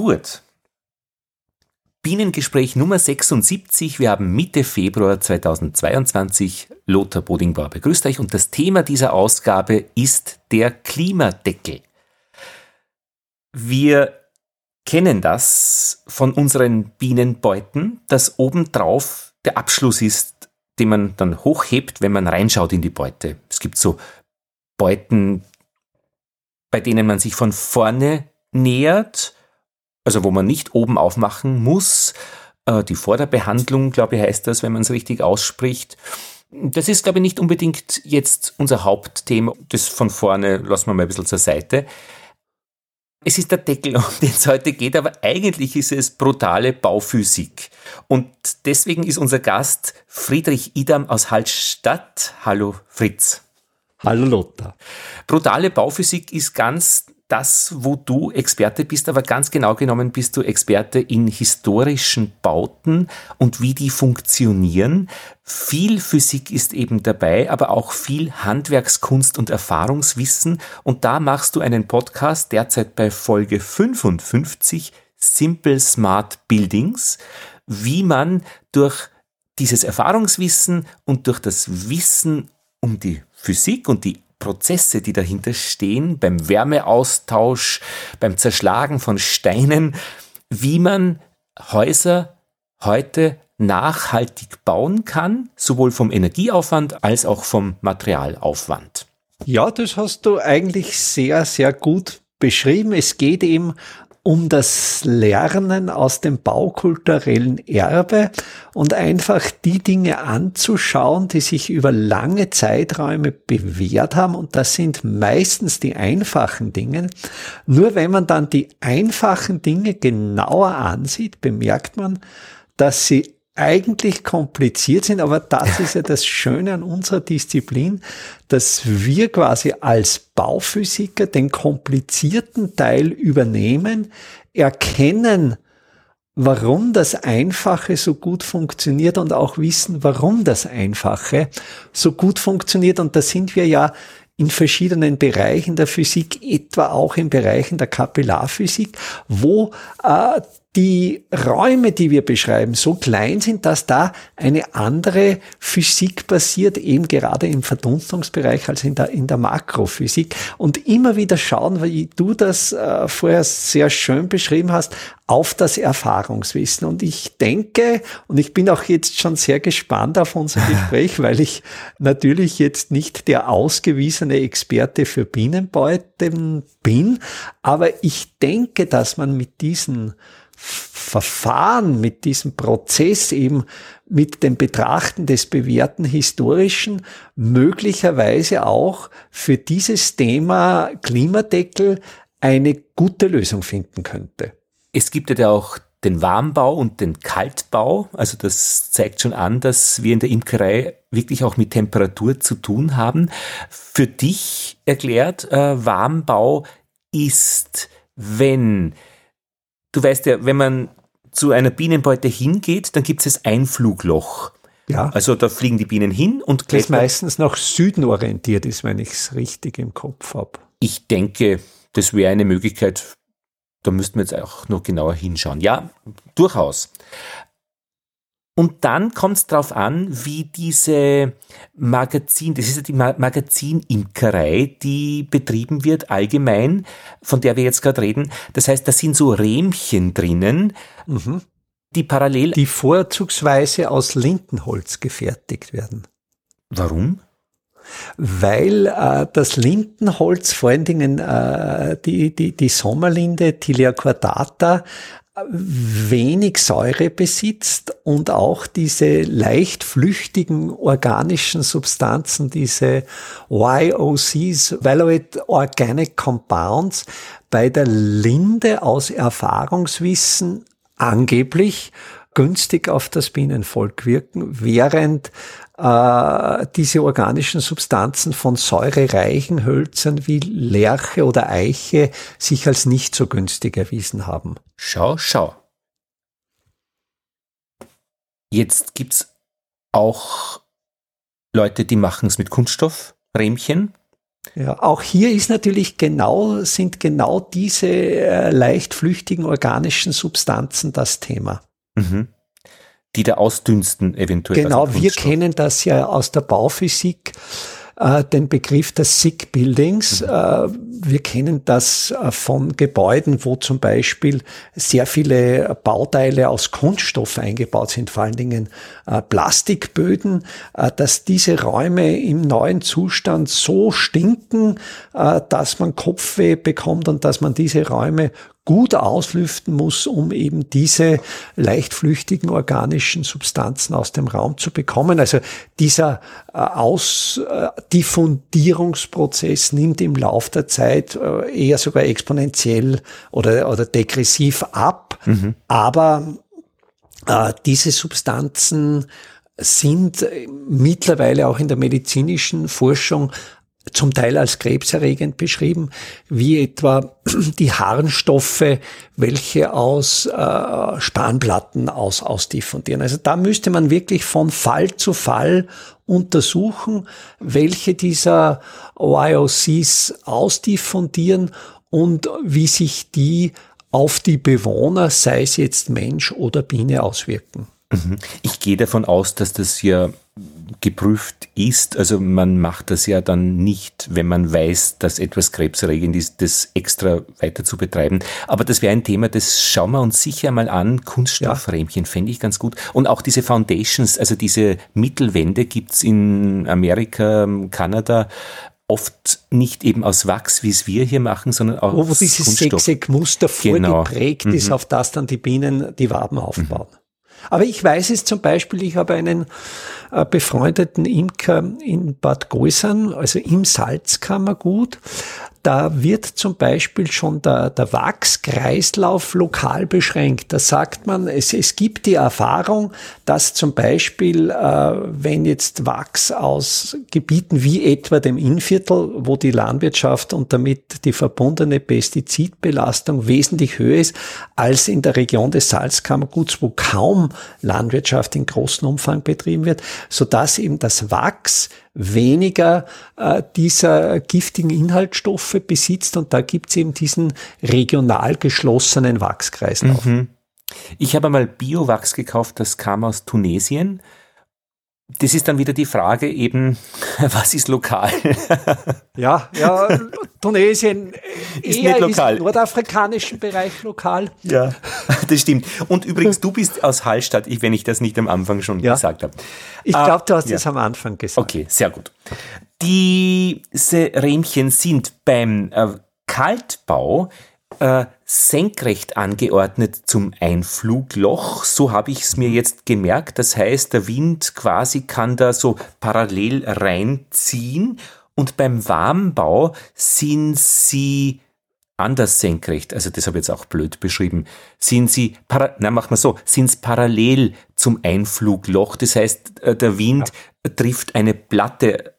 Gut. Bienengespräch Nummer 76. Wir haben Mitte Februar 2022. Lothar Bodingbauer begrüßt euch und das Thema dieser Ausgabe ist der Klimadeckel. Wir kennen das von unseren Bienenbeuten, dass obendrauf der Abschluss ist, den man dann hochhebt, wenn man reinschaut in die Beute. Es gibt so Beuten, bei denen man sich von vorne nähert, also wo man nicht oben aufmachen muss. Äh, die Vorderbehandlung, glaube ich, heißt das, wenn man es richtig ausspricht. Das ist, glaube ich, nicht unbedingt jetzt unser Hauptthema. Das von vorne lassen wir mal ein bisschen zur Seite. Es ist der Deckel, um den es heute geht, aber eigentlich ist es brutale Bauphysik. Und deswegen ist unser Gast Friedrich Idam aus Hallstatt. Hallo Fritz. Hallo Lothar. Brutale Bauphysik ist ganz das, wo du Experte bist, aber ganz genau genommen bist du Experte in historischen Bauten und wie die funktionieren. Viel Physik ist eben dabei, aber auch viel Handwerkskunst und Erfahrungswissen. Und da machst du einen Podcast derzeit bei Folge 55, Simple Smart Buildings, wie man durch dieses Erfahrungswissen und durch das Wissen um die Physik und die Prozesse, die dahinter stehen, beim Wärmeaustausch, beim Zerschlagen von Steinen, wie man Häuser heute nachhaltig bauen kann, sowohl vom Energieaufwand als auch vom Materialaufwand. Ja, das hast du eigentlich sehr, sehr gut beschrieben. Es geht eben um das Lernen aus dem baukulturellen Erbe und einfach die Dinge anzuschauen, die sich über lange Zeiträume bewährt haben. Und das sind meistens die einfachen Dinge. Nur wenn man dann die einfachen Dinge genauer ansieht, bemerkt man, dass sie eigentlich kompliziert sind, aber das ist ja das Schöne an unserer Disziplin, dass wir quasi als Bauphysiker den komplizierten Teil übernehmen, erkennen, warum das Einfache so gut funktioniert und auch wissen, warum das Einfache so gut funktioniert. Und da sind wir ja in verschiedenen Bereichen der Physik, etwa auch in Bereichen der Kapillarphysik, wo äh, die Räume, die wir beschreiben, so klein sind, dass da eine andere Physik passiert, eben gerade im Verdunstungsbereich als in der, in der Makrophysik. Und immer wieder schauen, wie du das äh, vorher sehr schön beschrieben hast, auf das Erfahrungswissen. Und ich denke, und ich bin auch jetzt schon sehr gespannt auf unser Gespräch, weil ich natürlich jetzt nicht der ausgewiesene Experte für Bienenbeuten bin, aber ich denke, dass man mit diesen Verfahren, mit diesem Prozess eben mit dem Betrachten des bewährten Historischen möglicherweise auch für dieses Thema Klimadeckel eine gute Lösung finden könnte. Es gibt ja auch den Warmbau und den Kaltbau. Also das zeigt schon an, dass wir in der Imkerei wirklich auch mit Temperatur zu tun haben. Für dich erklärt, äh, Warmbau ist, wenn du weißt ja, wenn man zu einer Bienenbeute hingeht, dann gibt es das Einflugloch. Ja. Also da fliegen die Bienen hin und klettern. Das meistens nach Süden orientiert ist, wenn ich es richtig im Kopf habe. Ich denke, das wäre eine Möglichkeit, da müssten wir jetzt auch noch genauer hinschauen. Ja, durchaus. Und dann kommt es darauf an, wie diese Magazin, das ist ja die Magazin-Imkerei, die betrieben wird allgemein, von der wir jetzt gerade reden. Das heißt, da sind so Rähmchen drinnen, mhm. die parallel. Die vorzugsweise aus Lindenholz gefertigt werden. Warum? Weil äh, das Lindenholz, vor allen Dingen äh, die, die, die Sommerlinde Tilia cordata, wenig Säure besitzt und auch diese leicht flüchtigen organischen Substanzen, diese YOCs, Valorate Organic Compounds, bei der Linde aus Erfahrungswissen angeblich günstig auf das Bienenvolk wirken, während äh, diese organischen Substanzen von säurereichen Hölzern wie Lerche oder Eiche sich als nicht so günstig erwiesen haben. Schau, schau. Jetzt gibt's auch Leute, die machen es mit Kunststoffrähmchen. Ja, auch hier ist natürlich genau, sind genau diese äh, leicht flüchtigen organischen Substanzen das Thema. Mhm. Die da ausdünsten eventuell. Genau, wir kennen das ja aus der Bauphysik äh, den Begriff des Sick Buildings. Mhm. Äh, wir kennen das äh, von Gebäuden, wo zum Beispiel sehr viele Bauteile aus Kunststoff eingebaut sind, vor allen Dingen äh, Plastikböden, dass diese Räume im neuen Zustand so stinken, dass man Kopfweh bekommt und dass man diese Räume gut auslüften muss, um eben diese leicht flüchtigen organischen Substanzen aus dem Raum zu bekommen. Also dieser äh, Ausdiffundierungsprozess nimmt im Lauf der Zeit äh, eher sogar exponentiell oder, oder degressiv ab. Mhm. Aber äh, diese Substanzen sind mittlerweile auch in der medizinischen Forschung zum Teil als krebserregend beschrieben, wie etwa die Harnstoffe, welche aus äh, Spanplatten aus, ausdiffundieren. Also da müsste man wirklich von Fall zu Fall untersuchen, welche dieser YOCs ausdiffundieren und wie sich die auf die Bewohner, sei es jetzt Mensch oder Biene, auswirken. Mhm. Ich gehe davon aus, dass das ja geprüft ist. Also man macht das ja dann nicht, wenn man weiß, dass etwas krebserregend ist, das extra weiter zu betreiben. Aber das wäre ein Thema, das schauen wir uns sicher mal an. Kunststoffrähmchen ja. fände ich ganz gut. Und auch diese Foundations, also diese Mittelwände gibt's in Amerika, Kanada oft nicht eben aus Wachs, wie es wir hier machen, sondern auch aus Wo dieses Kunststoff. genau. vorgeprägt mhm. ist, auf das dann die Bienen die Waben aufbauen. Mhm. Aber ich weiß es zum Beispiel, ich habe einen äh, befreundeten Imker in Bad Goisern, also im Salzkammergut. Da wird zum Beispiel schon der, der Wachskreislauf lokal beschränkt. Da sagt man, es, es gibt die Erfahrung, dass zum Beispiel, äh, wenn jetzt Wachs aus Gebieten wie etwa dem Innviertel, wo die Landwirtschaft und damit die verbundene Pestizidbelastung wesentlich höher ist, als in der Region des Salzkammerguts, wo kaum Landwirtschaft in großem Umfang betrieben wird, so dass eben das Wachs weniger äh, dieser giftigen Inhaltsstoffe besitzt und da gibt es eben diesen regional geschlossenen Wachskreislauf. Mhm. Ich habe einmal Biowachs gekauft, das kam aus Tunesien das ist dann wieder die Frage eben, was ist lokal? ja, ja, Tunesien ist eher nicht lokal. Ist im nordafrikanischen Bereich lokal. Ja, das stimmt. Und übrigens, du bist aus Hallstatt, wenn ich das nicht am Anfang schon ja. gesagt habe. Ich glaube, du hast ah, ja. das am Anfang gesagt. Okay, sehr gut. Diese Rähmchen sind beim äh, Kaltbau äh, senkrecht angeordnet zum Einflugloch. So habe ich es mir jetzt gemerkt. Das heißt, der Wind quasi kann da so parallel reinziehen. Und beim Warmbau sind sie anders senkrecht, also das habe ich jetzt auch blöd beschrieben, sind sie, para, na mach mal so, sind parallel zum Einflugloch. Das heißt, äh, der Wind ja. trifft eine Platte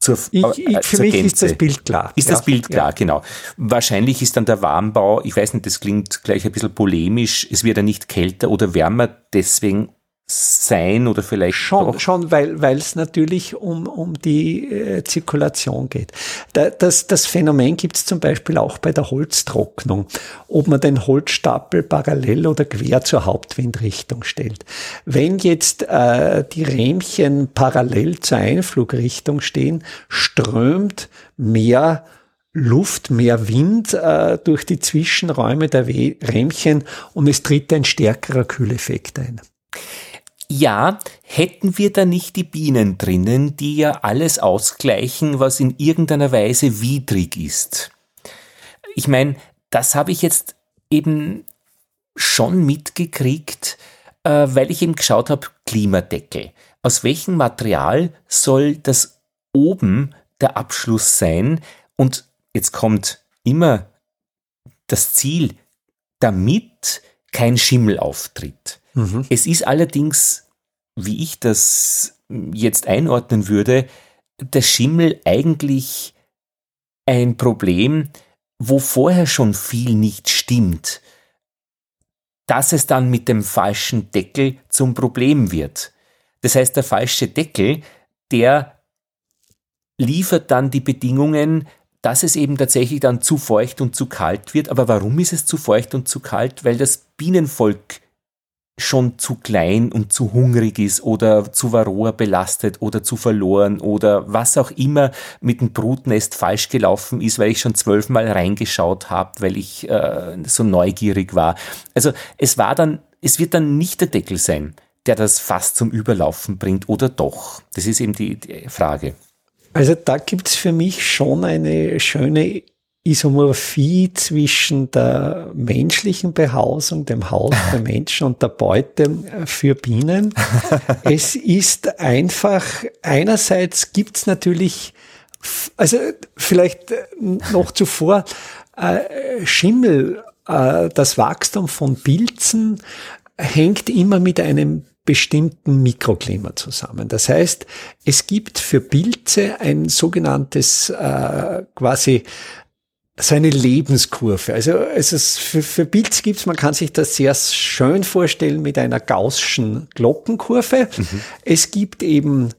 zur, ich, ich, äh, für mich Gänze. ist das Bild klar. Ist ja, das Bild klar, ja. genau. Wahrscheinlich ist dann der Warmbau, ich weiß nicht, das klingt gleich ein bisschen polemisch, es wird ja nicht kälter oder wärmer deswegen sein oder vielleicht schon, doch? schon, weil weil es natürlich um um die äh, Zirkulation geht. Da, das das Phänomen gibt es zum Beispiel auch bei der Holztrocknung, ob man den Holzstapel parallel oder quer zur Hauptwindrichtung stellt. Wenn jetzt äh, die Rähmchen parallel zur Einflugrichtung stehen, strömt mehr Luft, mehr Wind äh, durch die Zwischenräume der Rähmchen und es tritt ein stärkerer Kühleffekt ein. Ja, hätten wir da nicht die Bienen drinnen, die ja alles ausgleichen, was in irgendeiner Weise widrig ist. Ich meine, das habe ich jetzt eben schon mitgekriegt, äh, weil ich eben geschaut habe, Klimadeckel. Aus welchem Material soll das oben der Abschluss sein? Und jetzt kommt immer das Ziel, damit kein Schimmel auftritt. Mhm. Es ist allerdings, wie ich das jetzt einordnen würde, der Schimmel eigentlich ein Problem, wo vorher schon viel nicht stimmt, dass es dann mit dem falschen Deckel zum Problem wird. Das heißt, der falsche Deckel, der liefert dann die Bedingungen, dass es eben tatsächlich dann zu feucht und zu kalt wird. Aber warum ist es zu feucht und zu kalt? Weil das Bienenvolk schon zu klein und zu hungrig ist oder zu Varroa belastet oder zu verloren oder was auch immer mit dem Brutnest falsch gelaufen ist, weil ich schon zwölfmal reingeschaut habe, weil ich äh, so neugierig war. Also es war dann, es wird dann nicht der Deckel sein, der das fast zum Überlaufen bringt oder doch? Das ist eben die, die Frage. Also da gibt es für mich schon eine schöne Isomorphie zwischen der menschlichen Behausung, dem Haus der Menschen und der Beute für Bienen. es ist einfach, einerseits gibt es natürlich, also vielleicht noch zuvor, äh, Schimmel, äh, das Wachstum von Pilzen hängt immer mit einem bestimmten Mikroklima zusammen. Das heißt, es gibt für Pilze ein sogenanntes äh, quasi seine Lebenskurve. Also es ist für, für Pilz gibt's, man kann sich das sehr schön vorstellen mit einer gaußschen Glockenkurve. Mhm. Es gibt eben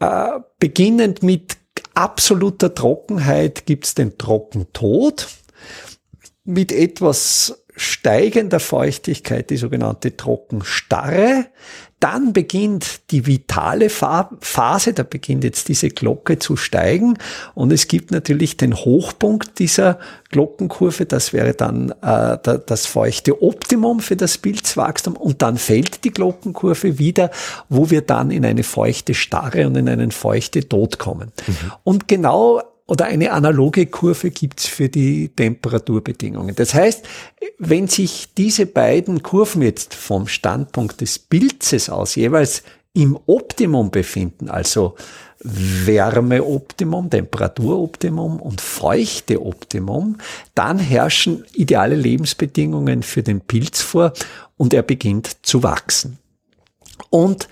äh, beginnend mit absoluter Trockenheit gibt's den Trockentod. Mit etwas steigender Feuchtigkeit die sogenannte Trockenstarre. Dann beginnt die vitale Phase, da beginnt jetzt diese Glocke zu steigen und es gibt natürlich den Hochpunkt dieser Glockenkurve, das wäre dann äh, das feuchte Optimum für das Pilzwachstum und dann fällt die Glockenkurve wieder, wo wir dann in eine feuchte Starre und in einen feuchte Tod kommen. Mhm. Und genau oder eine analoge Kurve gibt's für die Temperaturbedingungen. Das heißt, wenn sich diese beiden Kurven jetzt vom Standpunkt des Pilzes aus jeweils im Optimum befinden, also Wärmeoptimum, Temperaturoptimum und Feuchteoptimum, dann herrschen ideale Lebensbedingungen für den Pilz vor und er beginnt zu wachsen. Und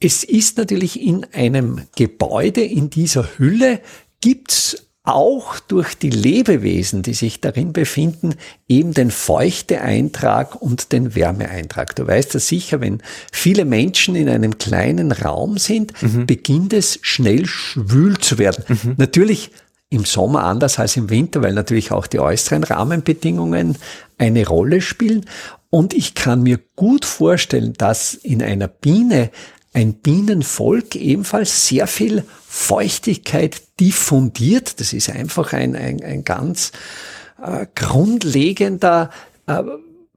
es ist natürlich in einem Gebäude, in dieser Hülle, gibt's auch durch die Lebewesen, die sich darin befinden, eben den Feuchteeintrag und den Wärmeeintrag. Du weißt ja sicher, wenn viele Menschen in einem kleinen Raum sind, mhm. beginnt es schnell schwül zu werden. Mhm. Natürlich im Sommer anders als im Winter, weil natürlich auch die äußeren Rahmenbedingungen eine Rolle spielen. Und ich kann mir gut vorstellen, dass in einer Biene ein Bienenvolk ebenfalls sehr viel Feuchtigkeit diffundiert. Das ist einfach ein, ein, ein ganz äh, grundlegender äh,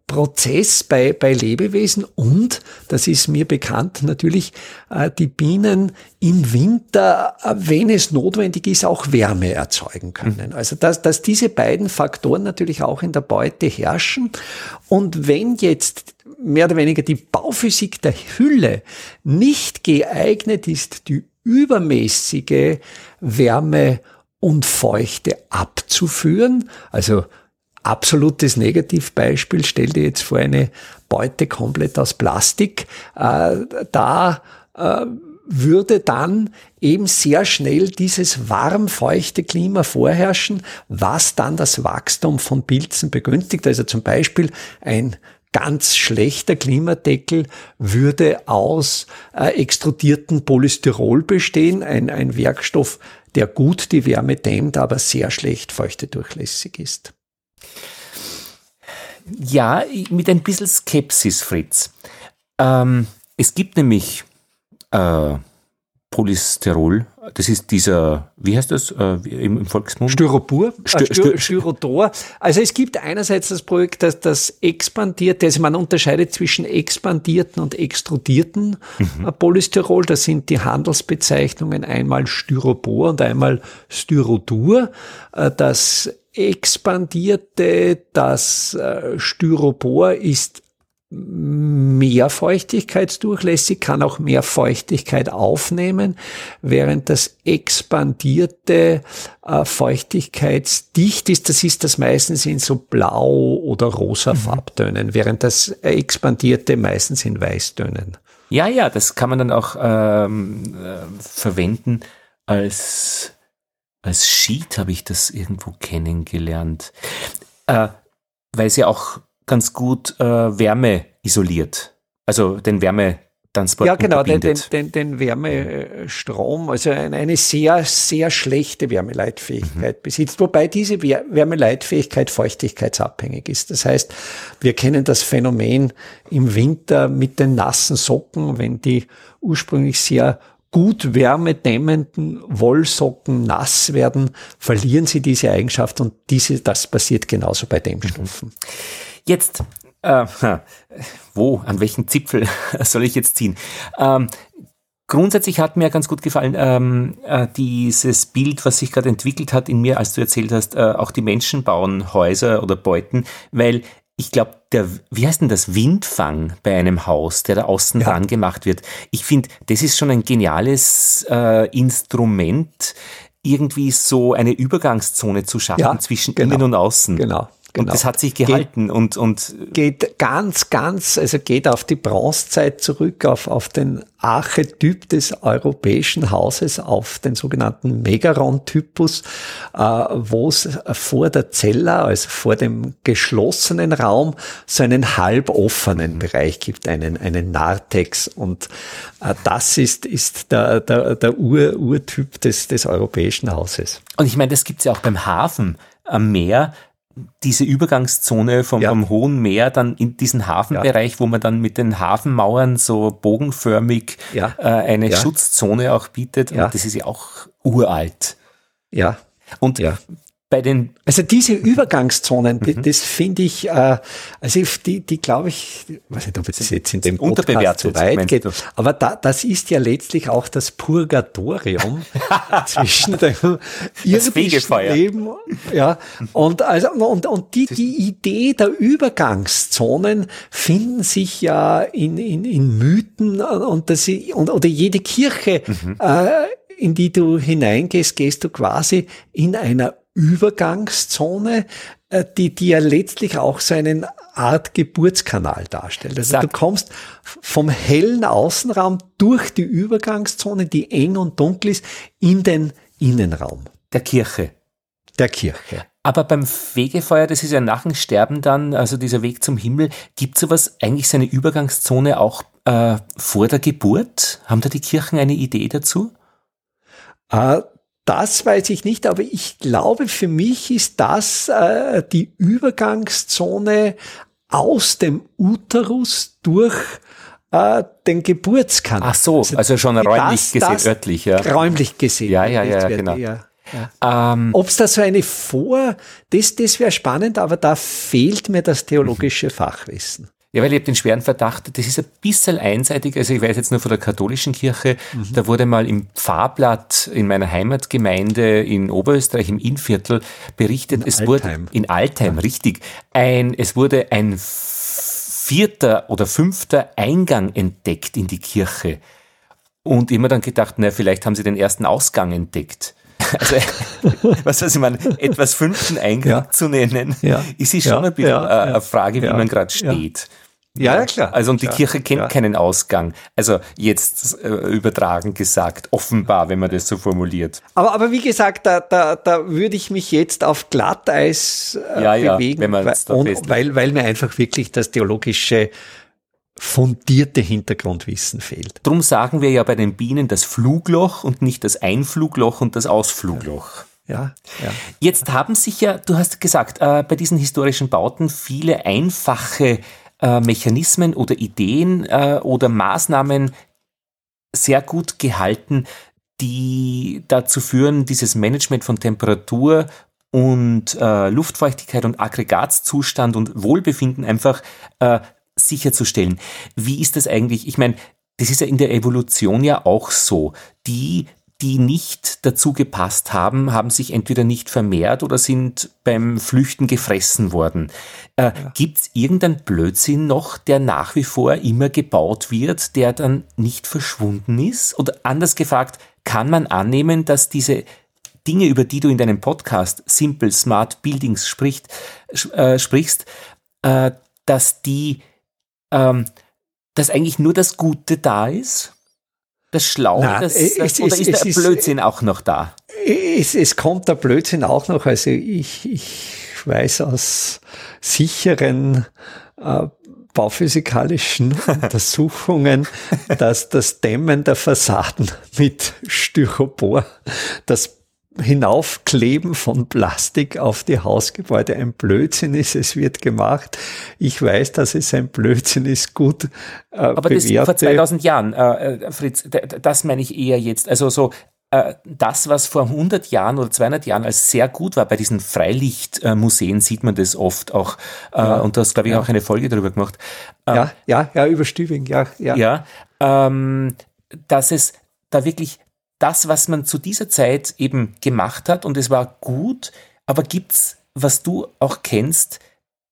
Prozess bei, bei Lebewesen und, das ist mir bekannt, natürlich äh, die Bienen im Winter, äh, wenn es notwendig ist, auch Wärme erzeugen können. Also dass, dass diese beiden Faktoren natürlich auch in der Beute herrschen. Und wenn jetzt mehr oder weniger die Bauphysik der Hülle nicht geeignet ist, die übermäßige Wärme und Feuchte abzuführen. Also absolutes Negativbeispiel, stell dir jetzt vor eine Beute komplett aus Plastik. Äh, da äh, würde dann eben sehr schnell dieses warm-feuchte Klima vorherrschen, was dann das Wachstum von Pilzen begünstigt. Also zum Beispiel ein ganz schlechter Klimadeckel würde aus äh, extrudierten Polystyrol bestehen, ein, ein Werkstoff, der gut die Wärme dämmt, aber sehr schlecht feuchtedurchlässig ist. Ja, mit ein bisschen Skepsis, Fritz. Ähm, es gibt nämlich äh, Polysterol, das ist dieser, wie heißt das äh, im, im, Volksmund? Styropor, Styr äh, Styr Styrotor. Also es gibt einerseits das Projekt, dass das expandierte, also man unterscheidet zwischen expandierten und extrudierten mhm. Äh, Polystyrol. Das sind die Handelsbezeichnungen einmal Styropor und einmal Styrodur. Äh, das expandierte, das Styropor ist mehr feuchtigkeitsdurchlässig, kann auch mehr Feuchtigkeit aufnehmen, während das expandierte äh, feuchtigkeitsdicht ist, das ist das meistens in so blau oder rosa mhm. Farbtönen, während das expandierte meistens in Weißtönen. Ja, ja, das kann man dann auch ähm, äh, verwenden als als Sheet habe ich das irgendwo kennengelernt, äh, weil sie auch ganz gut äh, Wärme isoliert. Also den Transport Ja, genau, den, den, den, Wärmestrom, also eine sehr, sehr schlechte Wärmeleitfähigkeit mhm. besitzt, wobei diese Wärmeleitfähigkeit feuchtigkeitsabhängig ist. Das heißt, wir kennen das Phänomen im Winter mit den nassen Socken, wenn die ursprünglich sehr gut wärmedämmenden Wollsocken nass werden, verlieren sie diese Eigenschaft und diese, das passiert genauso bei Dämmstoffen. Jetzt, äh, wo, an welchen Zipfel soll ich jetzt ziehen? Ähm, grundsätzlich hat mir ganz gut gefallen ähm, äh, dieses Bild, was sich gerade entwickelt hat in mir, als du erzählt hast, äh, auch die Menschen bauen Häuser oder Beuten, weil ich glaube, der, wie heißt denn das, Windfang bei einem Haus, der da außen ja. dran gemacht wird. Ich finde, das ist schon ein geniales äh, Instrument, irgendwie so eine Übergangszone zu schaffen ja, zwischen genau, innen und außen. Genau. Genau. Und das hat sich gehalten geht, und, und. Geht ganz, ganz, also geht auf die Bronzezeit zurück, auf, auf den Archetyp des europäischen Hauses, auf den sogenannten Megaron-Typus, äh, wo es vor der Zella, also vor dem geschlossenen Raum, so einen halboffenen Bereich gibt, einen, einen Narthex. Und äh, das ist, ist der, der, der Ur, Urtyp des, des europäischen Hauses. Und ich meine, das gibt's ja auch beim Hafen am Meer diese Übergangszone vom, ja. vom Hohen Meer dann in diesen Hafenbereich, ja. wo man dann mit den Hafenmauern so bogenförmig ja. äh, eine Schutzzone auch bietet. Und das ist ja auch uralt. Ja. Und bei den also diese Übergangszonen, mhm. das finde ich, äh, also die, die glaube ich, weiß nicht, ob das jetzt in dem Podcast zu weit geht, aber da, das ist ja letztlich auch das Purgatorium zwischen dem irdischen Leben, ja, und also und und die die Idee der Übergangszonen finden sich ja in in, in Mythen und das und oder jede Kirche mhm. äh, in die du hineingehst, gehst du quasi in einer Übergangszone, äh, die, die ja letztlich auch so einen Art Geburtskanal darstellt. Also Sag. du kommst vom hellen Außenraum durch die Übergangszone, die eng und dunkel ist, in den Innenraum. Der Kirche. Der Kirche. Aber beim Fegefeuer, das ist ja nach dem Sterben dann, also dieser Weg zum Himmel, gibt sowas eigentlich seine Übergangszone auch äh, vor der Geburt? Haben da die Kirchen eine Idee dazu? Äh, das weiß ich nicht, aber ich glaube, für mich ist das äh, die Übergangszone aus dem Uterus durch äh, den Geburtskanal. Ach so, also, also schon räumlich das, gesehen, das, örtlich, ja. Räumlich gesehen. Ja, ja, ja, genau. Ja, ja. Ähm, Ob es da so eine Vor, das, das wäre spannend, aber da fehlt mir das theologische. Fachwissen. Ja, weil ich habe den schweren Verdacht, das ist ein bisschen einseitig. Also ich weiß jetzt nur von der katholischen Kirche, mhm. da wurde mal im Pfarrblatt in meiner Heimatgemeinde in Oberösterreich im Innviertel berichtet, in es Altheim. wurde in Altheim, ja. richtig, ein, es wurde ein vierter oder fünfter Eingang entdeckt in die Kirche. Und immer dann gedacht, na, vielleicht haben sie den ersten Ausgang entdeckt. Also, was weiß ich meine, etwas fünften Eingang ja. zu nennen, ja. ist es schon ein bisschen ja. eine Frage, wie man gerade steht. Ja, ja, klar. Also und die klar, Kirche kennt klar. keinen Ausgang. Also jetzt äh, übertragen gesagt, offenbar, wenn man das so formuliert. Aber, aber wie gesagt, da, da, da würde ich mich jetzt auf Glatteis äh, ja, bewegen, ja, weil, weil, weil mir einfach wirklich das theologische fundierte Hintergrundwissen fehlt. Drum sagen wir ja bei den Bienen das Flugloch und nicht das Einflugloch und das Ausflugloch. Ja, ja. Jetzt haben sich ja, du hast gesagt, äh, bei diesen historischen Bauten viele einfache äh, Mechanismen oder Ideen äh, oder Maßnahmen sehr gut gehalten, die dazu führen, dieses Management von Temperatur und äh, Luftfeuchtigkeit und Aggregatzustand und Wohlbefinden einfach äh, sicherzustellen. Wie ist das eigentlich? Ich meine, das ist ja in der Evolution ja auch so. Die, die nicht dazu gepasst haben, haben sich entweder nicht vermehrt oder sind beim Flüchten gefressen worden. Äh, ja. Gibt es irgendeinen Blödsinn noch, der nach wie vor immer gebaut wird, der dann nicht verschwunden ist? Oder anders gefragt, kann man annehmen, dass diese Dinge, über die du in deinem Podcast Simple Smart Buildings spricht, äh, sprichst, äh, dass die ähm, dass eigentlich nur das Gute da ist? Das Schlaue, Nein, das, das, oder ist, ist der Blödsinn auch noch da? Es, es kommt der Blödsinn auch noch. Also ich, ich weiß aus sicheren äh, bauphysikalischen Untersuchungen, dass das Dämmen der Fassaden mit Styropor, das Hinaufkleben von Plastik auf die Hausgebäude ein Blödsinn ist. Es wird gemacht. Ich weiß, dass es ein Blödsinn ist, gut äh, Aber bewährte. das vor 2000 Jahren, äh, äh, Fritz, das meine ich eher jetzt. Also so äh, das, was vor 100 Jahren oder 200 Jahren als sehr gut war, bei diesen Freilichtmuseen sieht man das oft auch. Äh, ja, und du hast, glaube ich, ja. auch eine Folge darüber gemacht. Ja, ja, ja, über Stübing, ja. Ja, ja ähm, dass es da wirklich das, was man zu dieser Zeit eben gemacht hat und es war gut, aber gibt's, was du auch kennst,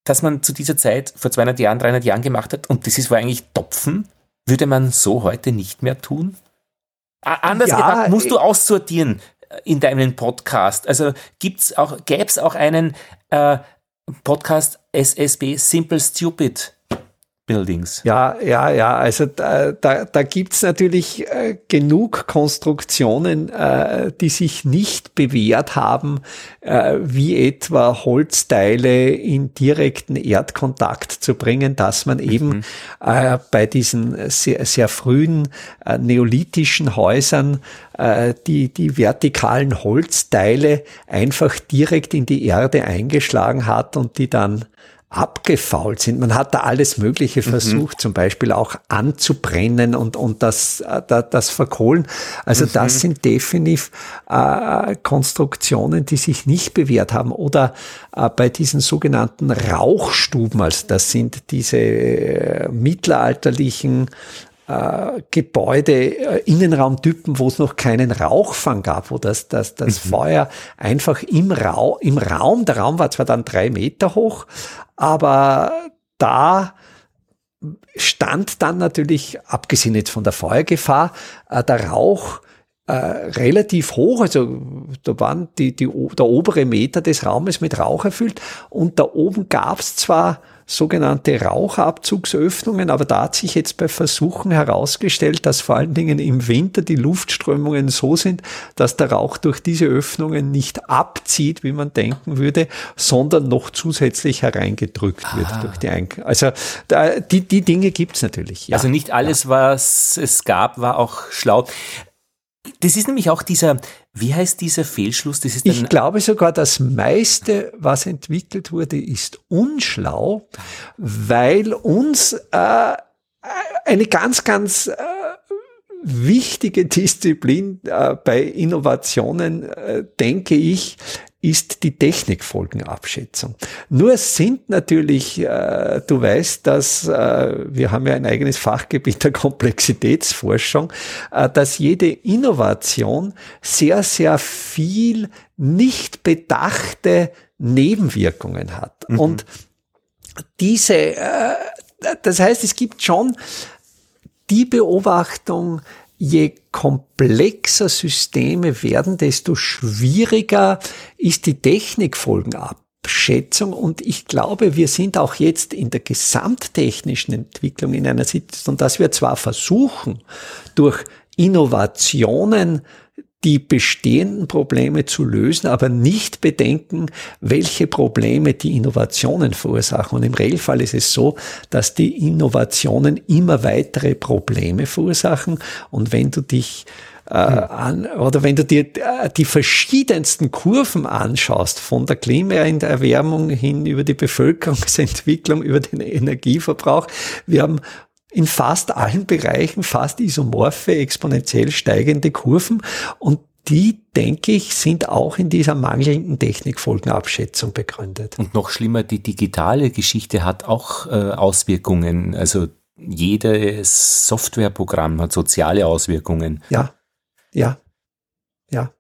dass man zu dieser Zeit vor 200 Jahren, 300 Jahren gemacht hat und das ist war eigentlich Topfen, würde man so heute nicht mehr tun? Anders ja, gedacht, musst du äh, aussortieren äh, in deinem Podcast. Also gibt's auch, gäbe es auch einen äh, Podcast SSB Simple Stupid Buildings. Ja, ja, ja. Also da, da, da gibt's natürlich äh, genug Konstruktionen, äh, die sich nicht bewährt haben, äh, wie etwa Holzteile in direkten Erdkontakt zu bringen, dass man eben mhm. äh, bei diesen sehr, sehr frühen äh, neolithischen Häusern äh, die, die vertikalen Holzteile einfach direkt in die Erde eingeschlagen hat und die dann abgefault sind. Man hat da alles Mögliche mhm. versucht, mhm. zum Beispiel auch anzubrennen und, und das, äh, das Verkohlen. Also mhm. das sind definitiv äh, Konstruktionen, die sich nicht bewährt haben. Oder äh, bei diesen sogenannten Rauchstuben, also das sind diese äh, mittelalterlichen äh, Gebäude, äh, Innenraumtypen, wo es noch keinen Rauchfang gab, wo das, das, das mhm. Feuer einfach im, Rau im Raum, der Raum war zwar dann drei Meter hoch, aber da stand dann natürlich, abgesehen jetzt von der Feuergefahr, äh, der Rauch äh, relativ hoch, also da waren die, die, der obere Meter des Raumes mit Rauch erfüllt und da oben gab es zwar sogenannte Rauchabzugsöffnungen, aber da hat sich jetzt bei Versuchen herausgestellt, dass vor allen Dingen im Winter die Luftströmungen so sind, dass der Rauch durch diese Öffnungen nicht abzieht, wie man denken würde, sondern noch zusätzlich hereingedrückt ah. wird durch die Eink Also da, die, die Dinge gibt's natürlich. Ja. Also nicht alles, ja. was es gab, war auch schlau. Das ist nämlich auch dieser, wie heißt dieser Fehlschluss? Das ist ich glaube sogar, das meiste, was entwickelt wurde, ist unschlau, weil uns äh, eine ganz, ganz äh, wichtige Disziplin äh, bei Innovationen, äh, denke ich, ist die Technikfolgenabschätzung. Nur sind natürlich, äh, du weißt, dass äh, wir haben ja ein eigenes Fachgebiet der Komplexitätsforschung, äh, dass jede Innovation sehr, sehr viel nicht bedachte Nebenwirkungen hat. Mhm. Und diese, das heißt, es gibt schon die Beobachtung, je komplexer Systeme werden, desto schwieriger ist die Technikfolgenabschätzung. Und ich glaube, wir sind auch jetzt in der gesamttechnischen Entwicklung in einer Situation, dass wir zwar versuchen, durch Innovationen die bestehenden Probleme zu lösen, aber nicht bedenken, welche Probleme die Innovationen verursachen. Und im Regelfall ist es so, dass die Innovationen immer weitere Probleme verursachen. Und wenn du dich äh, an, oder wenn du dir äh, die verschiedensten Kurven anschaust, von der Klimaerwärmung hin über die Bevölkerungsentwicklung, über den Energieverbrauch, wir haben in fast allen Bereichen fast isomorphe, exponentiell steigende Kurven und die, denke ich, sind auch in dieser mangelnden Technikfolgenabschätzung begründet. Und noch schlimmer, die digitale Geschichte hat auch äh, Auswirkungen. Also jedes Softwareprogramm hat soziale Auswirkungen. Ja, ja, ja.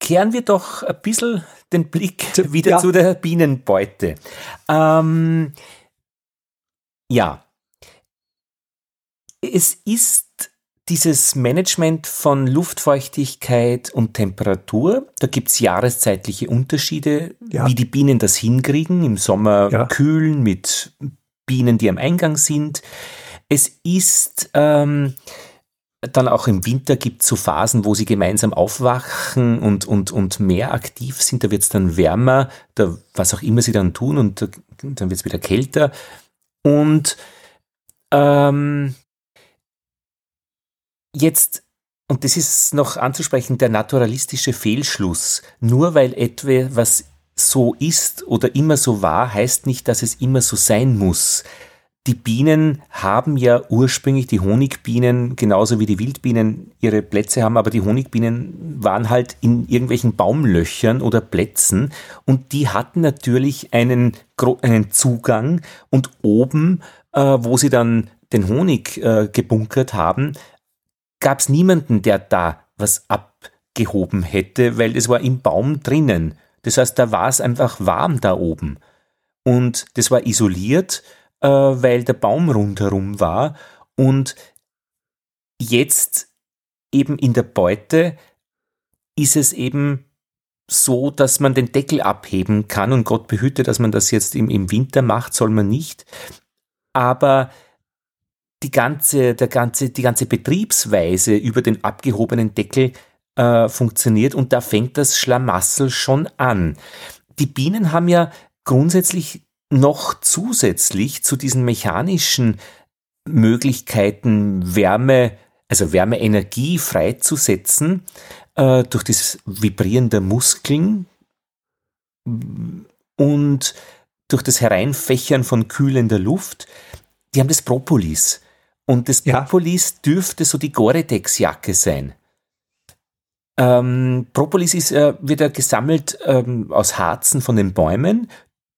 Kehren wir doch ein bisschen den Blick wieder ja. zu der Bienenbeute. Ähm, ja, es ist dieses Management von Luftfeuchtigkeit und Temperatur. Da gibt's jahreszeitliche Unterschiede, ja. wie die Bienen das hinkriegen. Im Sommer ja. kühlen mit Bienen, die am Eingang sind. Es ist ähm, dann auch im Winter gibt es so Phasen, wo sie gemeinsam aufwachen und, und, und mehr aktiv sind. Da wird es dann wärmer, da, was auch immer sie dann tun, und da, dann wird es wieder kälter. Und Ähm, jetzt, und das ist noch anzusprechen, der naturalistische Fehlschluss. Nur weil etwas so ist oder immer so war, heißt nicht, dass es immer so sein muss. Die Bienen haben ja ursprünglich, die Honigbienen, genauso wie die Wildbienen ihre Plätze haben, aber die Honigbienen waren halt in irgendwelchen Baumlöchern oder Plätzen und die hatten natürlich einen, einen Zugang und oben, äh, wo sie dann den Honig äh, gebunkert haben, gab es niemanden, der da was abgehoben hätte, weil es war im Baum drinnen. Das heißt, da war es einfach warm da oben. Und das war isoliert äh, weil der Baum rundherum war und jetzt eben in der Beute ist es eben so, dass man den Deckel abheben kann und Gott behüte, dass man das jetzt im, im Winter macht, soll man nicht. Aber die ganze, der ganze, die ganze Betriebsweise über den abgehobenen Deckel äh, funktioniert und da fängt das Schlamassel schon an. Die Bienen haben ja grundsätzlich noch zusätzlich zu diesen mechanischen Möglichkeiten, Wärme, also Wärmeenergie freizusetzen, äh, durch das Vibrieren der Muskeln und durch das Hereinfächern von kühlender Luft, die haben das Propolis. Und das ja. Propolis dürfte so die Gore-Tex-Jacke sein. Ähm, Propolis ist, äh, wird ja gesammelt ähm, aus Harzen von den Bäumen,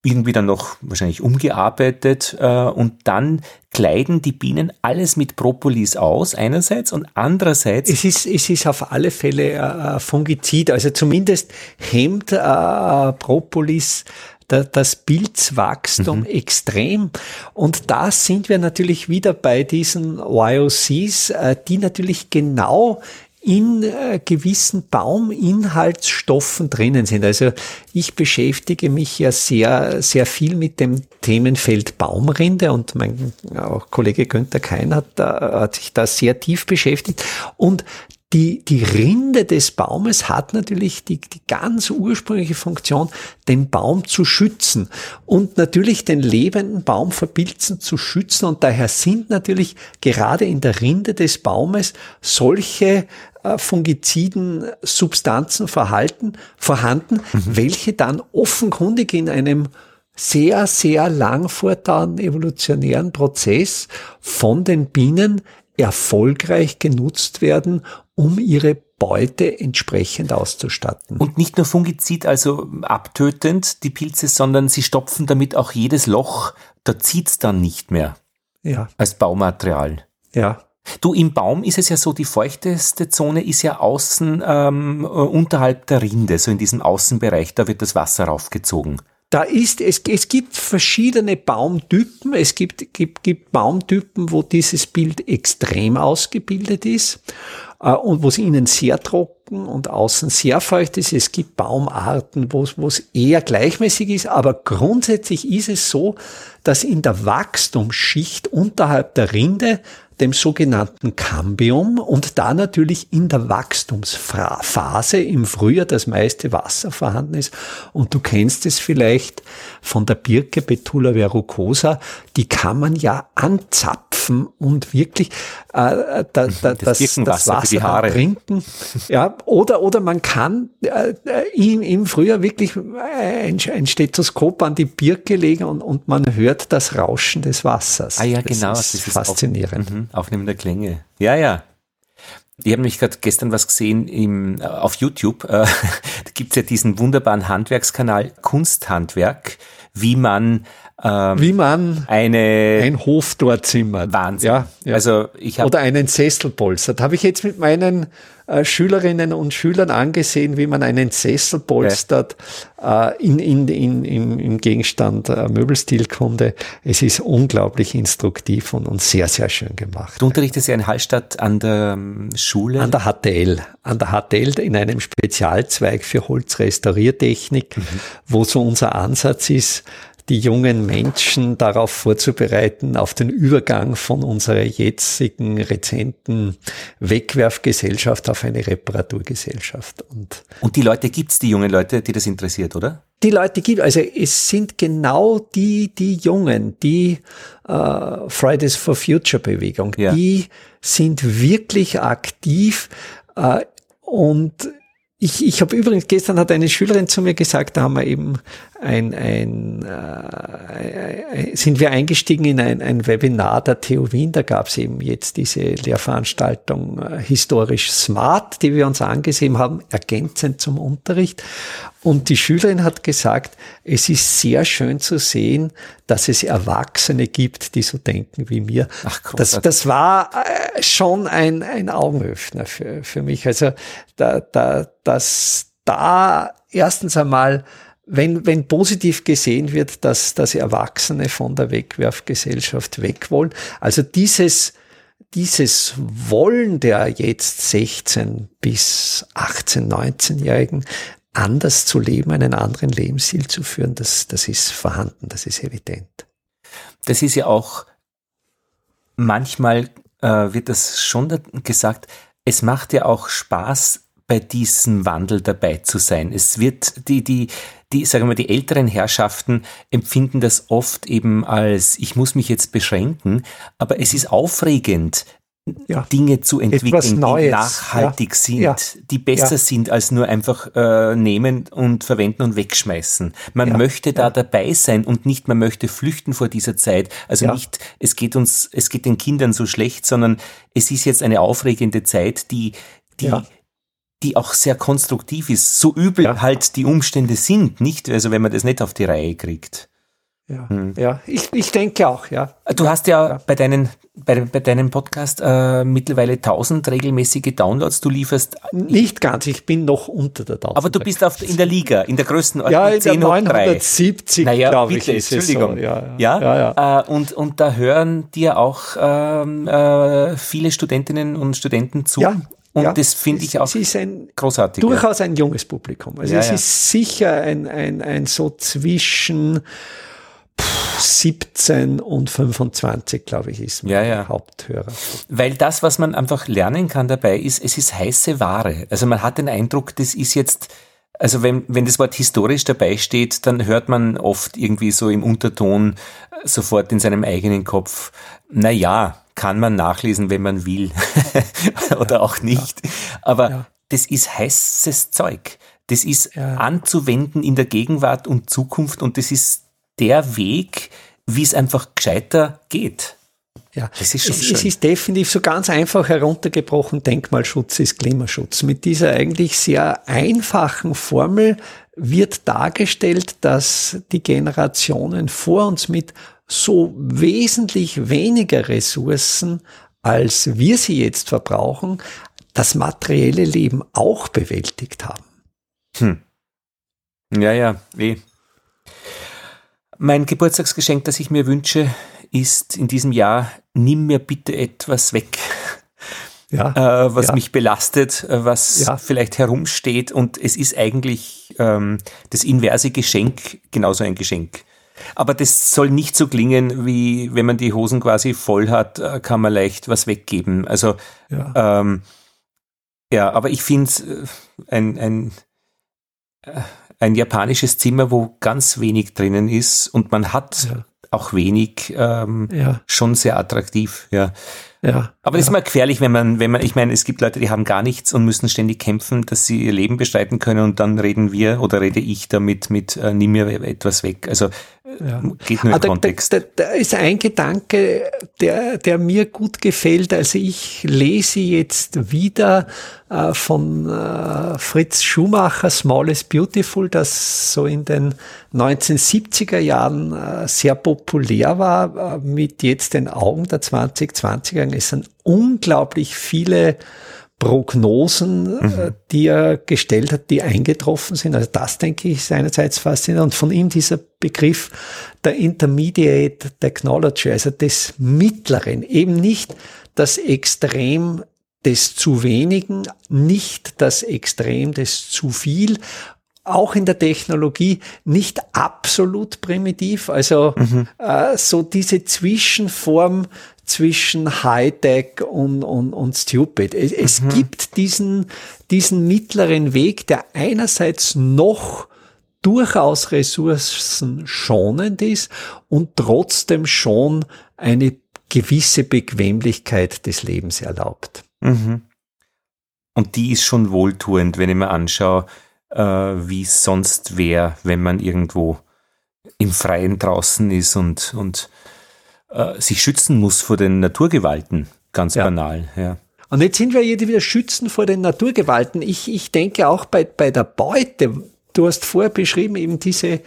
irgendwie dann noch wahrscheinlich umgearbeitet äh, und dann kleiden die Bienen alles mit Propolis aus einerseits und andererseits es ist es ist auf alle Fälle äh, Fungizid also zumindest hemmt äh, Propolis das Pilzwachstum mhm. extrem. Und da sind wir natürlich wieder bei diesen YOCs, äh, die natürlich genau in äh, gewissen Bauminhaltsstoffen drinnen sind. Also ich beschäftige mich ja sehr, sehr viel mit dem Themenfeld Baumrinde und mein auch Kollege Günther Kein hat, hat sich da sehr tief beschäftigt. Und die, die Rinde des Baumes hat natürlich die, die ganz ursprüngliche Funktion, den Baum zu schützen und natürlich den lebenden Baum vor Pilzen zu schützen. Und daher sind natürlich gerade in der Rinde des Baumes solche äh, fungiziden Substanzen verhalten, vorhanden, mhm. welche dann offenkundig in einem sehr, sehr lang fortdauernden evolutionären Prozess von den Bienen erfolgreich genutzt werden, um ihre Beute entsprechend auszustatten. Und nicht nur Fungizid, also abtötend, die Pilze, sondern sie stopfen damit auch jedes Loch, da zieht's dann nicht mehr. Ja. Als Baumaterial. Ja. Du, im Baum ist es ja so, die feuchteste Zone ist ja außen ähm, unterhalb der Rinde, so in diesem Außenbereich, da wird das Wasser raufgezogen. Da ist, es, es gibt verschiedene Baumtypen. Es gibt, gibt, gibt Baumtypen, wo dieses Bild extrem ausgebildet ist äh, und wo es innen sehr trocken und außen sehr feucht ist. Es gibt Baumarten, wo es, wo es eher gleichmäßig ist, aber grundsätzlich ist es so, dass in der Wachstumsschicht unterhalb der Rinde dem sogenannten Cambium und da natürlich in der Wachstumsphase im Frühjahr das meiste Wasser vorhanden ist. Und du kennst es vielleicht von der Birke Betula verrucosa, die kann man ja anzapfen und wirklich äh, da, da, das, das, das Wasser trinken. Ja, oder, oder man kann äh, im, im Frühjahr wirklich ein, ein Stethoskop an die Birke legen und, und man hört das Rauschen des Wassers. Ah ja, genau. Das ist, das ist faszinierend. Mhm, aufnehmender Klänge. Ja, ja. Ich habe mich gerade gestern was gesehen im, äh, auf YouTube. Äh, da gibt's ja diesen wunderbaren Handwerkskanal Kunsthandwerk, wie man ähm, Wie man eine, ein Hof dort zimmert. Wahnsinn. Ja, ja. Also ich hab, Oder einen Sessel polstert. Habe ich jetzt mit meinen äh, Schülerinnen und Schülern angesehen, wie man einen Sessel polstert äh, in, in, in, im, im Gegenstand äh, Möbelstilkunde. Es ist unglaublich instruktiv und, und sehr, sehr schön gemacht. Du unterrichtest ja in Hallstatt an der ähm, Schule? An der HTL. An der HTL in einem Spezialzweig für Holzrestauriertechnik, mhm. wo so unser Ansatz ist, die jungen Menschen darauf vorzubereiten, auf den Übergang von unserer jetzigen rezenten Wegwerfgesellschaft auf eine Reparaturgesellschaft. Und, und die Leute gibt's, die jungen Leute, die das interessiert, oder? die Leute gibt. Also es sind genau die, die Jungen, die äh, Fridays for Future Bewegung, ja. die sind wirklich aktiv äh, und ich, ich habe übrigens, gestern hat eine Schülerin zu mir gesagt, da haben wir eben ein, ein äh, sind wir eingestiegen in ein, ein Webinar der TU Wien, da gab es eben jetzt diese Lehrveranstaltung äh, historisch smart, die wir uns angesehen haben, ergänzend zum Unterricht. Und die Schülerin hat gesagt, es ist sehr schön zu sehen, dass es Erwachsene gibt, die so denken wie mir. Ach, das, das war äh, schon ein, ein Augenöffner für, für mich. Also da, da, dass da erstens einmal wenn, wenn positiv gesehen wird, dass, dass Erwachsene von der Wegwerfgesellschaft weg wollen. Also dieses, dieses Wollen der jetzt 16 bis 18, 19-Jährigen, anders zu leben, einen anderen Lebensstil zu führen, das, das ist vorhanden, das ist evident. Das ist ja auch, manchmal äh, wird das schon gesagt, es macht ja auch Spaß, bei diesem Wandel dabei zu sein. Es wird die, die, die, sagen wir mal, die älteren Herrschaften empfinden das oft eben als, ich muss mich jetzt beschränken, aber es ist aufregend, ja. Dinge zu entwickeln, die nachhaltig ja. sind, ja. die besser sind als nur einfach äh, nehmen und verwenden und wegschmeißen. Man möchte da dabei sein und nicht, man möchte flüchten vor dieser Zeit. Also nicht, es geht uns, es geht den Kindern so schlecht, sondern es ist jetzt eine aufregende Zeit, die, die, die auch sehr konstruktiv ist, so übel halt die Umstände sind, nicht? Also wenn man das nicht auf die Reihe kriegt. Ja, hm. ja. Ich, ich denke auch, ja. Du hast ja, ja. bei deinen bei, bei deinem Podcast äh, mittlerweile 1000 regelmäßige Downloads. Du lieferst nicht ganz. Ich bin noch unter der 1000. Aber du bist auf, in der Liga, in der größten Ja, in der 970, naja, glaube ich. Ist Entschuldigung. So. Ja, ja. ja, ja. Äh, und und da hören dir auch ähm, äh, viele Studentinnen und Studenten zu. Ja, und ja, das finde ich auch es ist ein, großartig. Durchaus ein junges Publikum. Also es ist sicher ein, ein, ein so zwischen 17 und 25, glaube ich, ist mein ja, ja. Haupthörer. Weil das, was man einfach lernen kann dabei, ist, es ist heiße Ware. Also man hat den Eindruck, das ist jetzt, also wenn, wenn das Wort historisch dabei steht, dann hört man oft irgendwie so im Unterton sofort in seinem eigenen Kopf, na ja, kann man nachlesen, wenn man will oder ja, auch nicht. Aber das ist heißes Zeug. Das ist anzuwenden in der Gegenwart und Zukunft und das ist der Weg, wie es einfach gescheiter geht. Ja, das ist schon es, schön. es ist definitiv so ganz einfach heruntergebrochen, Denkmalschutz ist Klimaschutz. Mit dieser eigentlich sehr einfachen Formel wird dargestellt, dass die Generationen vor uns mit so wesentlich weniger Ressourcen, als wir sie jetzt verbrauchen, das materielle Leben auch bewältigt haben. Hm. Ja, ja, eh. Mein Geburtstagsgeschenk, das ich mir wünsche, ist in diesem Jahr, nimm mir bitte etwas weg. Ja, äh, was ja. mich belastet, äh, was ja. vielleicht herumsteht. Und es ist eigentlich ähm, das inverse Geschenk genauso ein Geschenk. Aber das soll nicht so klingen, wie wenn man die Hosen quasi voll hat, äh, kann man leicht was weggeben. Also ja, ähm, ja aber ich finde äh, ein, ein, äh, ein japanisches Zimmer, wo ganz wenig drinnen ist und man hat ja. auch wenig, ähm, ja. schon sehr attraktiv. Ja. Ja, aber das ist immer gefährlich, wenn man, wenn man, ich meine, es gibt Leute, die haben gar nichts und müssen ständig kämpfen, dass sie ihr Leben bestreiten können und dann reden wir oder rede ich damit mit, äh, nimm mir etwas weg. Also ja. im ah. Da, da, da, ist ein Gedanke, der, der mir gut gefällt. Also ich lese jetzt wieder äh, von äh, Fritz Schumacher, Small is Beautiful, das so in den 1970er Jahren äh, sehr populär war, äh, mit jetzt den Augen der 2020er sagen, es sind unglaublich viele Prognosen, äh, mhm. die er gestellt hat, die eingetroffen sind. Also das, denke ich, ist einerseits faszinierend. Und von ihm dieser Begriff der Intermediate Technology, also des Mittleren, eben nicht das Extrem des zu wenigen, nicht das Extrem des zu viel, auch in der Technologie nicht absolut primitiv, also mhm. äh, so diese Zwischenform zwischen Hightech und, und, und Stupid. Es, mhm. es gibt diesen, diesen mittleren Weg, der einerseits noch durchaus ressourcenschonend ist und trotzdem schon eine gewisse Bequemlichkeit des Lebens erlaubt. Mhm. Und die ist schon wohltuend, wenn ich mir anschaue, äh, wie es sonst wäre, wenn man irgendwo im Freien draußen ist und, und äh, sich schützen muss vor den Naturgewalten. Ganz ja. banal, ja. Und jetzt sind wir hier wieder schützen vor den Naturgewalten. Ich, ich denke auch bei, bei der Beute, du hast vorher beschrieben, eben diese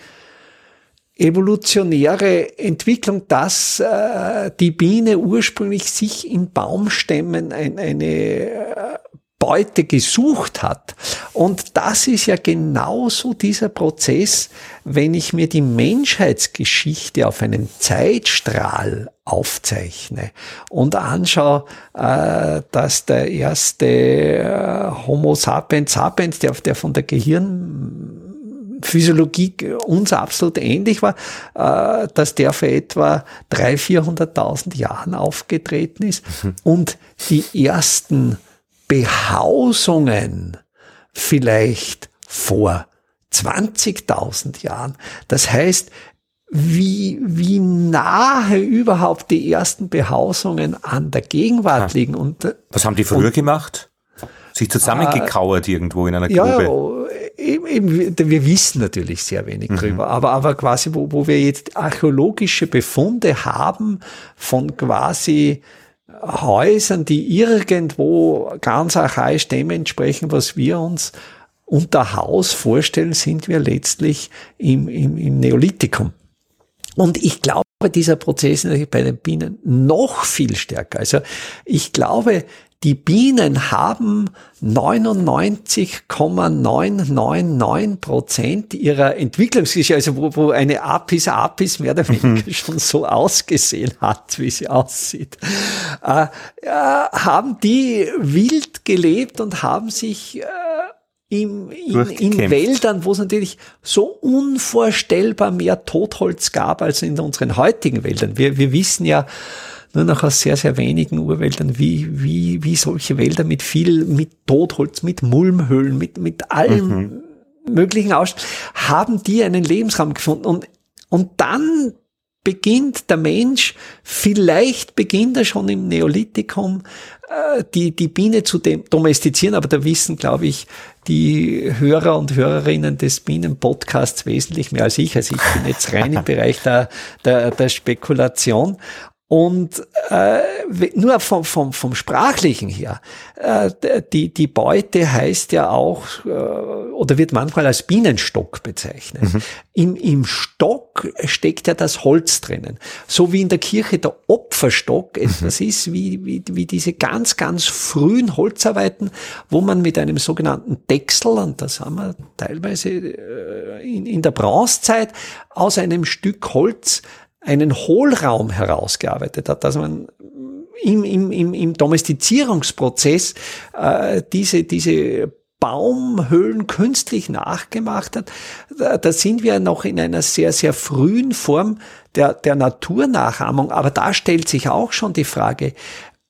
evolutionäre Entwicklung, dass äh, die Biene ursprünglich sich in Baumstämmen ein, eine äh, Beute gesucht hat. Und das ist ja genauso dieser Prozess, wenn ich mir die Menschheitsgeschichte auf einem Zeitstrahl aufzeichne und anschaue, äh, dass der erste äh, Homo sapiens sapiens, der, der von der Gehirnphysiologie uns absolut ähnlich war, äh, dass der vor etwa 300.000, 400.000 Jahren aufgetreten ist mhm. und die ersten Behausungen vielleicht vor 20.000 Jahren. Das heißt, wie, wie nahe überhaupt die ersten Behausungen an der Gegenwart liegen. Und, Was haben die früher und, gemacht? Sich zusammengekauert äh, irgendwo in einer Grube? Ja, eben, wir wissen natürlich sehr wenig mhm. drüber, aber, aber quasi, wo, wo wir jetzt archäologische Befunde haben von quasi Häusern, die irgendwo ganz archaisch dem entsprechen, was wir uns unter Haus vorstellen, sind wir letztlich im, im, im Neolithikum. Und ich glaube, dieser Prozess ist bei den Bienen noch viel stärker. Also ich glaube, die Bienen haben 99,999 Prozent ihrer Entwicklungsgeschichte, also wo, wo eine Apis apis mehr oder weniger mhm. schon so ausgesehen hat, wie sie aussieht, äh, äh, haben die wild gelebt und haben sich äh, im, in, in Wäldern, wo es natürlich so unvorstellbar mehr Totholz gab als in unseren heutigen Wäldern. Wir, wir wissen ja, nur noch aus sehr, sehr wenigen Urwäldern, wie, wie, wie solche Wälder mit viel, mit Totholz, mit Mulmhöhlen, mit, mit allem mhm. möglichen aus, haben die einen Lebensraum gefunden und, und dann beginnt der Mensch, vielleicht beginnt er schon im Neolithikum, äh, die, die Biene zu domestizieren, aber da wissen, glaube ich, die Hörer und Hörerinnen des Bienenpodcasts wesentlich mehr als ich. Also ich bin jetzt rein im Bereich der, der, der Spekulation. Und äh, nur vom, vom, vom Sprachlichen her, äh, die, die Beute heißt ja auch äh, oder wird manchmal als Bienenstock bezeichnet. Mhm. Im, Im Stock steckt ja das Holz drinnen. So wie in der Kirche der Opferstock mhm. etwas ist, wie, wie, wie diese ganz, ganz frühen Holzarbeiten, wo man mit einem sogenannten Dechsel, und das haben wir teilweise äh, in, in der Bronzezeit, aus einem Stück Holz einen Hohlraum herausgearbeitet hat, dass man im, im, im, im Domestizierungsprozess äh, diese, diese Baumhöhlen künstlich nachgemacht hat, da, da sind wir noch in einer sehr, sehr frühen Form der, der Naturnachahmung. Aber da stellt sich auch schon die Frage,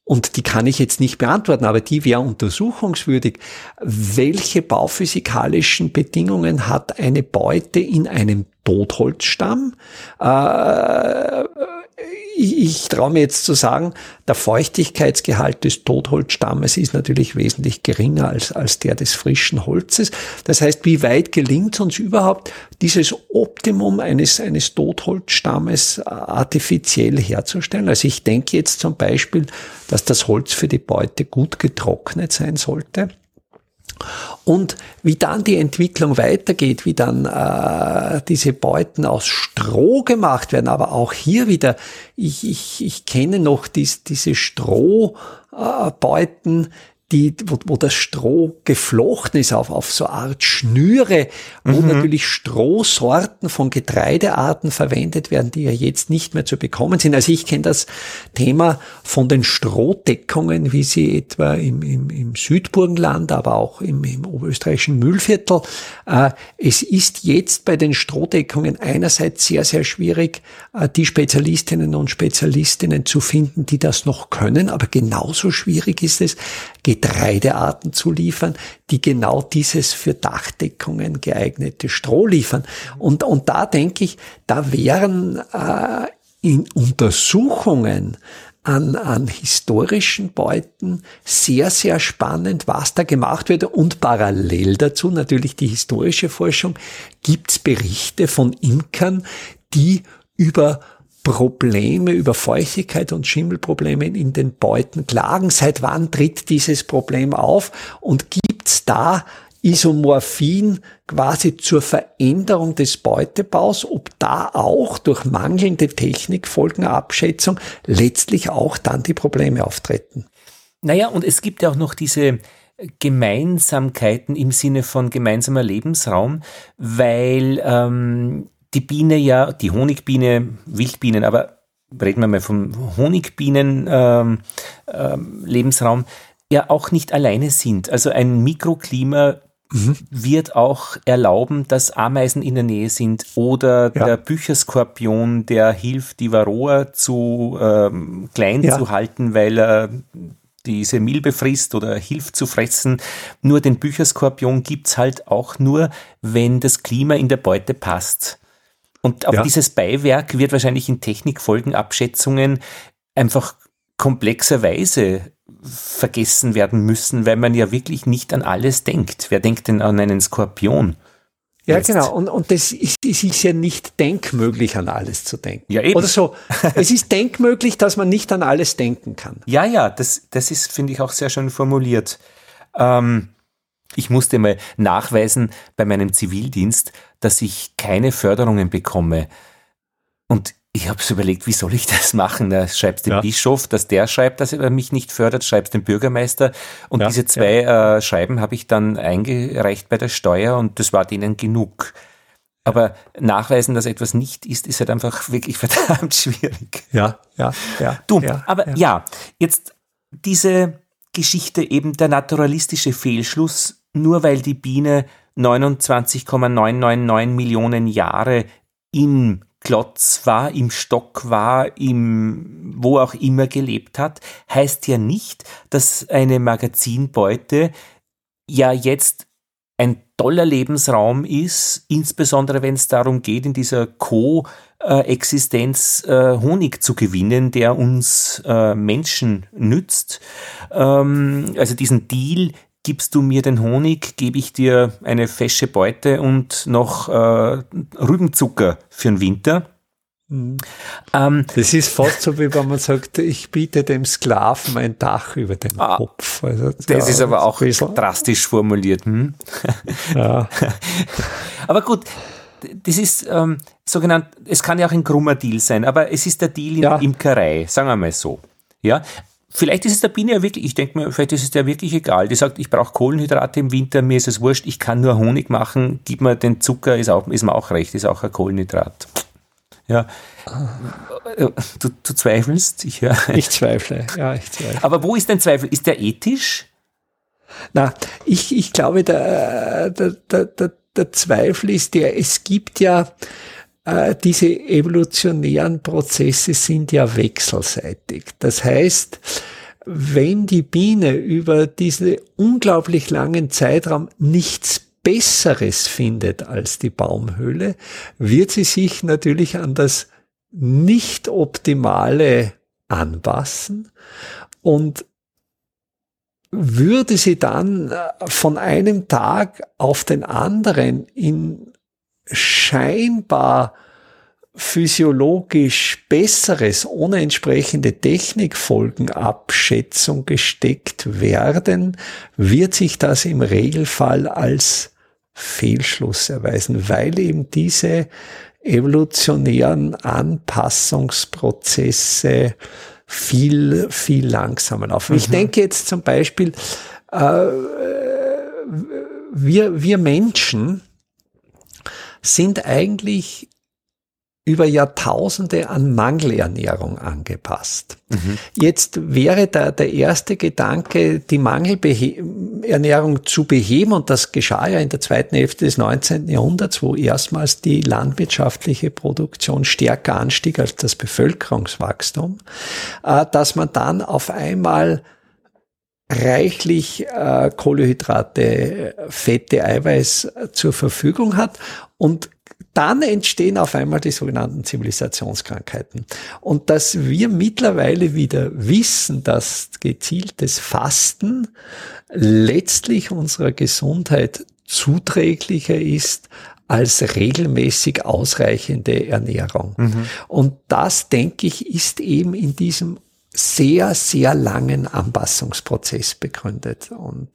und die kann ich jetzt nicht beantworten, aber die wäre untersuchungswürdig. Welche bauphysikalischen Bedingungen hat eine Beute in einem Totholzstamm? Äh, ich, ich traue mir jetzt zu sagen, der Feuchtigkeitsgehalt des Totholzstammes ist natürlich wesentlich geringer als, als der des frischen Holzes. Das heißt, wie weit gelingt uns überhaupt, dieses Optimum eines, eines Totholzstammes artifiziell herzustellen? Also ich denke jetzt zum Beispiel, dass das Holz für die Beute gut getrocknet sein sollte. Und wie dann die Entwicklung weitergeht, wie dann äh, diese Beuten aus Stroh gemacht werden, aber auch hier wieder, ich, ich, ich kenne noch dies, diese Strohbeuten, die, wo, wo das Stroh geflochten ist auf, auf so Art Schnüre, wo mhm. natürlich Strohsorten von Getreidearten verwendet werden, die ja jetzt nicht mehr zu bekommen sind. Also ich kenne das Thema von den Strohdeckungen, wie sie etwa im, im, im Südburgenland, aber auch im, im oberösterreichischen Mühlviertel. Äh, es ist jetzt bei den Strohdeckungen einerseits sehr, sehr schwierig, äh, die Spezialistinnen und Spezialistinnen zu finden, die das noch können, aber genauso schwierig ist es, Getreidearten zu liefern, die genau dieses für Dachdeckungen geeignete Stroh liefern. Und, und da denke ich, da wären äh, in Untersuchungen an, an historischen Beuten sehr, sehr spannend, was da gemacht wird. Und parallel dazu natürlich die historische Forschung gibt's Berichte von Imkern, die über Probleme über Feuchtigkeit und Schimmelprobleme in den Beuten klagen. Seit wann tritt dieses Problem auf und gibt's da Isomorphien quasi zur Veränderung des Beutebaus, ob da auch durch mangelnde Technikfolgenabschätzung letztlich auch dann die Probleme auftreten. Naja, und es gibt ja auch noch diese Gemeinsamkeiten im Sinne von gemeinsamer Lebensraum, weil ähm, die Biene ja, die Honigbiene, Wildbienen, aber reden wir mal vom Honigbienen ähm, ähm, Lebensraum, ja auch nicht alleine sind. Also ein Mikroklima mhm. wird auch erlauben, dass Ameisen in der Nähe sind oder ja. der Bücherskorpion, der hilft, die Varroa zu ähm, klein ja. zu halten, weil er diese Milbe frisst oder hilft zu fressen. Nur den Bücherskorpion gibt's halt auch nur, wenn das Klima in der Beute passt. Und auch ja. dieses Beiwerk wird wahrscheinlich in Technikfolgenabschätzungen einfach komplexerweise vergessen werden müssen, weil man ja wirklich nicht an alles denkt. Wer denkt denn an einen Skorpion? Ja, Jetzt. genau. Und, und das ist, es ist ja nicht denkmöglich, an alles zu denken. Ja, eben. Oder so. es ist denkmöglich, dass man nicht an alles denken kann. Ja, ja, das, das ist, finde ich, auch sehr schön formuliert. Ähm, ich musste mal nachweisen bei meinem Zivildienst, dass ich keine Förderungen bekomme. Und ich habe so überlegt, wie soll ich das machen? Da schreibst den ja. Bischof, dass der schreibt, dass er mich nicht fördert, schreibst den Bürgermeister. Und ja, diese zwei ja. äh, Schreiben habe ich dann eingereicht bei der Steuer und das war denen genug. Aber nachweisen, dass etwas nicht ist, ist halt einfach wirklich verdammt schwierig. Ja, ja, ja. Du, aber ja. ja, jetzt diese Geschichte eben der naturalistische Fehlschluss, nur weil die Biene 29,999 Millionen Jahre im Klotz war, im Stock war, im wo auch immer gelebt hat, heißt ja nicht, dass eine Magazinbeute ja jetzt ein toller Lebensraum ist, insbesondere wenn es darum geht, in dieser Co-Existenz äh, Honig zu gewinnen, der uns äh, Menschen nützt. Ähm, also diesen Deal, gibst du mir den Honig, gebe ich dir eine fesche Beute und noch äh, Rübenzucker für den Winter. Mhm. Ähm, das ist fast so, wie wenn man sagt, ich biete dem Sklaven ein Dach über den ah, Kopf. Also, das ist aber auch drastisch formuliert. Hm? Ja. aber gut, das ist ähm, sogenannt, es kann ja auch ein krummer Deal sein, aber es ist der Deal in ja. der Imkerei, sagen wir mal so. Ja, Vielleicht ist es der Biene ja wirklich, ich denke mir, vielleicht ist es der wirklich egal. Die sagt, ich brauche Kohlenhydrate im Winter, mir ist es wurscht, ich kann nur Honig machen, gib mir den Zucker, ist, auch, ist mir auch recht, ist auch ein Kohlenhydrat. Ja. Du, du zweifelst? Ich, ja. ich zweifle, ja, ich zweifle. Aber wo ist dein Zweifel? Ist der ethisch? Na, ich, ich glaube, der, der, der, der Zweifel ist der, es gibt ja äh, diese evolutionären Prozesse sind ja wechselseitig. Das heißt, wenn die Biene über diesen unglaublich langen Zeitraum nichts Besseres findet als die Baumhöhle, wird sie sich natürlich an das nicht optimale anpassen und würde sie dann äh, von einem Tag auf den anderen in scheinbar physiologisch Besseres ohne entsprechende Technikfolgenabschätzung gesteckt werden, wird sich das im Regelfall als Fehlschluss erweisen, weil eben diese evolutionären Anpassungsprozesse viel, viel langsamer laufen. Mhm. Ich denke jetzt zum Beispiel, äh, wir, wir Menschen, sind eigentlich über Jahrtausende an Mangelernährung angepasst. Mhm. Jetzt wäre da der erste Gedanke, die Mangelernährung zu beheben, und das geschah ja in der zweiten Hälfte des 19. Jahrhunderts, wo erstmals die landwirtschaftliche Produktion stärker anstieg als das Bevölkerungswachstum, äh, dass man dann auf einmal reichlich äh, Kohlehydrate, Fette, Eiweiß zur Verfügung hat und dann entstehen auf einmal die sogenannten Zivilisationskrankheiten. Und dass wir mittlerweile wieder wissen, dass gezieltes Fasten letztlich unserer Gesundheit zuträglicher ist als regelmäßig ausreichende Ernährung. Mhm. Und das, denke ich, ist eben in diesem sehr, sehr langen Anpassungsprozess begründet. Und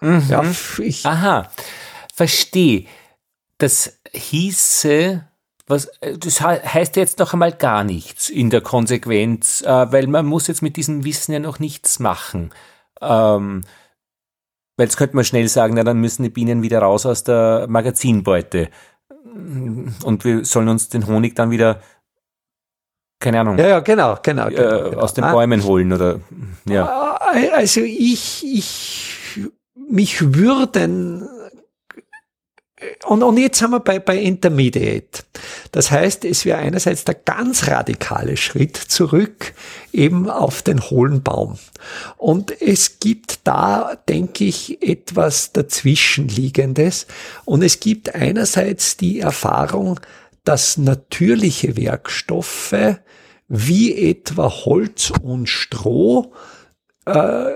mhm. ja, ich. Aha, verstehe. Das hieße, was, das heißt jetzt noch einmal gar nichts in der Konsequenz, äh, weil man muss jetzt mit diesem Wissen ja noch nichts machen. Ähm, weil jetzt könnte man schnell sagen, na dann müssen die Bienen wieder raus aus der Magazinbeute. Und wir sollen uns den Honig dann wieder, keine Ahnung. Ja, ja, genau, genau. genau, äh, genau. Aus den Bäumen holen oder, ja. Also ich, ich, mich würden und, und jetzt sind wir bei, bei Intermediate. Das heißt, es wäre einerseits der ganz radikale Schritt zurück eben auf den hohlen Baum. Und es gibt da, denke ich, etwas dazwischenliegendes. Und es gibt einerseits die Erfahrung, dass natürliche Werkstoffe wie etwa Holz und Stroh äh,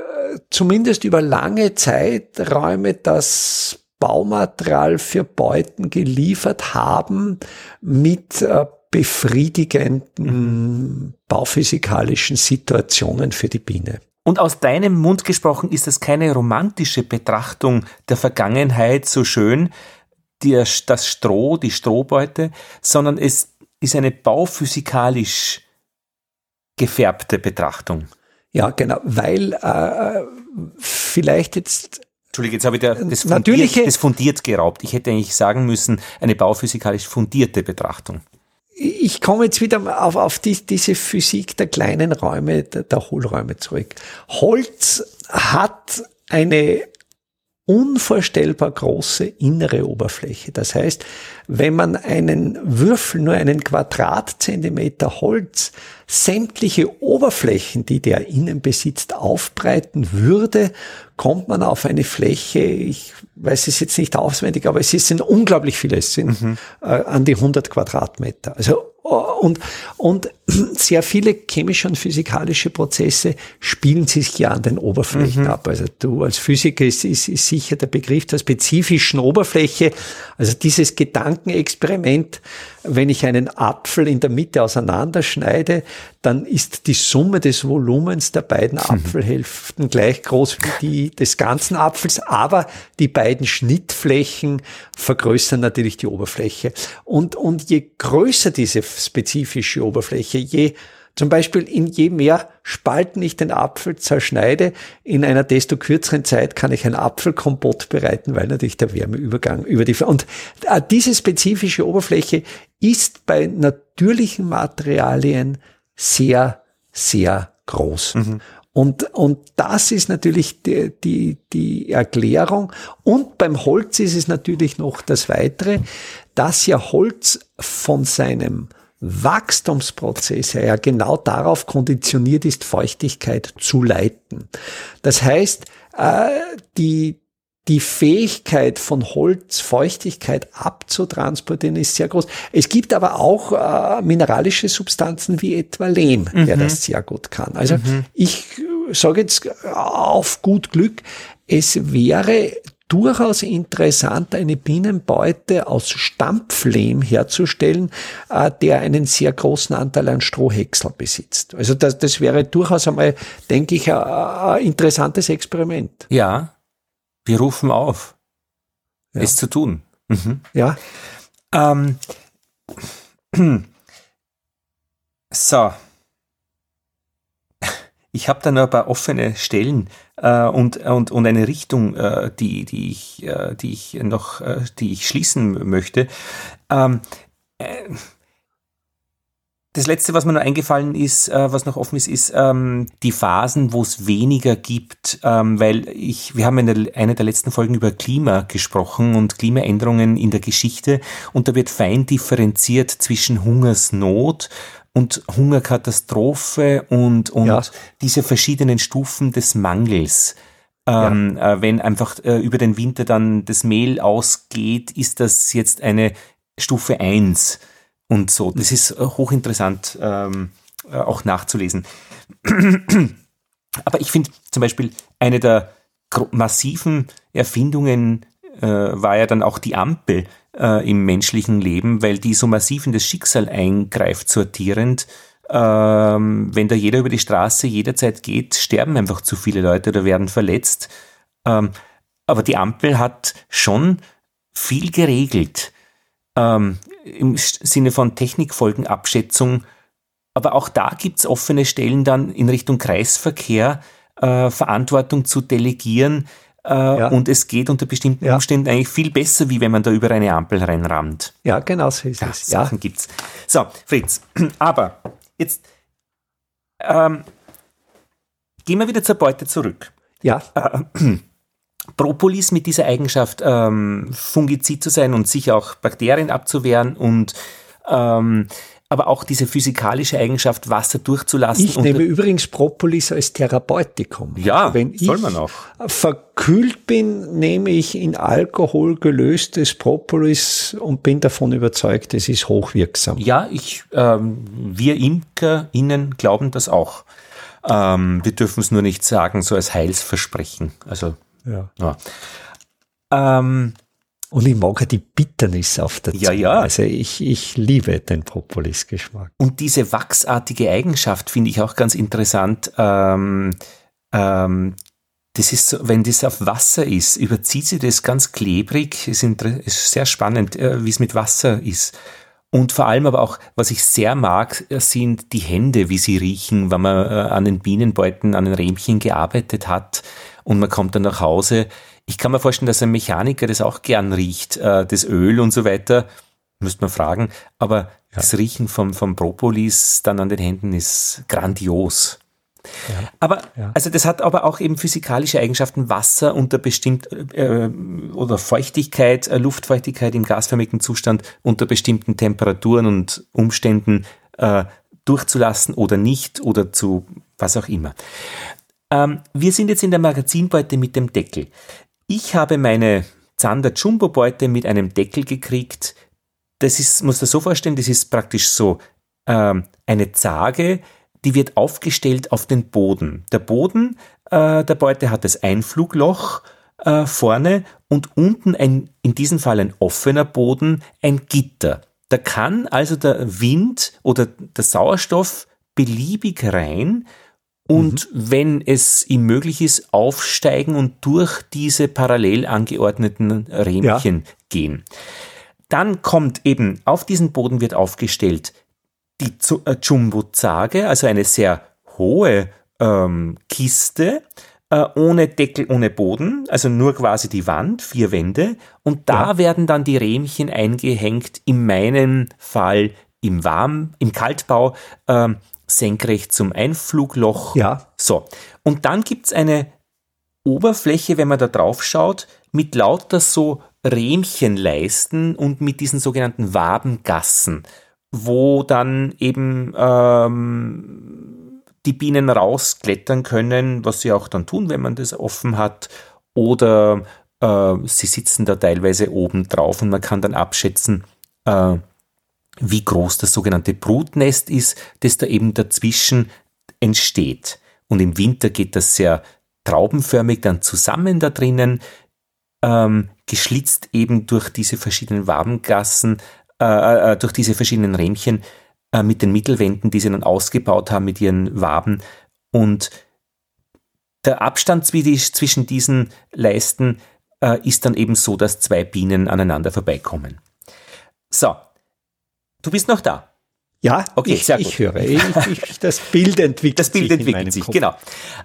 zumindest über lange Zeiträume das Baumaterial für Beuten geliefert haben mit äh, befriedigenden bauphysikalischen Situationen für die Biene. Und aus deinem Mund gesprochen ist das keine romantische Betrachtung der Vergangenheit so schön, die, das Stroh, die Strohbeute, sondern es ist eine bauphysikalisch gefärbte Betrachtung. Ja, genau, weil äh, vielleicht jetzt Entschuldige, jetzt habe ich das, fundiert, das fundiert geraubt. Ich hätte eigentlich sagen müssen, eine bauphysikalisch fundierte Betrachtung. Ich komme jetzt wieder auf, auf die, diese Physik der kleinen Räume, der, der Hohlräume zurück. Holz hat eine unvorstellbar große innere Oberfläche. Das heißt, wenn man einen Würfel, nur einen Quadratzentimeter Holz, sämtliche Oberflächen, die der innen besitzt, aufbreiten würde, kommt man auf eine Fläche, ich weiß es jetzt nicht auswendig, aber es sind unglaublich viele, es sind mhm. äh, an die 100 Quadratmeter. Also und, und sehr viele chemische und physikalische Prozesse spielen sich ja an den Oberflächen mhm. ab. Also du als Physiker ist, ist, ist sicher der Begriff der spezifischen Oberfläche. Also dieses Gedankenexperiment, wenn ich einen Apfel in der Mitte auseinanderschneide, dann ist die Summe des Volumens der beiden mhm. Apfelhälften gleich groß wie die des ganzen Apfels, aber die beiden Schnittflächen vergrößern natürlich die Oberfläche. Und, und je größer diese spezifische Oberfläche, je zum Beispiel in je mehr Spalten ich den Apfel zerschneide, in einer desto kürzeren Zeit kann ich ein Apfelkompott bereiten, weil natürlich der Wärmeübergang über die, und äh, diese spezifische Oberfläche ist bei natürlichen Materialien sehr, sehr groß. Mhm. Und, und das ist natürlich die, die, die Erklärung. Und beim Holz ist es natürlich noch das Weitere, dass ja Holz von seinem Wachstumsprozess her ja genau darauf konditioniert ist, Feuchtigkeit zu leiten. Das heißt, äh, die, die Fähigkeit von Holz Feuchtigkeit abzutransportieren ist sehr groß. Es gibt aber auch äh, mineralische Substanzen wie etwa Lehm, mhm. der das sehr gut kann. Also mhm. ich sage jetzt auf gut Glück, es wäre durchaus interessant, eine Bienenbeute aus Stampflehm herzustellen, äh, der einen sehr großen Anteil an Strohhäcksel besitzt. Also das, das wäre durchaus einmal, denke ich, ein, ein interessantes Experiment. Ja, wir rufen auf, ja. es zu tun. Mhm. Ja. Ähm. So. Ich habe da noch ein paar offene Stellen äh, und, und, und eine Richtung, äh, die, die, ich, äh, die ich noch, äh, die ich schließen möchte. Ähm, äh, das letzte, was mir noch eingefallen ist, äh, was noch offen ist, ist ähm, die Phasen, wo es weniger gibt, ähm, weil ich, wir haben in der, einer der letzten Folgen über Klima gesprochen und Klimaänderungen in der Geschichte und da wird fein differenziert zwischen Hungersnot und Hungerkatastrophe und, und ja. diese verschiedenen Stufen des Mangels. Ähm, ja. äh, wenn einfach äh, über den Winter dann das Mehl ausgeht, ist das jetzt eine Stufe 1 und so. Das ist äh, hochinteressant ähm, äh, auch nachzulesen. Aber ich finde zum Beispiel eine der massiven Erfindungen äh, war ja dann auch die Ampel äh, im menschlichen Leben, weil die so massiv in das Schicksal eingreift, sortierend. Ähm, wenn da jeder über die Straße jederzeit geht, sterben einfach zu viele Leute oder werden verletzt. Ähm, aber die Ampel hat schon viel geregelt ähm, im Sinne von Technikfolgenabschätzung. Aber auch da gibt es offene Stellen dann in Richtung Kreisverkehr, äh, Verantwortung zu delegieren. Äh, ja. Und es geht unter bestimmten ja. Umständen eigentlich viel besser, wie wenn man da über eine Ampel reinrammt. Ja, genau so ist ja, es. Sachen gibt's. So, Fritz, aber jetzt ähm, gehen wir wieder zur Beute zurück. Ja. Äh, Propolis mit dieser Eigenschaft, ähm, Fungizid zu sein und sich auch Bakterien abzuwehren und ähm, aber auch diese physikalische Eigenschaft, Wasser durchzulassen. Ich nehme übrigens Propolis als Therapeutikum. Ja, wenn soll man auch. verkühlt bin, nehme ich in Alkohol gelöstes Propolis und bin davon überzeugt, es ist hochwirksam. Ja, ich, ähm, wir ImkerInnen glauben das auch. Ähm, wir dürfen es nur nicht sagen, so als Heilsversprechen. Also ja. ja. Ähm, und ich mag ja die Bitternis auf der Zunge. Ja, ja. Also ich, ich liebe den Propolis-Geschmack. Und diese wachsartige Eigenschaft finde ich auch ganz interessant. Ähm, ähm, das ist so, wenn das auf Wasser ist, überzieht sie das ganz klebrig. Ist, ist sehr spannend, äh, wie es mit Wasser ist. Und vor allem aber auch, was ich sehr mag, sind die Hände, wie sie riechen, wenn man äh, an den Bienenbeuten, an den Rähmchen gearbeitet hat und man kommt dann nach Hause. Ich kann mir vorstellen, dass ein Mechaniker das auch gern riecht, äh, das Öl und so weiter. Müsste man fragen. Aber ja. das Riechen vom, vom Propolis dann an den Händen ist grandios. Ja. Aber, ja. also das hat aber auch eben physikalische Eigenschaften, Wasser unter bestimmt, äh, oder Feuchtigkeit, äh, Luftfeuchtigkeit im gasförmigen Zustand unter bestimmten Temperaturen und Umständen äh, durchzulassen oder nicht oder zu was auch immer. Ähm, wir sind jetzt in der Magazinbeute mit dem Deckel. Ich habe meine Zander Jumbo Beute mit einem Deckel gekriegt. Das ist, muss das so vorstellen, das ist praktisch so ähm, eine Zage, die wird aufgestellt auf den Boden. Der Boden äh, der Beute hat das Einflugloch äh, vorne und unten ein, in diesem Fall ein offener Boden, ein Gitter. Da kann also der Wind oder der Sauerstoff beliebig rein und mhm. wenn es ihm möglich ist, aufsteigen und durch diese parallel angeordneten Rähmchen ja. gehen. Dann kommt eben, auf diesen Boden wird aufgestellt die äh, Jumbo-Zage, also eine sehr hohe ähm, Kiste, äh, ohne Deckel, ohne Boden, also nur quasi die Wand, vier Wände. Und da ja. werden dann die Rähmchen eingehängt, in meinem Fall im Warm, im Kaltbau, ähm, senkrecht zum Einflugloch. Ja. So. Und dann gibt's eine Oberfläche, wenn man da drauf schaut, mit lauter so Rähmchenleisten und mit diesen sogenannten Wabengassen, wo dann eben ähm, die Bienen rausklettern können, was sie auch dann tun, wenn man das offen hat. Oder äh, sie sitzen da teilweise oben drauf und man kann dann abschätzen, äh, wie groß das sogenannte Brutnest ist, das da eben dazwischen entsteht. Und im Winter geht das sehr traubenförmig dann zusammen da drinnen, ähm, geschlitzt eben durch diese verschiedenen Wabengassen, äh, äh, durch diese verschiedenen Rähmchen äh, mit den Mittelwänden, die sie dann ausgebaut haben mit ihren Waben. Und der Abstand zwischen diesen Leisten äh, ist dann eben so, dass zwei Bienen aneinander vorbeikommen. So, Du bist noch da. Ja, okay, ich, sehr gut. ich höre. Ich, ich, das Bild entwickelt sich. Das Bild entwickelt sich, Kopf. genau.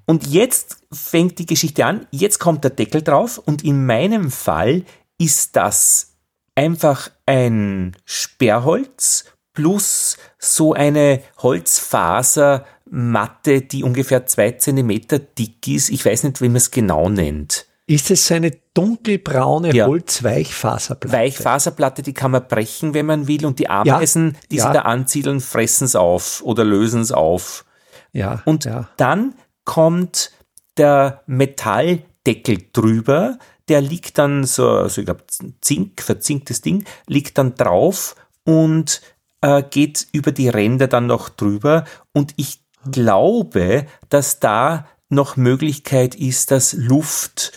Und jetzt fängt die Geschichte an. Jetzt kommt der Deckel drauf und in meinem Fall ist das einfach ein Sperrholz plus so eine Holzfasermatte, die ungefähr zwei Zentimeter dick ist. Ich weiß nicht, wie man es genau nennt. Ist es so eine dunkelbraune ja. Holzweichfaserplatte? Weichfaserplatte, die kann man brechen, wenn man will, und die Ameisen, ja. die ja. sie da ansiedeln, fressen es auf oder lösen es auf. Ja. Und dann kommt der Metall Deckel drüber, der liegt dann so, also ich glaube, Zink, verzinktes Ding, liegt dann drauf und äh, geht über die Ränder dann noch drüber. Und ich glaube, dass da noch Möglichkeit ist, dass Luft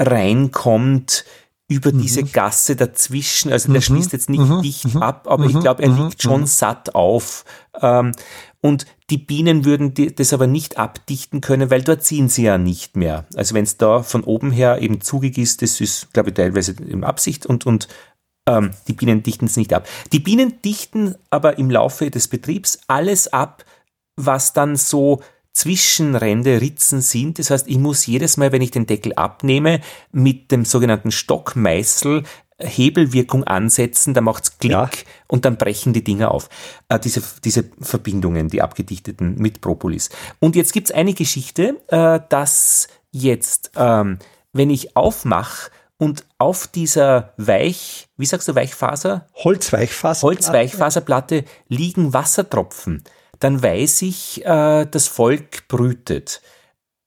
reinkommt über mhm. diese Gasse dazwischen. Also der mhm. schließt jetzt nicht mhm. dicht mhm. ab, aber ich mhm. glaube, er liegt mhm. schon satt auf. Ähm, und die Bienen würden das aber nicht abdichten können, weil dort ziehen sie ja nicht mehr. Also wenn es da von oben her eben zugig ist, das ist, glaube ich, teilweise in Absicht und, und ähm, die Bienen dichten es nicht ab. Die Bienen dichten aber im Laufe des Betriebs alles ab, was dann so Zwischenrände, Ritzen sind. Das heißt, ich muss jedes Mal, wenn ich den Deckel abnehme, mit dem sogenannten Stockmeißel Hebelwirkung ansetzen, da macht's Klick ja. und dann brechen die Dinger auf. Äh, diese, diese Verbindungen, die abgedichteten mit Propolis. Und jetzt gibt's eine Geschichte, äh, dass jetzt, ähm, wenn ich aufmache und auf dieser Weich, wie sagst du, Weichfaser? Holzweichfaserplatte. Holzweichfaserplatte liegen Wassertropfen dann weiß ich, äh, das Volk brütet.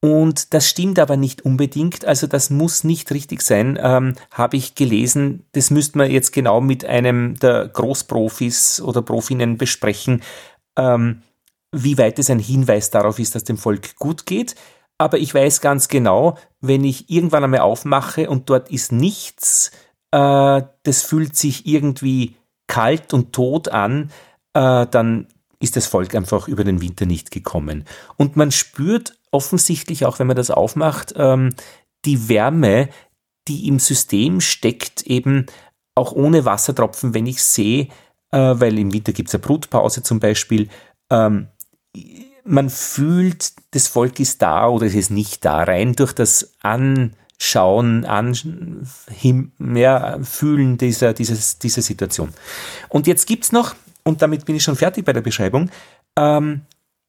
Und das stimmt aber nicht unbedingt, also das muss nicht richtig sein, ähm, habe ich gelesen. Das müsste man jetzt genau mit einem der Großprofis oder Profinnen besprechen, ähm, wie weit es ein Hinweis darauf ist, dass dem Volk gut geht. Aber ich weiß ganz genau, wenn ich irgendwann einmal aufmache und dort ist nichts, äh, das fühlt sich irgendwie kalt und tot an, äh, dann ist das Volk einfach über den Winter nicht gekommen. Und man spürt offensichtlich auch, wenn man das aufmacht, ähm, die Wärme, die im System steckt, eben auch ohne Wassertropfen, wenn ich sehe, äh, weil im Winter gibt es eine Brutpause zum Beispiel, ähm, man fühlt, das Volk ist da oder es ist nicht da, rein durch das Anschauen, an, ja, Fühlen dieser, dieses, dieser Situation. Und jetzt gibt es noch und damit bin ich schon fertig bei der Beschreibung, ähm,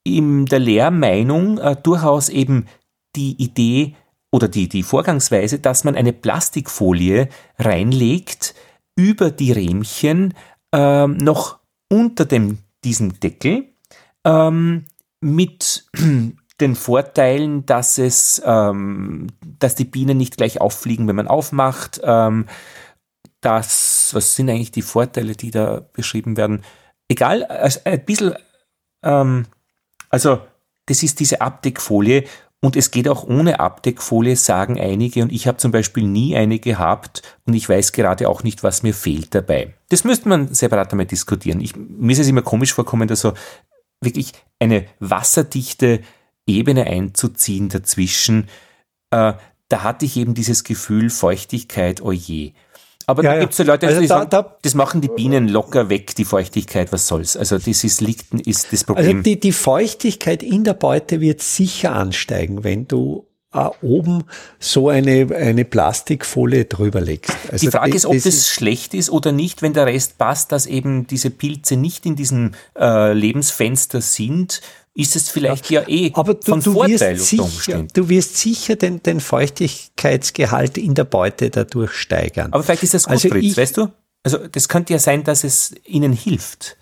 in der Lehrmeinung äh, durchaus eben die Idee oder die, die Vorgangsweise, dass man eine Plastikfolie reinlegt über die Rähmchen ähm, noch unter dem, diesem Deckel ähm, mit den Vorteilen, dass es, ähm, dass die Bienen nicht gleich auffliegen, wenn man aufmacht. Ähm, das, was sind eigentlich die Vorteile, die da beschrieben werden? Egal, also ein bisschen, ähm, also das ist diese Abdeckfolie und es geht auch ohne Abdeckfolie, sagen einige, und ich habe zum Beispiel nie eine gehabt und ich weiß gerade auch nicht, was mir fehlt dabei. Das müsste man separat einmal diskutieren. Ich, mir ist es immer komisch vorkommen, dass so wirklich eine wasserdichte Ebene einzuziehen dazwischen. Äh, da hatte ich eben dieses Gefühl Feuchtigkeit, oje. Oh aber ja, da gibt es ja Leute, also die da, sagen, da, das machen die Bienen locker weg, die Feuchtigkeit, was soll's. Also das ist, liegt, ist das Problem. Also die, die Feuchtigkeit in der Beute wird sicher ansteigen, wenn du äh, oben so eine, eine Plastikfolie drüber legst. Also die Frage das, ist, ob das, das, schlecht ist oder nicht, wenn der Rest passt, dass eben diese Pilze nicht in diesem äh, Lebensfenster sind, ist es vielleicht ja, ja eh aber du, von du Vorteil wirst sicher, Du wirst sicher den, den Feuchtigkeitsgehalt in der Beute dadurch steigern. Aber vielleicht ist das gut, also Fritz, ich, weißt du? Also das könnte ja sein, dass es ihnen hilft.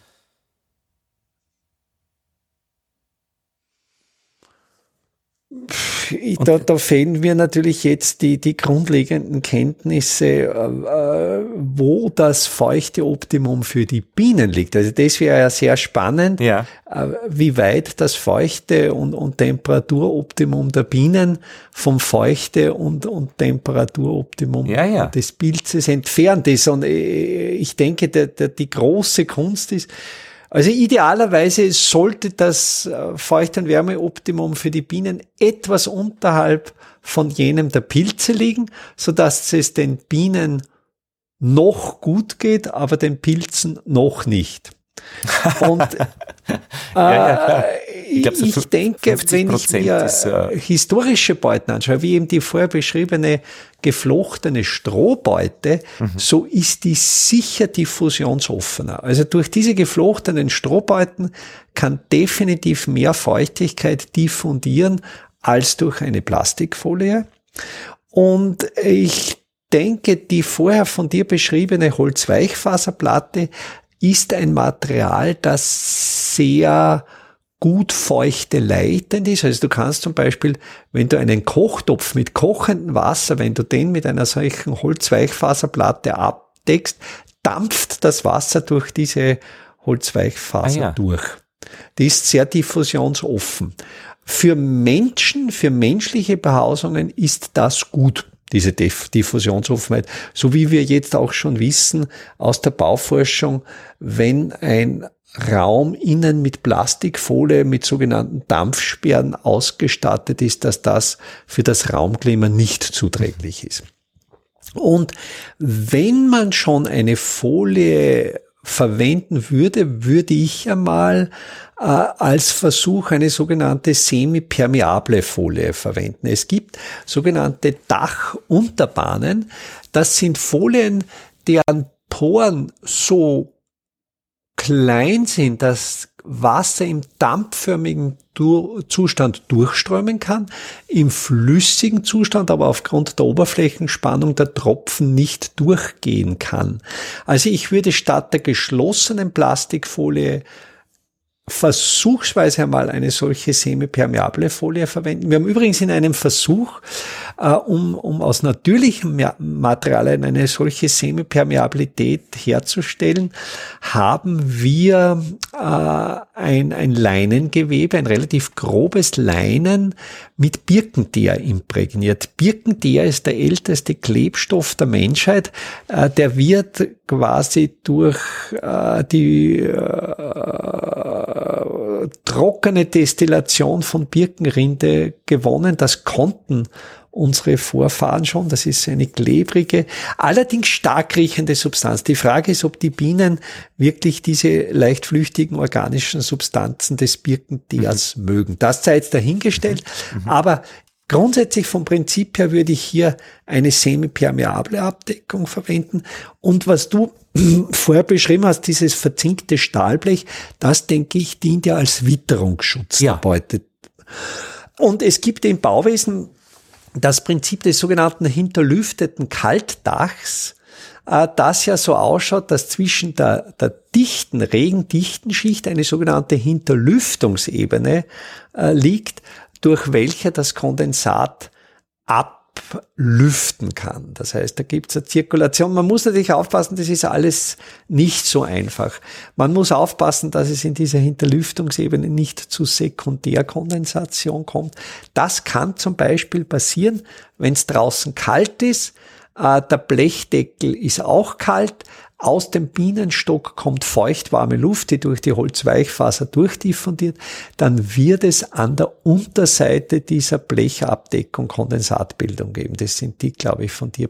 Da, da fehlen mir natürlich jetzt die, die grundlegenden Kenntnisse, äh, wo das feuchte Optimum für die Bienen liegt. Also das wäre ja sehr spannend, ja. Äh, wie weit das feuchte und, und Temperaturoptimum der Bienen vom feuchte und, und Temperaturoptimum ja, ja. des Pilzes entfernt ist. Und äh, ich denke, der, der, die große Kunst ist, also idealerweise sollte das äh, Feucht- und Wärmeoptimum für die Bienen etwas unterhalb von jenem der Pilze liegen, so dass es den Bienen noch gut geht, aber den Pilzen noch nicht. Und äh, ja, ja, ich, glaub, so ich denke, wenn ich mir ist, ja. historische Beuten anschaue, wie eben die vorher beschriebene geflochtene Strohbeute, mhm. so ist die sicher diffusionsoffener. Also durch diese geflochtenen Strohbeuten kann definitiv mehr Feuchtigkeit diffundieren als durch eine Plastikfolie. Und ich denke, die vorher von dir beschriebene Holzweichfaserplatte ist ein Material, das sehr gut feuchte leitend ist. Also du kannst zum Beispiel, wenn du einen Kochtopf mit kochendem Wasser, wenn du den mit einer solchen Holzweichfaserplatte abdeckst, dampft das Wasser durch diese Holzweichfaser ah, ja. durch. Die ist sehr diffusionsoffen. Für Menschen, für menschliche Behausungen ist das gut diese Diffusionsoffenheit. So wie wir jetzt auch schon wissen aus der Bauforschung, wenn ein Raum innen mit Plastikfolie, mit sogenannten Dampfsperren ausgestattet ist, dass das für das Raumklima nicht zuträglich ist. Und wenn man schon eine Folie verwenden würde, würde ich einmal äh, als Versuch eine sogenannte semipermeable Folie verwenden. Es gibt sogenannte Dachunterbahnen. Das sind Folien, deren Poren so klein sind, dass Wasser im dampfförmigen Zustand durchströmen kann, im flüssigen Zustand aber aufgrund der Oberflächenspannung der Tropfen nicht durchgehen kann. Also ich würde statt der geschlossenen Plastikfolie versuchsweise einmal eine solche semipermeable Folie verwenden. Wir haben übrigens in einem Versuch, äh, um, um aus natürlichen Materialien eine solche Semipermeabilität herzustellen, haben wir äh, ein, ein Leinengewebe, ein relativ grobes Leinen mit Birkenteer imprägniert. Birkenteer ist der älteste Klebstoff der Menschheit. Äh, der wird quasi durch äh, die äh, trockene Destillation von Birkenrinde gewonnen. Das konnten unsere Vorfahren schon. Das ist eine klebrige, allerdings stark riechende Substanz. Die Frage ist, ob die Bienen wirklich diese leicht flüchtigen organischen Substanzen des Birkenteers mhm. mögen. Das sei jetzt dahingestellt. Mhm. Aber Grundsätzlich vom Prinzip her würde ich hier eine semipermeable Abdeckung verwenden. Und was du vorher beschrieben hast, dieses verzinkte Stahlblech, das denke ich dient ja als Witterungsschutz ja. Beute. Und es gibt im Bauwesen das Prinzip des sogenannten hinterlüfteten Kaltdachs, äh, das ja so ausschaut, dass zwischen der, der dichten, regendichten Schicht eine sogenannte Hinterlüftungsebene äh, liegt, durch welche das Kondensat ablüften kann. Das heißt, da gibt es eine Zirkulation. Man muss natürlich aufpassen, das ist alles nicht so einfach. Man muss aufpassen, dass es in dieser Hinterlüftungsebene nicht zu Sekundärkondensation kommt. Das kann zum Beispiel passieren, wenn es draußen kalt ist, äh, der Blechdeckel ist auch kalt, aus dem Bienenstock kommt feuchtwarme Luft, die durch die Holzweichfaser durchdiffundiert. Dann wird es an der Unterseite dieser Blechabdeckung Kondensatbildung geben. Das sind die, glaube ich, von dir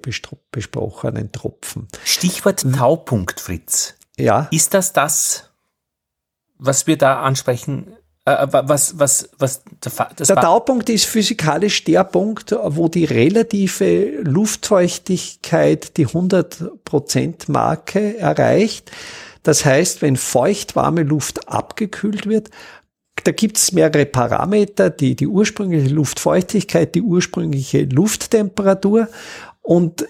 besprochenen Tropfen. Stichwort Taupunkt, Fritz. Ja. Ist das das, was wir da ansprechen? Äh, was, was, was, das der Taupunkt ist physikalisch der Punkt, wo die relative Luftfeuchtigkeit die 100% Marke erreicht. Das heißt, wenn feuchtwarme Luft abgekühlt wird, da gibt es mehrere Parameter, die, die ursprüngliche Luftfeuchtigkeit, die ursprüngliche Lufttemperatur und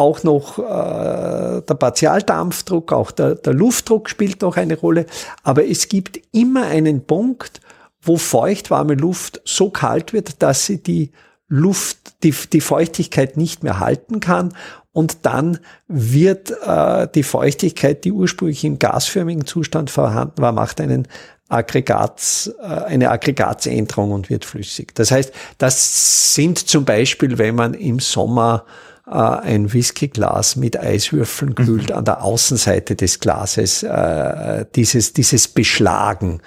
auch noch äh, der Partialdampfdruck, auch der, der Luftdruck spielt noch eine Rolle. Aber es gibt immer einen Punkt, wo feuchtwarme Luft so kalt wird, dass sie die Luft, die, die Feuchtigkeit nicht mehr halten kann. Und dann wird äh, die Feuchtigkeit, die ursprünglich im gasförmigen Zustand vorhanden war, macht einen Aggregats, äh, eine Aggregatsänderung und wird flüssig. Das heißt, das sind zum Beispiel, wenn man im Sommer äh, ein Whiskyglas mit Eiswürfeln kühlt, mhm. an der Außenseite des Glases, äh, dieses, dieses Beschlagen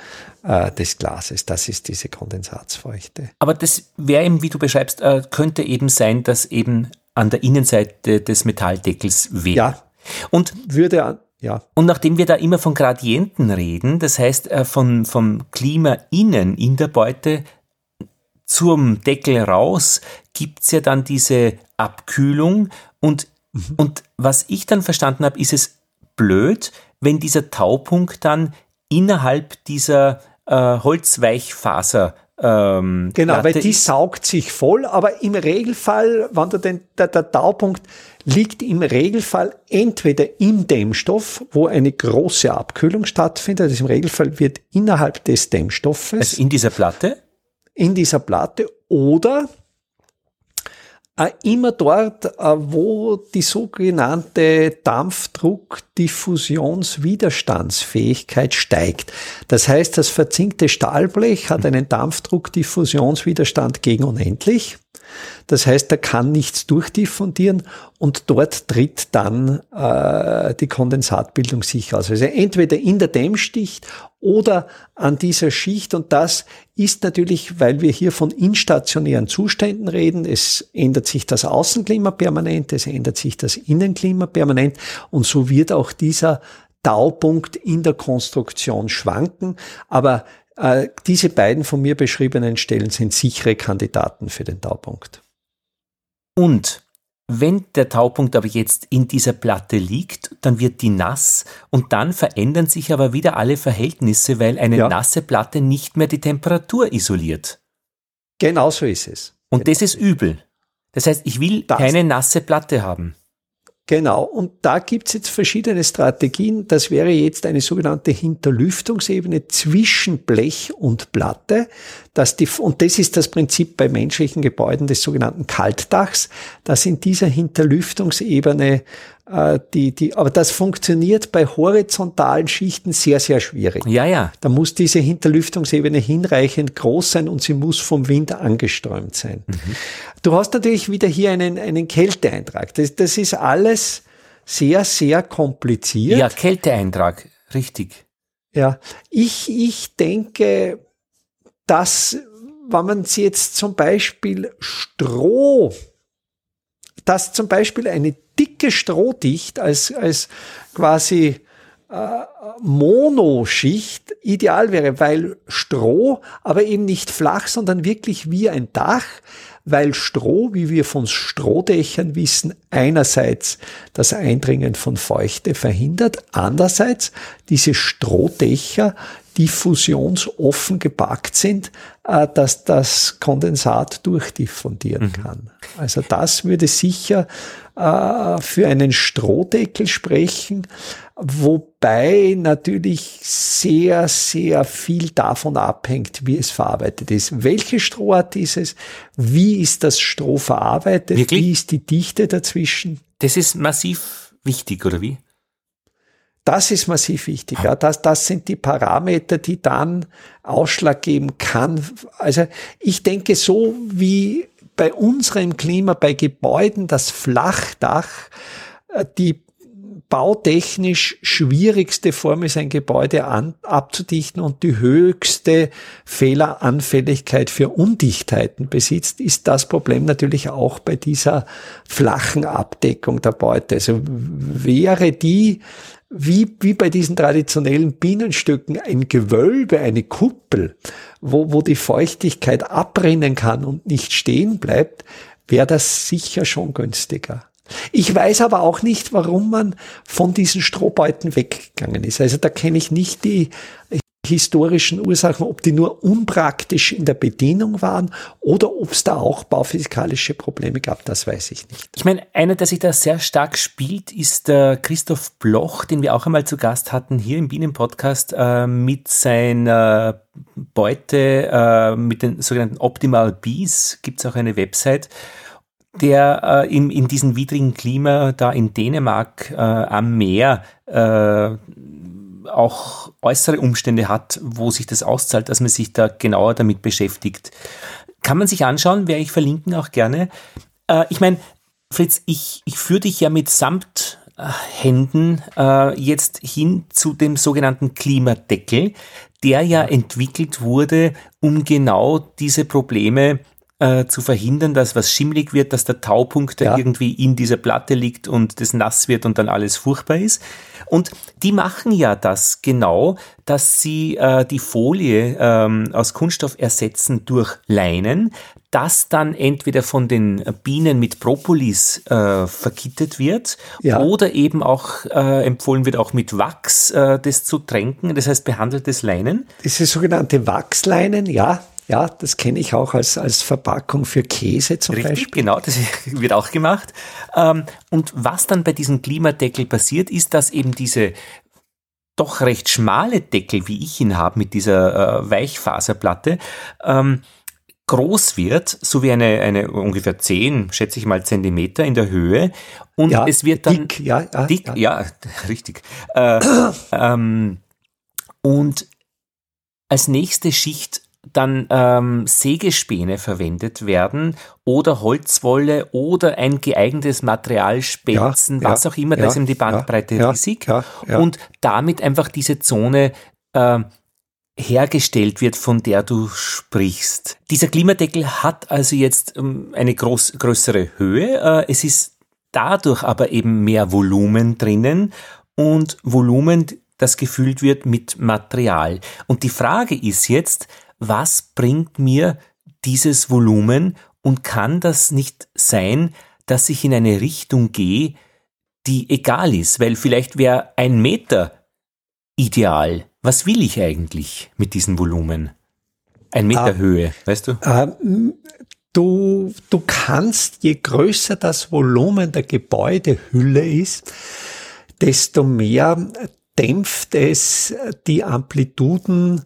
äh, des Glases, das ist diese Kondensatsfeuchte. Aber das wäre eben, wie du beschreibst, äh, könnte eben sein, dass eben an der Innenseite des Metalldeckels wäre. Ja. Und würde ja. Und nachdem wir da immer von Gradienten reden, das heißt äh, von, vom Klima innen in der Beute zum Deckel raus, gibt's ja dann diese Abkühlung und, mhm. und was ich dann verstanden habe, ist es blöd, wenn dieser Taupunkt dann innerhalb dieser äh, Holzweichfaser ähm, genau, weil die saugt sich voll, aber im Regelfall, wenn du den, der, der Taupunkt liegt im Regelfall entweder im Dämmstoff, wo eine große Abkühlung stattfindet, also im Regelfall wird innerhalb des Dämmstoffes. Also in dieser Platte? In dieser Platte oder äh, immer dort, äh, wo die sogenannte Dampfdruckdiffusionswiderstandsfähigkeit steigt. Das heißt, das verzinkte Stahlblech hat einen Dampfdruckdiffusionswiderstand gegen unendlich. Das heißt, er kann nichts durchdiffundieren und dort tritt dann äh, die Kondensatbildung sicher aus. Also entweder in der Dämmschicht oder an dieser Schicht. Und das ist natürlich, weil wir hier von instationären Zuständen reden, es ändert sich das Außenklima permanent, es ändert sich das Innenklima permanent. Und so wird auch dieser Taupunkt in der Konstruktion schwanken, aber äh, diese beiden von mir beschriebenen Stellen sind sichere Kandidaten für den Taupunkt. Und wenn der Taupunkt aber jetzt in dieser Platte liegt, dann wird die nass und dann verändern sich aber wieder alle Verhältnisse, weil eine ja. nasse Platte nicht mehr die Temperatur isoliert. Genau so ist es. Und genau. das ist übel. Das heißt, ich will das keine nasse Platte haben. Genau, und da gibt's jetzt verschiedene Strategien. Das wäre jetzt eine sogenannte Hinterlüftungsebene zwischen Blech und Platte. Dass die, und das ist das Prinzip bei menschlichen Gebäuden des sogenannten Kaltdachs, dass in dieser Hinterlüftungsebene äh, die, die, aber das funktioniert bei horizontalen Schichten sehr, sehr schwierig. Ja, ja. Da muss diese Hinterlüftungsebene hinreichend groß sein und sie muss vom Wind angeströmt sein. Mhm. Du hast natürlich wieder hier einen, einen Kälteeintrag. Das, das ist alles sehr, sehr kompliziert. Ja, Kälteeintrag, richtig. Ja, ich, ich denke, dass, wenn man sie jetzt zum Beispiel Stroh dass zum Beispiel eine dicke Strohdicht als, als quasi äh, Monoschicht ideal wäre, weil Stroh, aber eben nicht flach, sondern wirklich wie ein Dach, weil Stroh, wie wir von Strohdächern wissen, einerseits das Eindringen von Feuchte verhindert, andererseits diese Strohdächer diffusionsoffen gepackt sind, äh, dass das Kondensat durchdiffundieren mhm. kann. Also das würde sicher äh, für einen Strohdeckel sprechen, wobei natürlich sehr, sehr viel davon abhängt, wie es verarbeitet ist. Welche Strohart ist es? Wie ist das Stroh verarbeitet? Wirklich? Wie ist die Dichte dazwischen? Das ist massiv wichtig, oder wie? Das ist massiv wichtig. Ja. Das, das sind die Parameter, die dann Ausschlag geben kann. Also ich denke, so wie bei unserem Klima, bei Gebäuden, das Flachdach, äh, die bautechnisch schwierigste Form ist, ein Gebäude an, abzudichten und die höchste Fehleranfälligkeit für Undichtheiten besitzt, ist das Problem natürlich auch bei dieser flachen Abdeckung der Beute. Also wäre die wie, wie bei diesen traditionellen Bienenstücken ein Gewölbe, eine Kuppel, wo, wo die Feuchtigkeit abrinnen kann und nicht stehen bleibt, wäre das sicher schon günstiger. Ich weiß aber auch nicht, warum man von diesen Strohbeuten weggegangen ist. Also da kenne ich nicht die historischen Ursachen, ob die nur unpraktisch in der Bedienung waren oder ob es da auch bauphysikalische Probleme gab, das weiß ich nicht. Ich meine, einer, der sich da sehr stark spielt, ist der Christoph Bloch, den wir auch einmal zu Gast hatten hier im Bienen-Podcast äh, mit seiner Beute, äh, mit den sogenannten Optimal Bees, gibt es auch eine Website, der äh, in, in diesem widrigen Klima da in Dänemark äh, am Meer äh, auch äußere Umstände hat, wo sich das auszahlt, dass man sich da genauer damit beschäftigt. Kann man sich anschauen, werde ich verlinken auch gerne. Äh, ich meine, Fritz, ich, ich führe dich ja mit Samthänden äh, jetzt hin zu dem sogenannten Klimadeckel, der ja entwickelt wurde, um genau diese Probleme äh, zu verhindern, dass was schimmelig wird, dass der Taupunkt ja. irgendwie in dieser Platte liegt und das nass wird und dann alles furchtbar ist. Und die machen ja das genau, dass sie äh, die Folie ähm, aus Kunststoff ersetzen durch Leinen, das dann entweder von den Bienen mit Propolis äh, verkittet wird ja. oder eben auch äh, empfohlen wird, auch mit Wachs äh, das zu tränken, das heißt behandeltes Leinen. Diese sogenannte Wachsleinen, ja, Ja, das kenne ich auch als, als Verpackung für Käse zum Richtig, Beispiel. genau, das wird auch gemacht. Ähm, und was dann bei diesem Klimadeckel passiert, ist, dass eben diese doch recht schmale Deckel, wie ich ihn habe, mit dieser äh, Weichfaserplatte, ähm, groß wird, so wie eine, eine ungefähr 10, schätze ich mal, Zentimeter in der Höhe. Und ja, es wird dann dick, ja, ja, dick, ja, ja richtig. Äh, ähm, und als nächste Schicht dann ähm, Sägespäne verwendet werden oder Holzwolle oder ein geeignetes Material, Spelzen, ja, was ja, auch immer, da ist eben die Bandbreite riesig und damit einfach diese Zone äh, hergestellt wird, von der du sprichst. Dieser Klimadeckel hat also jetzt ähm, eine groß, größere Höhe. Äh, es ist dadurch aber eben mehr Volumen drinnen und Volumen, das gefüllt wird mit Material. Und die Frage ist jetzt, was bringt mir dieses Volumen und kann das nicht sein, dass ich in eine Richtung gehe, die egal ist, weil vielleicht wäre ein Meter ideal. Was will ich eigentlich mit diesem Volumen? Ein Meter ah, Höhe, weißt du? Ähm, du? Du kannst, je größer das Volumen der Gebäudehülle ist, desto mehr dämpft es die Amplituden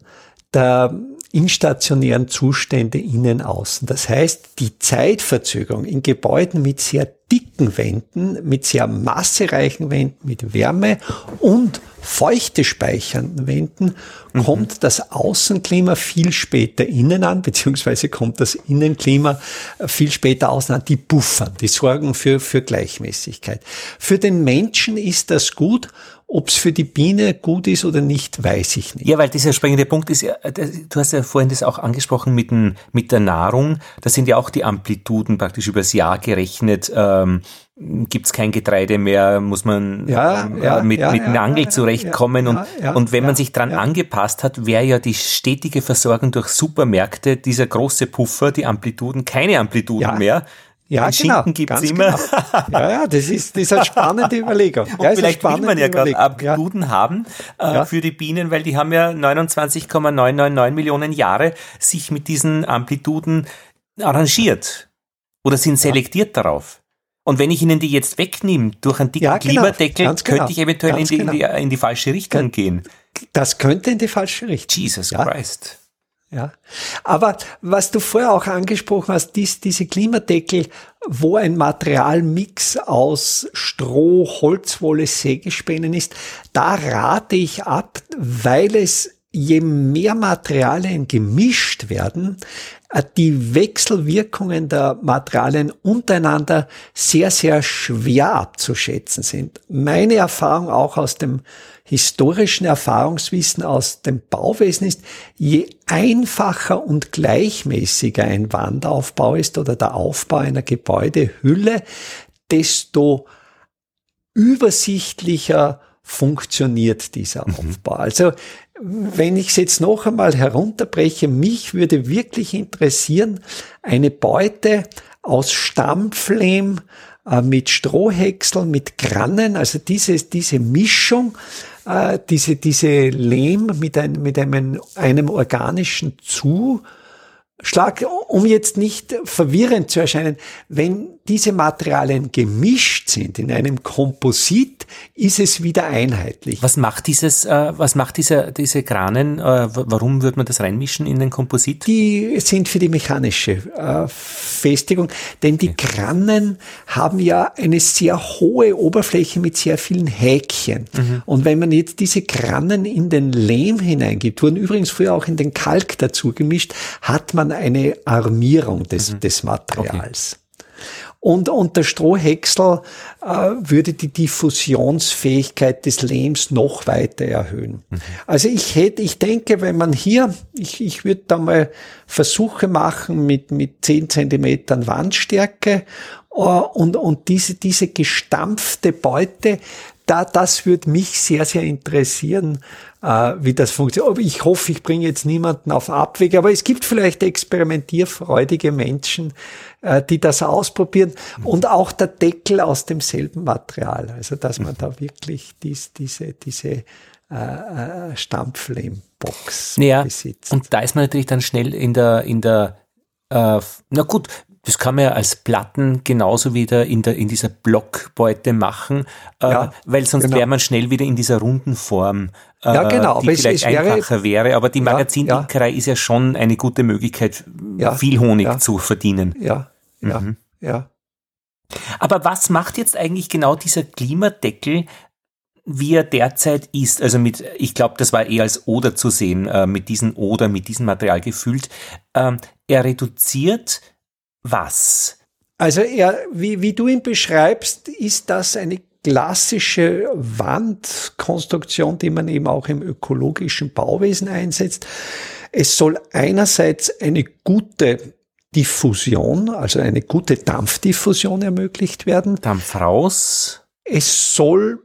der instationären Zustände innen außen. Das heißt, die Zeitverzögerung in Gebäuden mit sehr dicken Wänden, mit sehr massereichen Wänden, mit Wärme und feuchte speichernden Wänden mhm. kommt das Außenklima viel später innen an, beziehungsweise kommt das Innenklima viel später außen an. Die buffern, die sorgen für, für Gleichmäßigkeit. Für den Menschen ist das gut ob es für die Biene gut ist oder nicht, weiß ich nicht. Ja, weil dieser springende Punkt ist ja, du hast ja vorhin das auch angesprochen mit, den, mit der Nahrung. Da sind ja auch die Amplituden praktisch übers Jahr gerechnet. Ähm, Gibt es kein Getreide mehr, muss man ja, ähm, ja, mit, ja, mit ja, Angel zurechtkommen. und, und wenn man sich dran angepasst hat, wäre ja die stetige Versorgung durch Supermärkte, dieser große Puffer, die Amplituden, keine Amplituden mehr. Ja, Den genau. Schinken gibt's immer. Genau. Ja, ja, das ist, das ist eine spannende Überlegung. Ja, vielleicht will man ja gerade Amplituden ja. haben äh, ja. für die Bienen, weil die haben ja 29,999 Millionen Jahre sich mit diesen Amplituden arrangiert oder sind selektiert darauf. Und wenn ich ihnen die jetzt wegnehme durch einen dicken ja, genau. Klimadeckel, genau. könnte ich eventuell in die, genau. in, die, in die, falsche Richtung gehen. Das könnte in die falsche Richtung. Jesus Christ. Ja, aber was du vorher auch angesprochen hast, dies, diese Klimadeckel, wo ein Materialmix aus Stroh, Holzwolle, Sägespänen ist, da rate ich ab, weil es je mehr Materialien gemischt werden, die Wechselwirkungen der Materialien untereinander sehr, sehr schwer abzuschätzen sind. Meine Erfahrung auch aus dem historischen Erfahrungswissen aus dem Bauwesen ist, je einfacher und gleichmäßiger ein Wandaufbau ist oder der Aufbau einer Gebäudehülle, desto übersichtlicher funktioniert dieser mhm. Aufbau. Also wenn ich es jetzt noch einmal herunterbreche, mich würde wirklich interessieren, eine Beute aus Stammflehm äh, mit Strohhäckseln, mit Grannen, also diese, diese Mischung, äh, diese, diese Lehm mit, ein, mit einem, einem organischen Zuschlag, um jetzt nicht verwirrend zu erscheinen, wenn diese Materialien gemischt sind in einem Komposit, ist es wieder einheitlich. Was macht dieses, äh, was macht diese, diese Granen, äh, warum würde man das reinmischen in den Komposit? Die sind für die mechanische äh, Festigung, denn die Granen haben ja eine sehr hohe Oberfläche mit sehr vielen Häkchen. Mhm. Und wenn man jetzt diese Granen in den Lehm hineingibt, wurden übrigens früher auch in den Kalk dazu gemischt, hat man eine Armierung des, mhm. des Materials. Okay. Und, und der Strohhäcksel äh, würde die Diffusionsfähigkeit des Lehms noch weiter erhöhen. Mhm. Also ich hätte, ich denke, wenn man hier, ich, ich würde da mal Versuche machen mit, mit zehn Zentimetern Wandstärke äh, und, und diese, diese gestampfte Beute, da, das würde mich sehr, sehr interessieren, äh, wie das funktioniert. Ich hoffe, ich bringe jetzt niemanden auf Abwege, aber es gibt vielleicht experimentierfreudige Menschen, äh, die das ausprobieren und auch der Deckel aus demselben Material. Also, dass man da wirklich dies, diese, diese äh, Stampflehmbox ja, besitzt. Und da ist man natürlich dann schnell in der, in der, äh, na gut, das kann man ja als Platten genauso wieder in, der, in dieser Blockbeute machen, äh, ja, weil sonst genau. wäre man schnell wieder in dieser runden Form, äh, ja, genau, die vielleicht es, es einfacher wäre, wäre. Aber die Magazindickerei ja, ja. ist ja schon eine gute Möglichkeit, viel Honig zu verdienen. Ja, ja, mhm. ja. Aber was macht jetzt eigentlich genau dieser Klimadeckel wie er derzeit ist, also mit, ich glaube, das war eher als Oder zu sehen, äh, mit diesem Oder, mit diesem Material gefüllt. Ähm, er reduziert was? Also er, wie, wie du ihn beschreibst, ist das eine klassische Wandkonstruktion, die man eben auch im ökologischen Bauwesen einsetzt. Es soll einerseits eine gute Diffusion, also eine gute Dampfdiffusion ermöglicht werden. Dampf raus. Es soll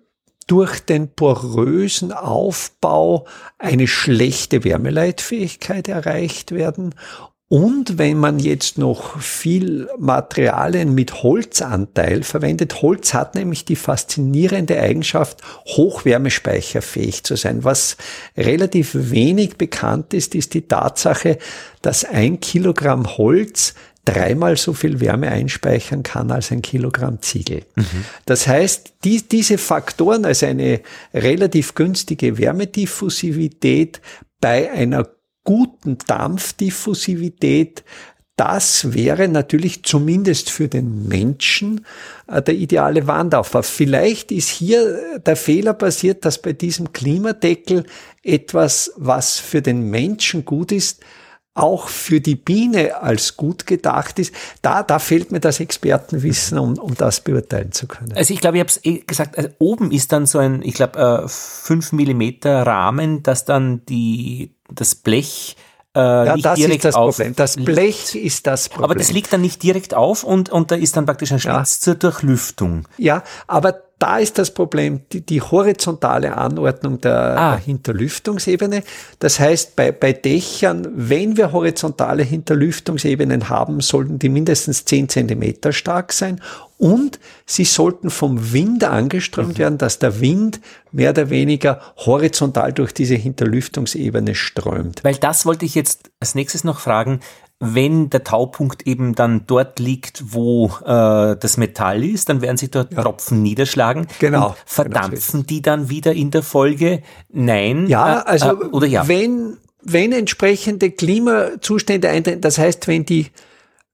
durch den porösen Aufbau eine schlechte Wärmeleitfähigkeit erreicht werden und wenn man jetzt noch viel Materialien mit Holzanteil verwendet, Holz hat nämlich die faszinierende Eigenschaft, hochwärmespeicherfähig zu sein. Was relativ wenig bekannt ist, ist die Tatsache, dass ein Kilogramm Holz dreimal so viel Wärme einspeichern kann als ein Kilogramm Ziegel. Mhm. Das heißt, die, diese Faktoren, also eine relativ günstige Wärmediffusivität bei einer guten Dampfdiffusivität, das wäre natürlich zumindest für den Menschen äh, der ideale Wandaufbau. Vielleicht ist hier der Fehler passiert, dass bei diesem Klimadeckel etwas, was für den Menschen gut ist, auch für die Biene als gut gedacht ist, da, da fehlt mir das Expertenwissen, um, um das beurteilen zu können. Also ich glaube, ich habe es eh gesagt, also oben ist dann so ein, ich glaube, äh, 5 Millimeter Rahmen, dass dann die, das Blech äh, ja, nicht das direkt ist das auf Problem. Das Blech liegt. ist das Problem. Aber das liegt dann nicht direkt auf und, und da ist dann praktisch ein Schlitz ja. zur Durchlüftung. Ja, aber da ist das Problem, die, die horizontale Anordnung der, ah. der, Hinterlüftungsebene. Das heißt, bei, bei Dächern, wenn wir horizontale Hinterlüftungsebenen haben, sollten die mindestens 10 Zentimeter stark sein und sie sollten vom Wind angeströmt mhm. werden, dass der Wind mehr oder weniger horizontal durch diese Hinterlüftungsebene strömt. Weil das wollte ich jetzt als nächstes noch fragen wenn der Taupunkt eben dann dort liegt, wo äh, das Metall ist, dann werden sich dort ja. Tropfen niederschlagen. Genau. Und verdampfen genau. die dann wieder in der Folge? Nein. Ja, äh, also äh, oder ja. wenn wenn entsprechende Klimazustände eintreten, das heißt, wenn die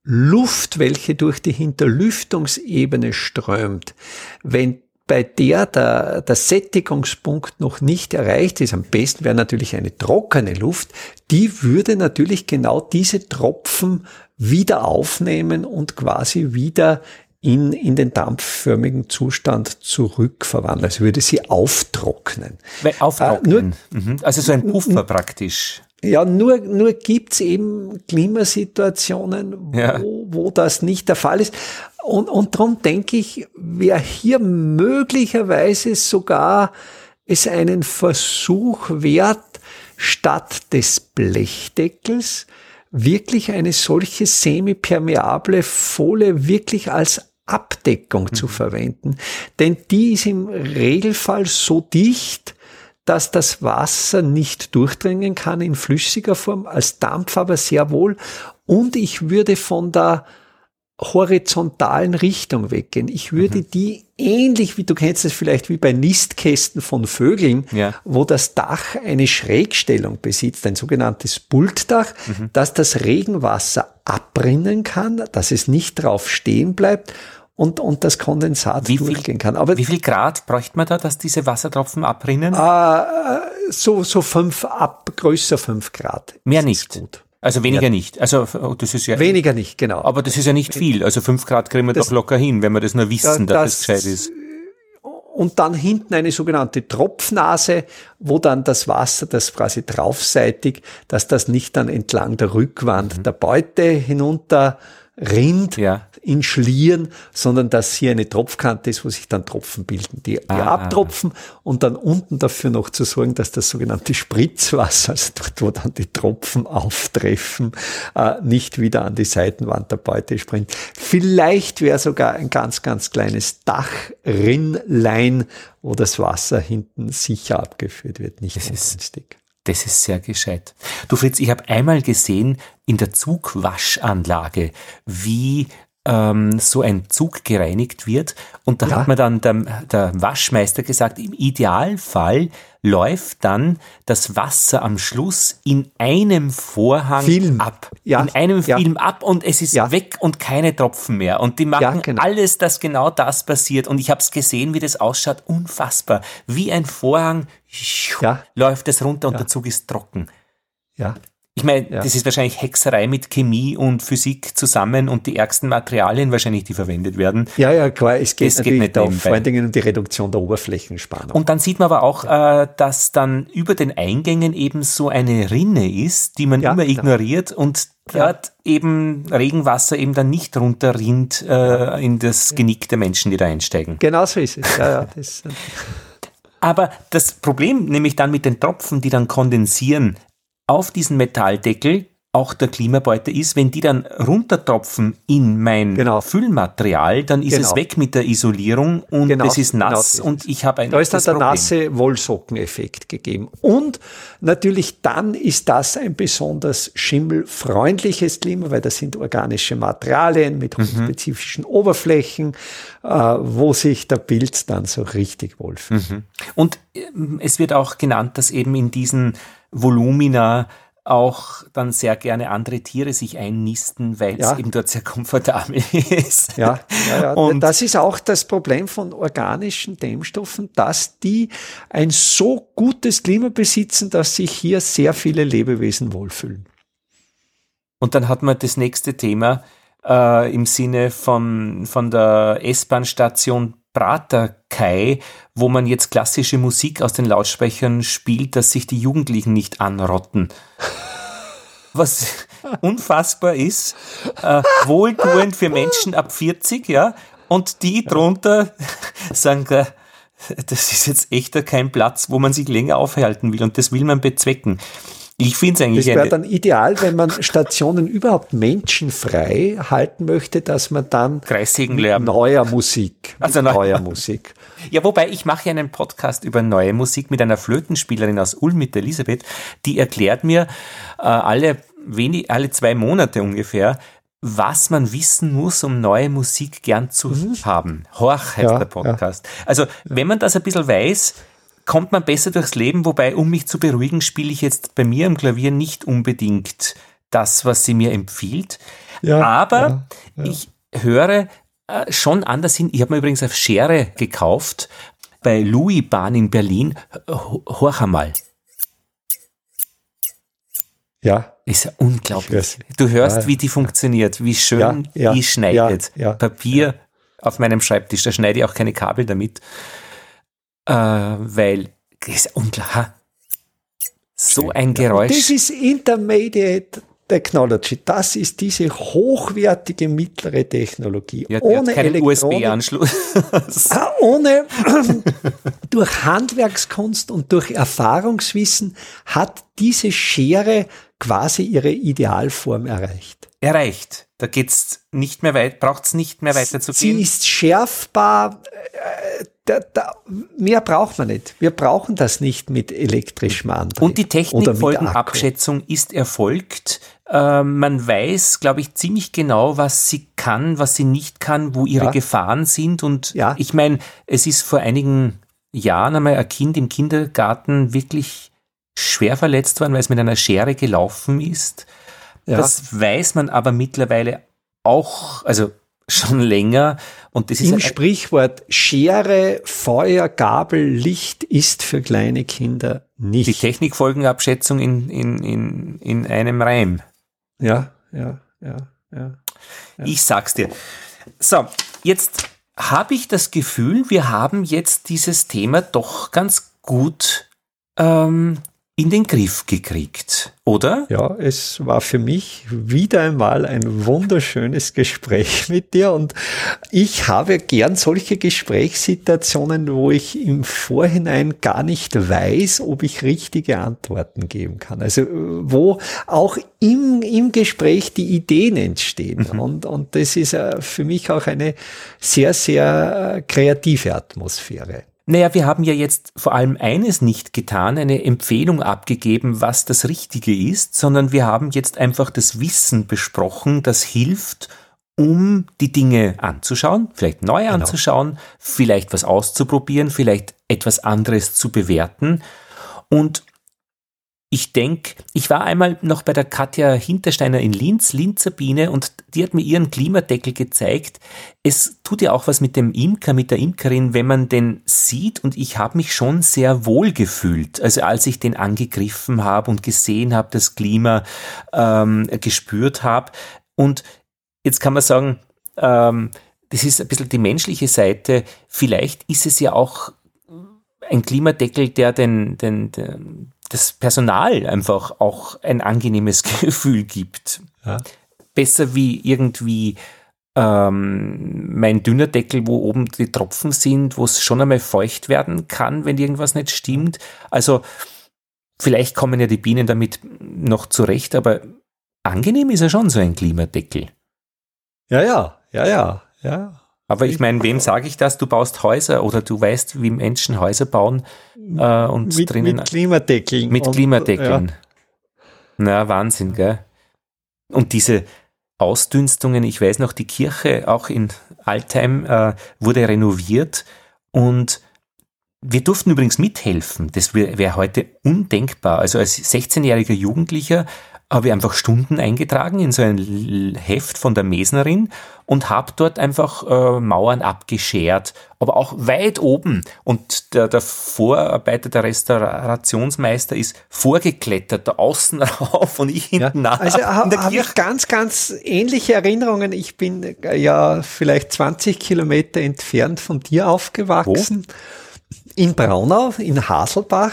Luft, welche durch die Hinterlüftungsebene strömt, wenn bei der der, der Sättigungspunkt noch nicht erreicht ist, am besten wäre natürlich eine trockene Luft, die würde natürlich genau diese Tropfen wieder aufnehmen und quasi wieder in, in den dampfförmigen Zustand zurückverwandeln. Also würde sie auftrocknen. Weil auftrocknen. Äh, nur, mhm. Also so ein Puffer praktisch. Ja, nur, nur gibt's eben Klimasituationen, wo, ja. wo das nicht der Fall ist. Und, und darum denke ich, wäre hier möglicherweise sogar es einen Versuch wert, statt des Blechdeckels wirklich eine solche semipermeable Folie wirklich als Abdeckung mhm. zu verwenden. Denn die ist im Regelfall so dicht, dass das Wasser nicht durchdringen kann in flüssiger Form, als Dampf aber sehr wohl. Und ich würde von der horizontalen Richtung weggehen. Ich würde mhm. die ähnlich wie du kennst es vielleicht wie bei Nistkästen von Vögeln, ja. wo das Dach eine Schrägstellung besitzt, ein sogenanntes Bultdach, mhm. dass das Regenwasser abrinnen kann, dass es nicht drauf stehen bleibt und, und das Kondensat wie durchgehen kann. Aber wie viel Grad bräuchte man da, dass diese Wassertropfen abrinnen? Äh, so, so fünf ab, größer fünf Grad. Mehr nicht. Gut. Also weniger ja. nicht. Also oh, das ist ja weniger nicht, genau. Aber das ist ja nicht viel. Also fünf Grad kriegen wir das, doch locker hin, wenn wir das nur wissen, das, dass das gescheit ist. Und dann hinten eine sogenannte Tropfnase, wo dann das Wasser, das quasi draufseitig, dass das nicht dann entlang der Rückwand mhm. der Beute hinunter rinnt, ja. in Schlieren, sondern dass hier eine Tropfkante ist, wo sich dann Tropfen bilden, die, die ah, abtropfen und dann unten dafür noch zu sorgen, dass das sogenannte Spritzwasser, also dort, wo dann die Tropfen auftreffen, äh, nicht wieder an die Seitenwand der Beute springt. Vielleicht wäre sogar ein ganz, ganz kleines Dachrinnlein, wo das Wasser hinten sicher abgeführt wird, nicht das ungünstig. Das ist sehr gescheit. Du Fritz, ich habe einmal gesehen in der Zugwaschanlage, wie ähm, so ein Zug gereinigt wird. Und da ja. hat mir dann der, der Waschmeister gesagt, im Idealfall läuft dann das Wasser am Schluss in einem Vorhang Film. ab. Ja. In einem ja. Film ab und es ist weg und keine Tropfen mehr. Und die machen genau. alles, dass genau das passiert. Und ich habe es gesehen, wie das ausschaut. Unfassbar. Wie ein Vorhang läuft es runter und der Zug ist trocken. Ja. Ich meine, ja. das ist wahrscheinlich Hexerei mit Chemie und Physik zusammen und die ärgsten Materialien wahrscheinlich, die verwendet werden. Ja, ja, klar. Es geht, es geht nicht auch vor allen Dingen um die Reduktion der Oberflächenspannung. Und dann sieht man aber auch, äh, dass dann über den Eingängen eben so eine Rinne ist, die man ja, immer ignoriert und dort ja. eben Regenwasser eben dann nicht runterrinnt äh, in das Genick der Menschen, die da einsteigen. Genau so ist es. Ja, ja, das, aber das Problem nämlich dann mit den Tropfen, die dann kondensieren, auf diesen Metalldeckel auch der Klimabeutel ist, wenn die dann runtertropfen in mein genau. Füllmaterial, dann ist genau. es weg mit der Isolierung und genau. es ist nass genau und ich habe ein Da ist dann der Problem. nasse Wollsockeneffekt gegeben. Und natürlich dann ist das ein besonders schimmelfreundliches Klima, weil das sind organische Materialien mit mhm. spezifischen Oberflächen, äh, wo sich der Pilz dann so richtig wohlfühlt. Mhm. Und äh, es wird auch genannt, dass eben in diesen Volumina auch dann sehr gerne andere Tiere sich einnisten, weil ja. es eben dort sehr komfortabel ist. Ja, ja, ja. Und das ist auch das Problem von organischen Dämmstoffen, dass die ein so gutes Klima besitzen, dass sich hier sehr viele Lebewesen wohlfühlen. Und dann hat man das nächste Thema äh, im Sinne von, von der S-Bahn-Station Praterkai, wo man jetzt klassische Musik aus den Lautsprechern spielt, dass sich die Jugendlichen nicht anrotten. Was unfassbar ist, äh, wohltuend für Menschen ab 40, ja, und die drunter sagen, äh, das ist jetzt echt kein Platz, wo man sich länger aufhalten will und das will man bezwecken. Ich finde es eigentlich. Das wäre dann ideal, wenn man Stationen überhaupt menschenfrei halten möchte, dass man dann neuer Musik, also neuer Musik. Ja, wobei ich mache ja einen Podcast über neue Musik mit einer Flötenspielerin aus Ulm mit Elisabeth, die erklärt mir äh, alle wenig, alle zwei Monate ungefähr, was man wissen muss, um neue Musik gern zu mhm. haben. Horch heißt ja, der Podcast. Ja. Also, wenn man das ein bisschen weiß, kommt man besser durchs Leben, wobei, um mich zu beruhigen, spiele ich jetzt bei mir im Klavier nicht unbedingt das, was sie mir empfiehlt. Ja, Aber ja, ja. ich höre äh, schon anders hin. Ich habe mir übrigens auf Schere gekauft bei Louis Bahn in Berlin. Horch einmal. Ja. Ist ja unglaublich. Du hörst, wie die funktioniert, wie schön die schneidet. Papier auf meinem Schreibtisch, da schneide ich auch keine Kabel damit äh, weil das ist unklar. So ein Geräusch. Das ist Intermediate Technology. Das ist diese hochwertige mittlere Technologie. Ja, ohne USB-Anschluss. Ah, ohne, durch Handwerkskunst und durch Erfahrungswissen hat diese Schere quasi ihre Idealform erreicht. Erreicht. Da geht's nicht mehr weit, braucht's nicht mehr weiter zu gehen. Sie ist schärfbar. Äh, da, da, mehr braucht man nicht. Wir brauchen das nicht mit elektrischem Antrieb. Und die Technikfolgenabschätzung ist erfolgt. Äh, man weiß, glaube ich, ziemlich genau, was sie kann, was sie nicht kann, wo ihre ja. Gefahren sind. Und ja. ich meine, es ist vor einigen Jahren einmal ein Kind im Kindergarten wirklich schwer verletzt worden, weil es mit einer Schere gelaufen ist. Ja. Das weiß man aber mittlerweile auch, also schon länger. Und das ist Im Sprichwort Schere, Feuer, Gabel, Licht ist für kleine Kinder nicht. Die Technikfolgenabschätzung in, in, in, in einem Reim. Ja, ja, ja, ja. ja. Ich sag's dir. So, jetzt habe ich das Gefühl, wir haben jetzt dieses Thema doch ganz gut ähm, in den Griff gekriegt, oder? Ja, es war für mich wieder einmal ein wunderschönes Gespräch mit dir und ich habe gern solche Gesprächssituationen, wo ich im Vorhinein gar nicht weiß, ob ich richtige Antworten geben kann. Also wo auch im, im Gespräch die Ideen entstehen mhm. und, und das ist äh, für mich auch eine sehr, sehr äh, kreative Atmosphäre. Naja, wir haben ja jetzt vor allem eines nicht getan, eine Empfehlung abgegeben, was das Richtige ist, sondern wir haben jetzt einfach das Wissen besprochen, das hilft, um die Dinge anzuschauen, vielleicht neu genau. anzuschauen, vielleicht was auszuprobieren, vielleicht etwas anderes zu bewerten. Und ich denke, ich war einmal noch bei der Katja Hintersteiner in Linz, Linzer Biene, und die hat mir ihren Klimadeckel gezeigt. Es tut ja auch was mit dem Imker, mit der Imkerin, wenn man den sieht, und ich habe mich schon sehr wohl gefühlt. Also als ich den angegriffen habe und gesehen habe, das Klima ähm, gespürt habe. Und jetzt kann man sagen, ähm, das ist ein bisschen die menschliche Seite. Vielleicht ist es ja auch ein Klimadeckel, der den, den, den das Personal einfach auch ein angenehmes Gefühl gibt. Ja. Besser wie irgendwie ähm, mein dünner Deckel, wo oben die Tropfen sind, wo es schon einmal feucht werden kann, wenn irgendwas nicht stimmt. Also vielleicht kommen ja die Bienen damit noch zurecht, aber angenehm ist ja schon so ein Klimadeckel. Ja, ja, ja, ja, ja. Aber ich meine, wem sage ich das? Du baust Häuser oder du weißt, wie Menschen Häuser bauen äh, und mit, drinnen. Mit Klimadeckeln. Mit Klimadeckeln. Ja. Na, Wahnsinn, gell? Und diese Ausdünstungen, ich weiß noch, die Kirche auch in Altheim äh, wurde renoviert und wir durften übrigens mithelfen. Das wäre wär heute undenkbar. Also als 16-jähriger Jugendlicher habe ich einfach Stunden eingetragen in so ein Heft von der Mesnerin und habe dort einfach äh, Mauern abgeschert, aber auch weit oben. Und der, der Vorarbeiter, der Restaurationsmeister ist vorgeklettert, da außen rauf und ich hinten ja, nach. Also habe hab ich ganz, ganz ähnliche Erinnerungen. Ich bin äh, ja vielleicht 20 Kilometer entfernt von dir aufgewachsen. Wo? In Braunau, in Haselbach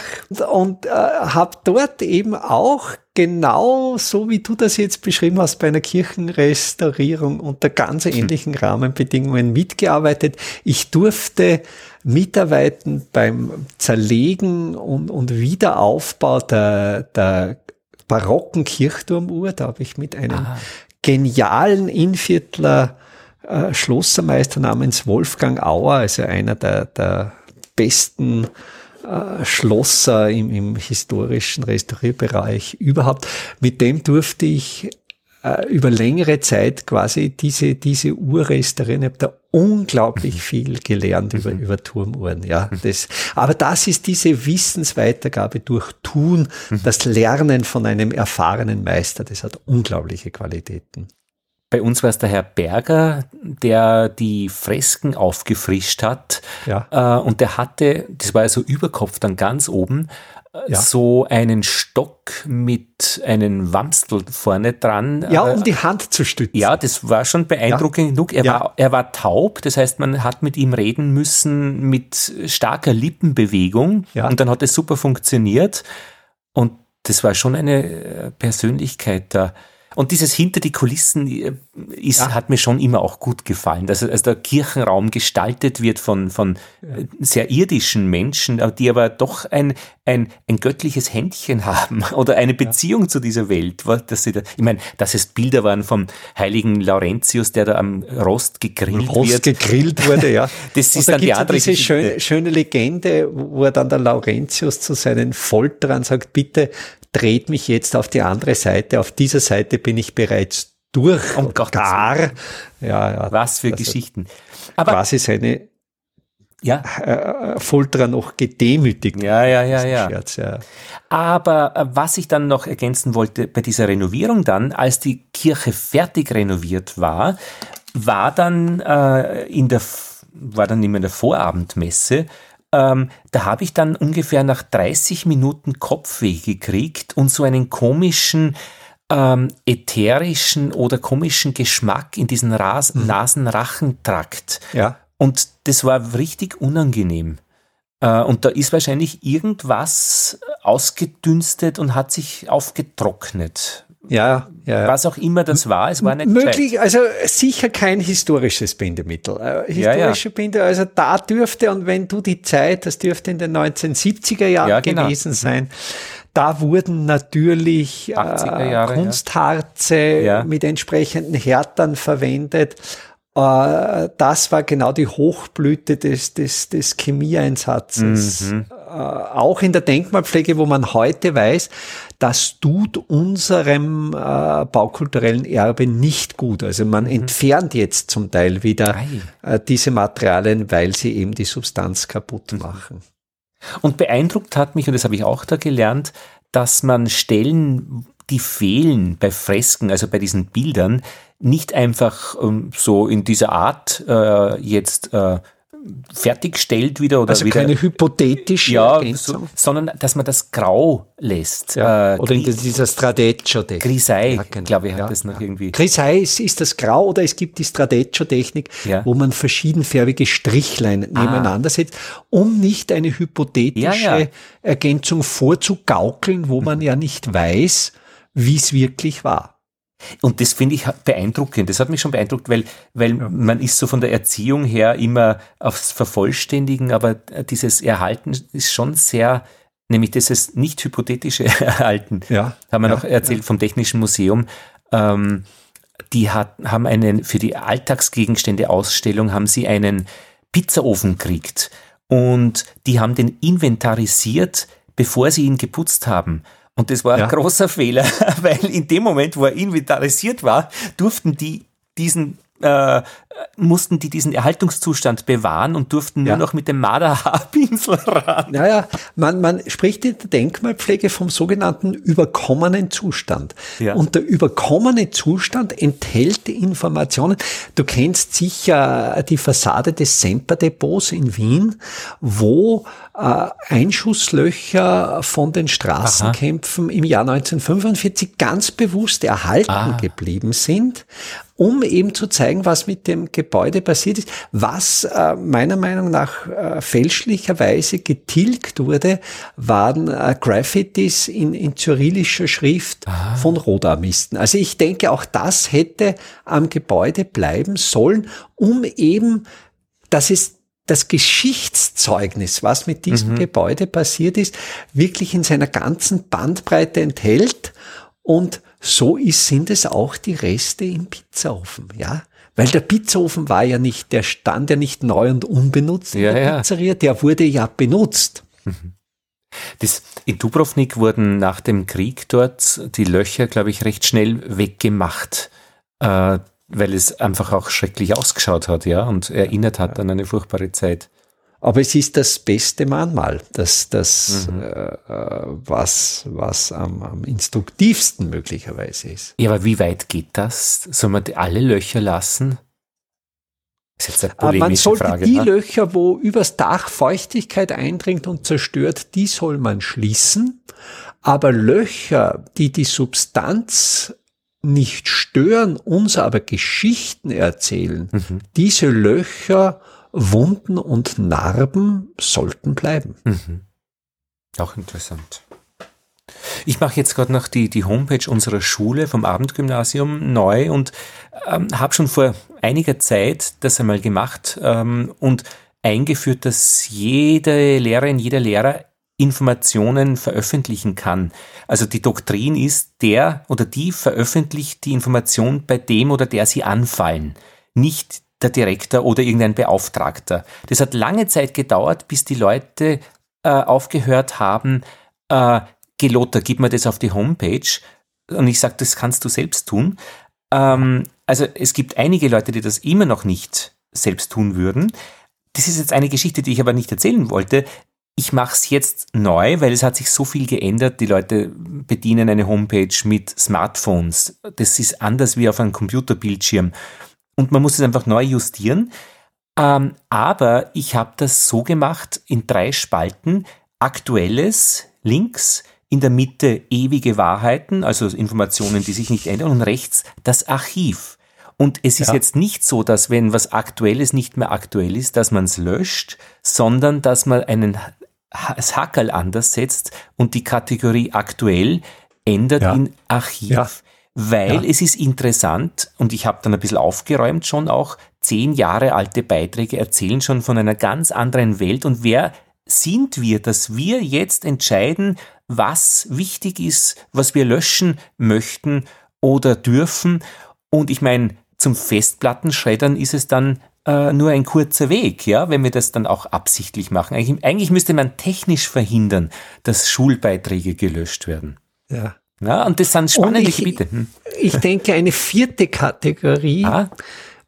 und äh, habe dort eben auch genau so, wie du das jetzt beschrieben hast, bei einer Kirchenrestaurierung unter ganz hm. ähnlichen Rahmenbedingungen mitgearbeitet. Ich durfte mitarbeiten beim Zerlegen und, und Wiederaufbau der, der barocken Kirchturmuhr. Da habe ich mit einem Aha. genialen Inviertler äh, Schlossermeister namens Wolfgang Auer, also einer der, der besten äh, Schlosser im, im historischen Restaurierbereich überhaupt. Mit dem durfte ich äh, über längere Zeit quasi diese, diese Uhr restaurieren. Ich habe da unglaublich viel gelernt über, mhm. über Turmuhren. Ja, das, aber das ist diese Wissensweitergabe durch Tun, mhm. das Lernen von einem erfahrenen Meister. Das hat unglaubliche Qualitäten. Bei uns war es der Herr Berger, der die Fresken aufgefrischt hat. Ja. Äh, und der hatte, das war ja so Überkopf dann ganz oben, äh, ja. so einen Stock mit einem Wamstel vorne dran. Ja, um äh, die Hand zu stützen. Ja, das war schon beeindruckend ja. genug. Er, ja. war, er war taub, das heißt, man hat mit ihm reden müssen mit starker Lippenbewegung. Ja. Und dann hat es super funktioniert. Und das war schon eine Persönlichkeit da. Und dieses hinter die Kulissen äh, ist, ja. hat mir schon immer auch gut gefallen, dass also der Kirchenraum gestaltet wird von, von ja. Äh, sehr irdischen Menschen, die aber doch ein, ein, ein göttliches Händchen haben oder eine Beziehung ja. zu dieser Welt. Dass sie da, ich meine, dass es Bilder waren vom heiligen Laurentius, der da am Rost gegrillt Rost wird. gegrillt wurde, ja. das ist da dann die andere diese schöne, schöne Legende, wo er dann der Laurentius zu seinen Folterern sagt, bitte dreht mich jetzt auf die andere Seite. Auf dieser Seite bin ich bereits durch und gar. Ja, ja. Was für also Geschichten. Aber quasi seine ja. Äh, Folterer noch gedemütigt. Ja, ja, ja, ja. Scherz, ja. Aber äh, was ich dann noch ergänzen wollte bei dieser Renovierung dann, als die Kirche fertig renoviert war, war dann äh, in der war dann immer in der Vorabendmesse ähm, da habe ich dann ungefähr nach 30 Minuten Kopfweh gekriegt und so einen komischen, ähm, ätherischen oder komischen Geschmack in diesen Ras mhm. Nasenrachentrakt. Ja. Und das war richtig unangenehm. Äh, und da ist wahrscheinlich irgendwas ausgedünstet und hat sich aufgetrocknet. Ja, ja. Was auch immer das war, es war nicht Möglich, gescheit. also sicher kein historisches Bindemittel. Äh, historische ja, ja. Binde, also da dürfte, und wenn du die Zeit, das dürfte in den 1970er Jahren ja, genau. gewesen sein, da wurden natürlich äh, Kunstharze mit entsprechenden Härtern verwendet. Äh, das war genau die Hochblüte des, des, des Chemieeinsatzes. Mhm. Äh, auch in der Denkmalpflege, wo man heute weiß, das tut unserem äh, baukulturellen Erbe nicht gut. Also man mhm. entfernt jetzt zum Teil wieder äh, diese Materialien, weil sie eben die Substanz kaputt mhm. machen. Und beeindruckt hat mich, und das habe ich auch da gelernt, dass man Stellen, die fehlen bei Fresken, also bei diesen Bildern, nicht einfach ähm, so in dieser Art äh, jetzt äh, fertigstellt wieder oder also wieder. keine hypothetische ja, so, sondern dass man das grau lässt. Ja, äh, oder in dieser Stradeccio-Technik. Grisei, ja, genau. glaube ich, hat ja, das noch irgendwie. Grisei ist, ist das grau oder es gibt die Stradeccio-Technik, wo man verschiedenfärbige Strichlein ah. nebeneinander setzt, um nicht eine hypothetische Ergänzung vorzugaukeln, wo man ja nicht weiß, wie es wirklich war. Und das finde ich beeindruckend. Das hat mich schon beeindruckt, weil, weil ja. man ist so von der Erziehung her immer aufs Vervollständigen, aber dieses Erhalten ist schon sehr, nämlich dieses nicht hypothetische Erhalten. Ja. Haben wir ja. noch erzählt vom Technischen Museum. Ähm, die hat, haben einen, für die Alltagsgegenstände Ausstellung haben sie einen Pizzaofen gekriegt. Und die haben den inventarisiert, bevor sie ihn geputzt haben. Und das war ja. ein großer Fehler, weil in dem Moment, wo er inventarisiert war, durften die diesen äh, mussten die diesen Erhaltungszustand bewahren und durften nur ja. noch mit dem Marderhaarpinsel ran. Naja, man, man spricht in der Denkmalpflege vom sogenannten überkommenen Zustand. Ja. Und der überkommene Zustand enthält Informationen. Du kennst sicher die Fassade des Semperdepots in Wien, wo äh, Einschusslöcher von den Straßenkämpfen Aha. im Jahr 1945 ganz bewusst erhalten ah. geblieben sind, um eben zu zeigen, was mit dem Gebäude passiert ist. Was äh, meiner Meinung nach äh, fälschlicherweise getilgt wurde, waren äh, Graffitis in, in cyrillischer Schrift ah. von Rodarmisten. Also ich denke, auch das hätte am Gebäude bleiben sollen, um eben, dass es das Geschichtszeugnis, was mit diesem mhm. Gebäude passiert ist, wirklich in seiner ganzen Bandbreite enthält. Und so ist, sind es auch die Reste im Pizzaofen, ja. Weil der Pizzaofen war ja nicht, der stand ja nicht neu und unbenutzt in der ja. Pizzeria, der wurde ja benutzt. Mhm. Das, in Dubrovnik wurden nach dem Krieg dort die Löcher, glaube ich, recht schnell weggemacht. Äh, weil es einfach auch schrecklich ausgeschaut hat, ja, und erinnert hat an eine furchtbare Zeit. Aber es ist das beste Mahnmal, das, das mhm. äh, was, was am, am instruktivsten möglicherweise ist. Ja, aber wie weit geht das? Soll man alle Löcher lassen? Das ist jetzt eine man sollte Frage, die ne? Löcher, wo übers Dach Feuchtigkeit eindringt und zerstört, die soll man schließen. Aber Löcher, die die Substanz nicht stören, uns aber Geschichten erzählen. Mhm. Diese Löcher, Wunden und Narben sollten bleiben. Mhm. Auch interessant. Ich mache jetzt gerade noch die, die Homepage unserer Schule vom Abendgymnasium neu und ähm, habe schon vor einiger Zeit das einmal gemacht ähm, und eingeführt, dass jede Lehrerin, jeder Lehrer Informationen veröffentlichen kann. Also die Doktrin ist, der oder die veröffentlicht die Information bei dem oder der sie anfallen, nicht der Direktor oder irgendein Beauftragter. Das hat lange Zeit gedauert, bis die Leute äh, aufgehört haben, äh, Gelotter, gib mir das auf die Homepage. Und ich sage, das kannst du selbst tun. Ähm, also es gibt einige Leute, die das immer noch nicht selbst tun würden. Das ist jetzt eine Geschichte, die ich aber nicht erzählen wollte ich mache es jetzt neu, weil es hat sich so viel geändert. Die Leute bedienen eine Homepage mit Smartphones. Das ist anders wie auf einem Computerbildschirm. Und man muss es einfach neu justieren. Ähm, aber ich habe das so gemacht in drei Spalten. Aktuelles links, in der Mitte ewige Wahrheiten, also Informationen, die sich nicht ändern, und rechts das Archiv. Und es ist ja. jetzt nicht so, dass wenn was Aktuelles nicht mehr aktuell ist, dass man es löscht, sondern dass man einen das Hackerl anders setzt und die Kategorie aktuell ändert ja. in Archiv. Ja. Weil ja. es ist interessant und ich habe dann ein bisschen aufgeräumt schon auch, zehn Jahre alte Beiträge erzählen schon von einer ganz anderen Welt und wer sind wir, dass wir jetzt entscheiden, was wichtig ist, was wir löschen möchten oder dürfen. Und ich meine, zum Festplattenschreddern ist es dann äh, nur ein kurzer Weg, ja, wenn wir das dann auch absichtlich machen. Eigentlich, eigentlich müsste man technisch verhindern, dass Schulbeiträge gelöscht werden. Ja. Ja, und das sind spannende ich, Gebiete. Hm. Ich denke, eine vierte Kategorie ah?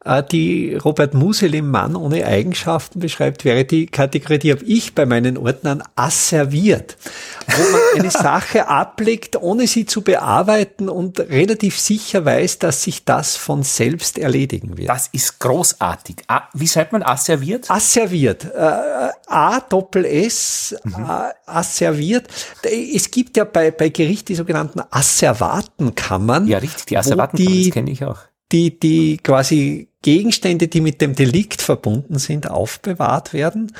Äh, die Robert Muselim Mann ohne Eigenschaften beschreibt, wäre die Kategorie, die habe ich bei meinen Ordnern asserviert, wo man eine Sache ablegt, ohne sie zu bearbeiten und relativ sicher weiß, dass sich das von selbst erledigen wird. Das ist großartig. Wie schreibt man asserviert? Asserviert. Äh, A Doppel S mhm. asserviert. Es gibt ja bei, bei Gericht die sogenannten Asservatenkammern. Ja, richtig, die Asservatenkammern, das kenne ich auch die, die quasi Gegenstände, die mit dem Delikt verbunden sind, aufbewahrt werden.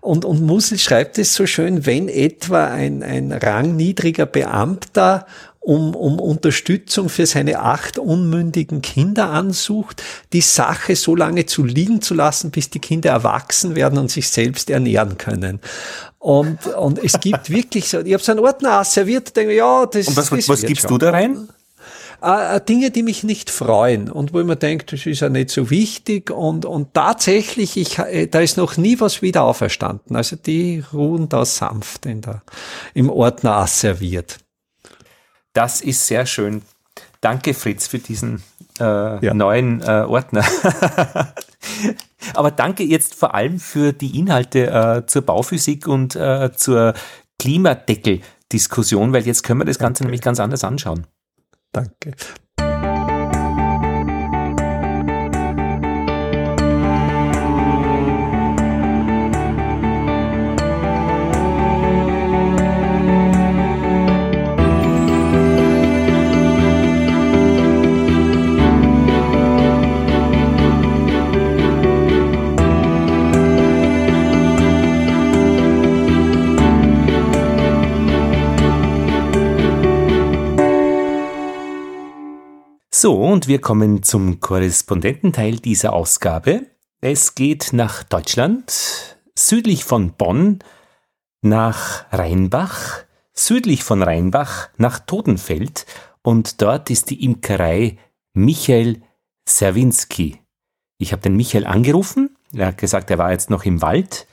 Und, und Musel schreibt es so schön, wenn etwa ein, ein rangniedriger Beamter um, um Unterstützung für seine acht unmündigen Kinder ansucht, die Sache so lange zu liegen zu lassen, bis die Kinder erwachsen werden und sich selbst ernähren können. Und, und es gibt wirklich so, ich habe so einen Ordner serviert, denke ja, das, und was, das was gibst schon. du da rein? Äh, Dinge, die mich nicht freuen und wo ich mir denke, das ist ja nicht so wichtig und, und tatsächlich, ich, äh, da ist noch nie was wieder auferstanden. Also die ruhen da sanft in der, im Ordner asserviert. Das ist sehr schön. Danke, Fritz, für diesen äh, ja. neuen äh, Ordner. Aber danke jetzt vor allem für die Inhalte äh, zur Bauphysik und äh, zur Klimadeckel-Diskussion, weil jetzt können wir das Ganze okay. nämlich ganz anders anschauen. Danke. So, und wir kommen zum Korrespondententeil dieser Ausgabe. Es geht nach Deutschland, südlich von Bonn, nach Rheinbach, südlich von Rheinbach nach Totenfeld und dort ist die Imkerei Michael Serwinski. Ich habe den Michael angerufen, er hat gesagt, er war jetzt noch im Wald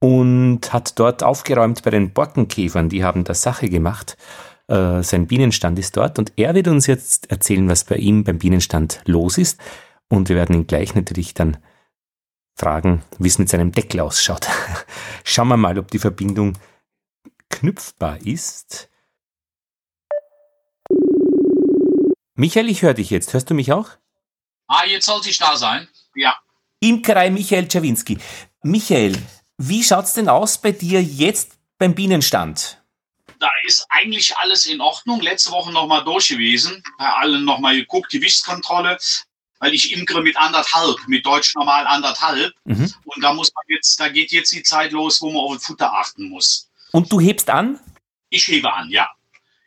und hat dort aufgeräumt bei den Borkenkäfern, die haben da Sache gemacht äh, sein Bienenstand ist dort und er wird uns jetzt erzählen, was bei ihm beim Bienenstand los ist. Und wir werden ihn gleich natürlich dann fragen, wie es mit seinem Deckel ausschaut. Schauen wir mal, ob die Verbindung knüpfbar ist. Michael, ich höre dich jetzt. Hörst du mich auch? Ah, jetzt sollte ich da sein. Ja. Imkerei Michael Czawinski. Michael, wie schaut's denn aus bei dir jetzt beim Bienenstand? Da ist eigentlich alles in Ordnung. Letzte Woche nochmal durch gewesen, bei allen nochmal geguckt, Gewichtskontrolle, weil ich imkere mit anderthalb, mit Deutsch normal anderthalb. Mhm. Und da muss man jetzt, da geht jetzt die Zeit los, wo man auf das Futter achten muss. Und du hebst an? Ich hebe an, ja.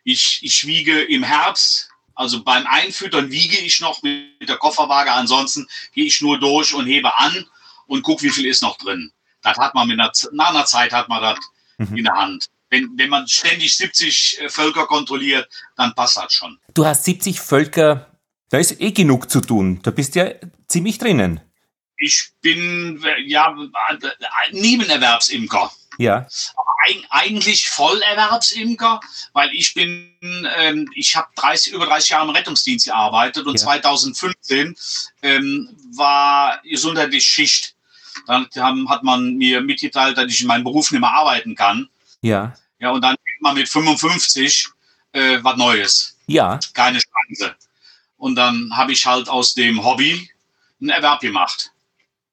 Ich, ich wiege im Herbst, also beim Einfüttern wiege ich noch mit der Kofferwaage, ansonsten gehe ich nur durch und hebe an und gucke, wie viel ist noch drin. Das hat man mit einer, nach einer Zeit hat man das mhm. in der Hand wenn, wenn man ständig 70 äh, Völker kontrolliert, dann passt das schon. Du hast 70 Völker, da ist eh genug zu tun. Da bist du ja ziemlich drinnen. Ich bin ja Nebenerwerbsimker. Ja. Aber eigentlich Vollerwerbsimker, weil ich bin, ähm, ich habe 30, über 30 Jahre im Rettungsdienst gearbeitet und ja. 2015 ähm, war gesundheitliche Schicht. Dann haben, hat man mir mitgeteilt, dass ich in meinem Beruf nicht mehr arbeiten kann. Ja. Ja, und dann kriegt man mit 55 äh, was Neues. Ja. Keine Chance. Und dann habe ich halt aus dem Hobby einen Erwerb gemacht.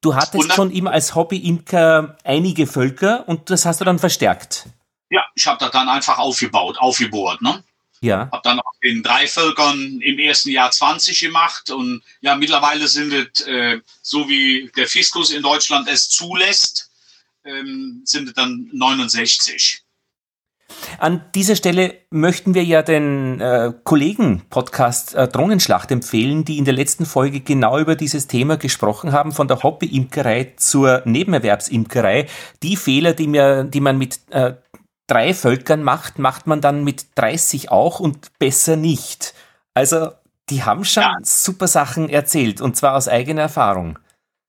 Du hattest dann, schon immer als Hobby-Imker einige Völker und das hast du dann verstärkt. Ja, ich habe das dann einfach aufgebaut, aufgebohrt. Ne? Ja. Habe dann auch den drei Völkern im ersten Jahr 20 gemacht und ja, mittlerweile sind es, äh, so wie der Fiskus in Deutschland es zulässt, ähm, sind es dann 69. An dieser Stelle möchten wir ja den äh, Kollegen-Podcast äh, Drohnenschlacht empfehlen, die in der letzten Folge genau über dieses Thema gesprochen haben, von der Hobby-Imkerei zur Nebenerwerbsimkerei. Die Fehler, die, mir, die man mit äh, drei Völkern macht, macht man dann mit 30 auch und besser nicht. Also, die haben schon ja. super Sachen erzählt und zwar aus eigener Erfahrung.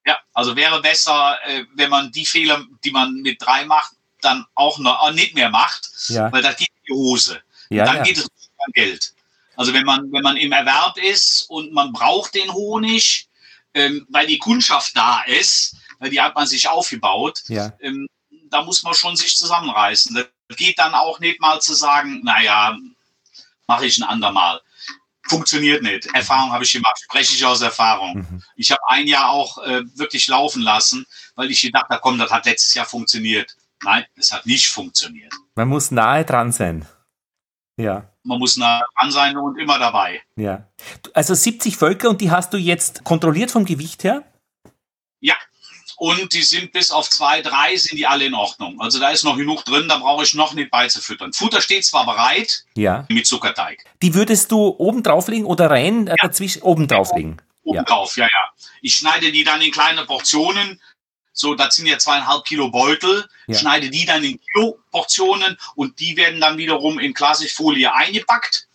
Ja, also wäre besser, äh, wenn man die Fehler, die man mit drei macht, dann auch noch nicht mehr macht, ja. weil das geht in die Hose. Ja, dann ja. geht es um Geld. Also wenn man, wenn man im Erwerb ist und man braucht den Honig, ähm, weil die Kundschaft da ist, weil die hat man sich aufgebaut, ja. ähm, da muss man schon sich zusammenreißen. Das geht dann auch nicht mal zu sagen, naja, mache ich ein andermal. Funktioniert nicht. Erfahrung habe ich gemacht, spreche ich aus Erfahrung. Mhm. Ich habe ein Jahr auch äh, wirklich laufen lassen, weil ich gedacht habe, komm, das hat letztes Jahr funktioniert. Nein, es hat nicht funktioniert. Man muss nahe dran sein. Ja. Man muss nahe dran sein und immer dabei. Ja. Also 70 Völker und die hast du jetzt kontrolliert vom Gewicht her? Und die sind bis auf zwei, drei sind die alle in Ordnung. Also da ist noch genug drin, da brauche ich noch nicht beizufüttern. Futter steht zwar bereit, ja. mit Zuckerteig. Die würdest du oben drauflegen oder rein äh, ja. dazwischen oben drauflegen? Oben ja. drauf, ja, ja. Ich schneide die dann in kleine Portionen, so, das sind ja zweieinhalb Kilo Beutel, ja. schneide die dann in Kilo-Portionen und die werden dann wiederum in Klassikfolie eingepackt.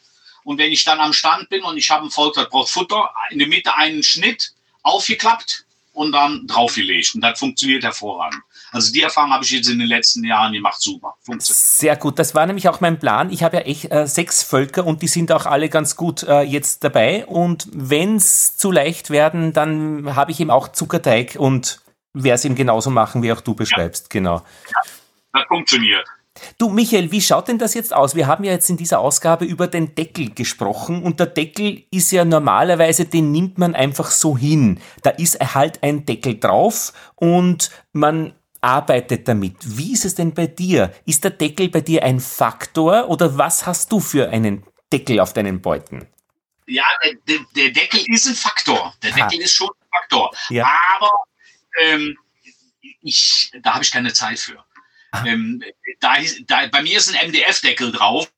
Und wenn ich dann am Stand bin und ich habe ein Volk, das braucht Futter, in der Mitte einen Schnitt, aufgeklappt und dann draufgelegt. Und das funktioniert hervorragend. Also die Erfahrung habe ich jetzt in den letzten Jahren gemacht, super. Sehr gut, das war nämlich auch mein Plan. Ich habe ja echt äh, sechs Völker und die sind auch alle ganz gut äh, jetzt dabei. Und wenn es zu leicht werden, dann habe ich eben auch Zuckerteig und werde es ihm genauso machen, wie auch du beschreibst. Ja. Genau. Ja, das funktioniert. Du, Michael, wie schaut denn das jetzt aus? Wir haben ja jetzt in dieser Ausgabe über den Deckel gesprochen und der Deckel ist ja normalerweise, den nimmt man einfach so hin. Da ist halt ein Deckel drauf und man arbeitet damit. Wie ist es denn bei dir? Ist der Deckel bei dir ein Faktor oder was hast du für einen Deckel auf deinen Beuten? Ja, der, der Deckel ist ein Faktor. Der Deckel ist schon ein Faktor. Ja. Aber ähm, ich, da habe ich keine Zeit für. Ähm, da, da, bei mir ist ein MDF-Deckel drauf,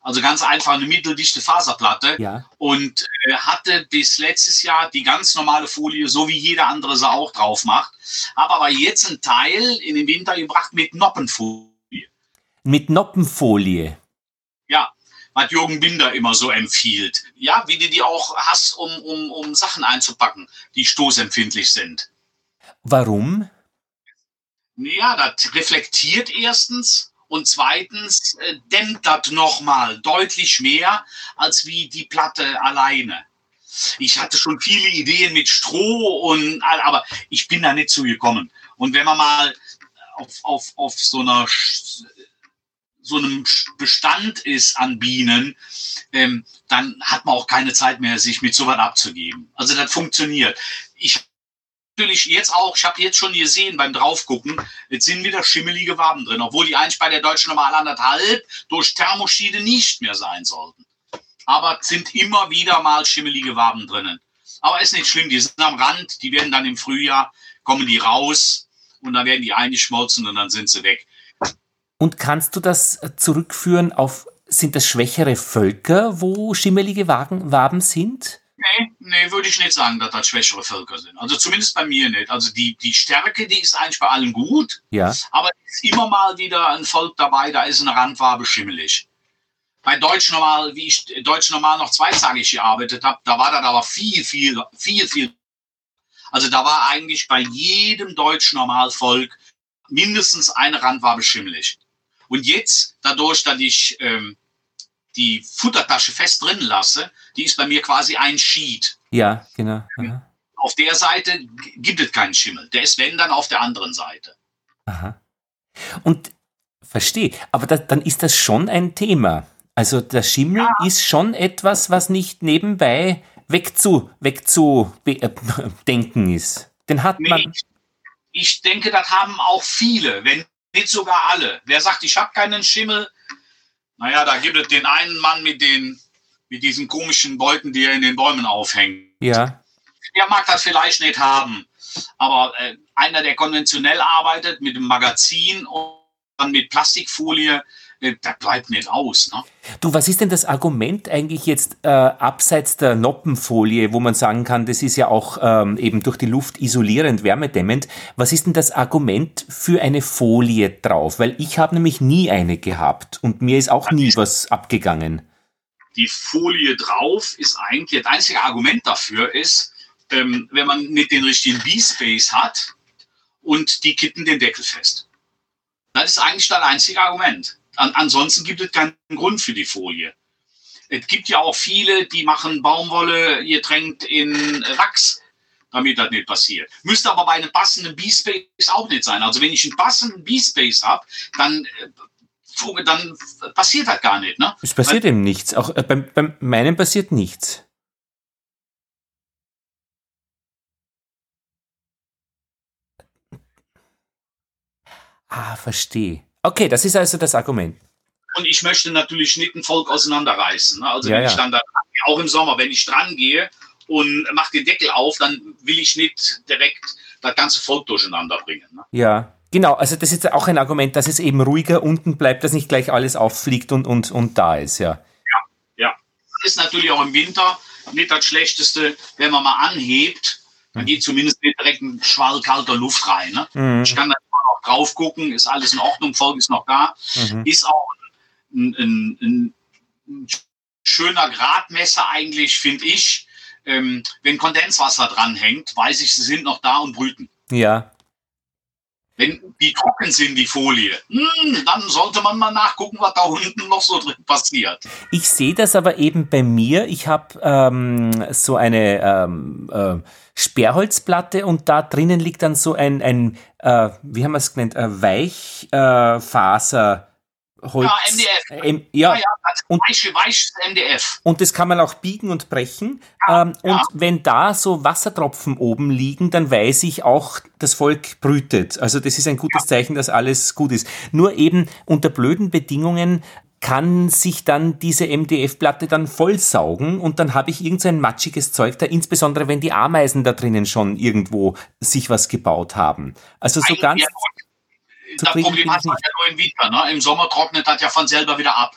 also ganz einfach eine mitteldichte Faserplatte ja. und äh, hatte bis letztes Jahr die ganz normale Folie, so wie jeder andere sie auch drauf macht, habe aber jetzt einen Teil in den Winter gebracht mit Noppenfolie. Mit Noppenfolie? Ja, was Jürgen Binder immer so empfiehlt. Ja, wie du die auch hast, um, um, um Sachen einzupacken, die stoßempfindlich sind. Warum? Ja, das reflektiert erstens und zweitens äh, dämmt das nochmal deutlich mehr als wie die Platte alleine. Ich hatte schon viele Ideen mit Stroh und aber ich bin da nicht zugekommen. Und wenn man mal auf, auf, auf so einer so einem Bestand ist an Bienen, ähm, dann hat man auch keine Zeit mehr, sich mit sowas abzugeben. Also das funktioniert. Ich natürlich jetzt auch, ich habe jetzt schon gesehen beim Draufgucken, jetzt sind wieder schimmelige Waben drin, obwohl die eigentlich bei der deutschen normal anderthalb durch Thermoschiede nicht mehr sein sollten. Aber sind immer wieder mal schimmelige Waben drinnen. Aber ist nicht schlimm, die sind am Rand, die werden dann im Frühjahr, kommen die raus und dann werden die eingeschmolzen und dann sind sie weg. Und kannst du das zurückführen auf, sind das schwächere Völker, wo schimmelige Waben sind? Nee, nee, würde ich nicht sagen, dass das schwächere Völker sind. Also zumindest bei mir nicht. Also die, die Stärke, die ist eigentlich bei allen gut. Ja. Aber es ist immer mal wieder ein Volk dabei, da ist eine Randfarbe schimmelig. Bei Deutsch Normal, wie ich Deutsch Normal noch zweizagig gearbeitet habe, da war das aber viel, viel, viel, viel. Also da war eigentlich bei jedem Deutsch Normal Volk mindestens eine Randfarbe schimmelig. Und jetzt, dadurch, dass ich ähm, die Futtertasche fest drin lasse, die ist bei mir quasi ein Sheet. Ja, genau. Aha. Auf der Seite gibt es keinen Schimmel. Der ist, wenn, dann auf der anderen Seite. Aha. Und verstehe, aber das, dann ist das schon ein Thema. Also der Schimmel ja. ist schon etwas, was nicht nebenbei wegzu, wegzu äh, denken ist. Den hat nee, man. Ich denke, das haben auch viele, wenn nicht sogar alle. Wer sagt, ich habe keinen Schimmel, naja, da gibt es den einen Mann mit den mit diesen komischen Beuten, die er in den Bäumen aufhängt. Ja. Der mag das vielleicht nicht haben. Aber äh, einer, der konventionell arbeitet mit dem Magazin und dann mit Plastikfolie, das bleibt nicht aus. Ne? Du, was ist denn das Argument eigentlich jetzt äh, abseits der Noppenfolie, wo man sagen kann, das ist ja auch ähm, eben durch die Luft isolierend, wärmedämmend. Was ist denn das Argument für eine Folie drauf? Weil ich habe nämlich nie eine gehabt und mir ist auch nie was abgegangen. Die Folie drauf ist eigentlich, das einzige Argument dafür ist, ähm, wenn man nicht den richtigen B-Space hat und die kitten den Deckel fest. Das ist eigentlich das einzige Argument. An, ansonsten gibt es keinen Grund für die Folie. Es gibt ja auch viele, die machen Baumwolle getränkt in Wachs, damit das nicht passiert. Müsste aber bei einem passenden B-Space auch nicht sein. Also wenn ich einen passenden B-Space habe, dann, äh, dann passiert das gar nicht. Ne? Es passiert Weil, eben nichts. Auch äh, beim, beim meinem passiert nichts. Ah, verstehe. Okay, das ist also das Argument. Und ich möchte natürlich nicht ein Volk auseinanderreißen. Ne? Also ja, wenn ich dann da, auch im Sommer, wenn ich dran gehe und mache den Deckel auf, dann will ich nicht direkt das ganze Volk durcheinander bringen. Ne? Ja, Genau, also das ist auch ein Argument, dass es eben ruhiger unten bleibt, dass nicht gleich alles auffliegt und, und, und da ist, ja. Ja, ja. Das ist natürlich auch im Winter nicht das Schlechteste, wenn man mal anhebt, dann mhm. geht zumindest nicht direkt ein Schwall kalter Luft rein. Ne? Mhm. Ich kann dann drauf gucken, ist alles in Ordnung, Volk ist noch da. Mhm. Ist auch ein, ein, ein, ein, schöner Gradmesser eigentlich, finde ich. Ähm, wenn Kondenswasser dranhängt, weiß ich, sie sind noch da und brüten. Ja. Wenn die trocken sind, die Folie, hm, dann sollte man mal nachgucken, was da unten noch so drin passiert. Ich sehe das aber eben bei mir. Ich habe ähm, so eine ähm, äh, Sperrholzplatte und da drinnen liegt dann so ein, ein äh, wie haben wir es genannt, äh, Weichfaser. Holz. Ja, MDF. Ähm, ja, ja, ja und, weich, weiches MDF. Und das kann man auch biegen und brechen. Ja, ähm, und wenn da so Wassertropfen oben liegen, dann weiß ich auch, das Volk brütet. Also das ist ein gutes Zeichen, dass alles gut ist. Nur eben unter blöden Bedingungen kann sich dann diese MDF-Platte dann vollsaugen und dann habe ich irgendein so matschiges Zeug da, insbesondere wenn die Ameisen da drinnen schon irgendwo sich was gebaut haben. Also so ganz. Ja, das Problem hat man ja nur im Winter, ne? Im Sommer trocknet das ja von selber wieder ab.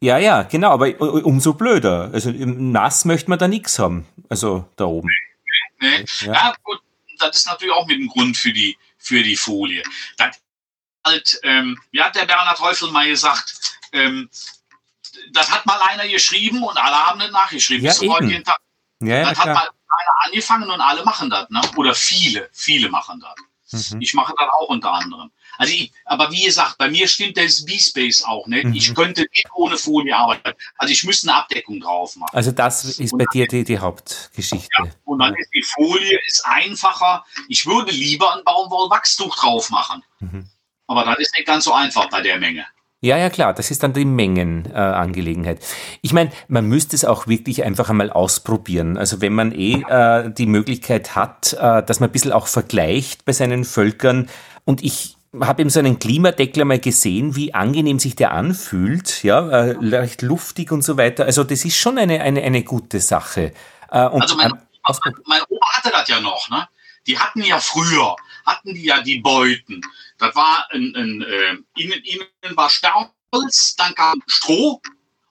Ja, ja, genau, aber umso blöder. Also im Nass möchte man da nichts haben. Also da oben. Nee, nee. Ja. ja. gut, das ist natürlich auch mit dem Grund für die, für die Folie. Das halt, ähm, wie hat der Bernhard Teufel mal gesagt, ähm, das hat mal einer geschrieben und alle haben nicht nachgeschrieben. Ja, eben. Tag. Ja, das hat mal einer angefangen und alle machen das, ne? Oder viele, viele machen das. Mhm. Ich mache das auch unter anderem. Also ich, aber wie gesagt, bei mir stimmt das B-Space auch nicht. Mhm. Ich könnte nicht ohne Folie arbeiten. Also ich müsste eine Abdeckung drauf machen. Also das ist und bei dir die, die Hauptgeschichte. Ja, und dann ist die Folie ist einfacher. Ich würde lieber ein Baumwollwachstuch drauf machen. Mhm. Aber das ist nicht ganz so einfach bei der Menge. Ja, ja, klar, das ist dann die Mengenangelegenheit. Äh, ich meine, man müsste es auch wirklich einfach einmal ausprobieren. Also wenn man eh äh, die Möglichkeit hat, äh, dass man ein bisschen auch vergleicht bei seinen Völkern. Und ich habe eben so einen Klimadeckel mal gesehen, wie angenehm sich der anfühlt, ja, äh, leicht luftig und so weiter. Also das ist schon eine, eine, eine gute Sache. Äh, und also mein, mein Opa hatte das ja noch, ne? Die hatten ja früher, hatten die ja die Beuten. Das war ein, ein äh, innen, innen war Sperrholz, dann kam Stroh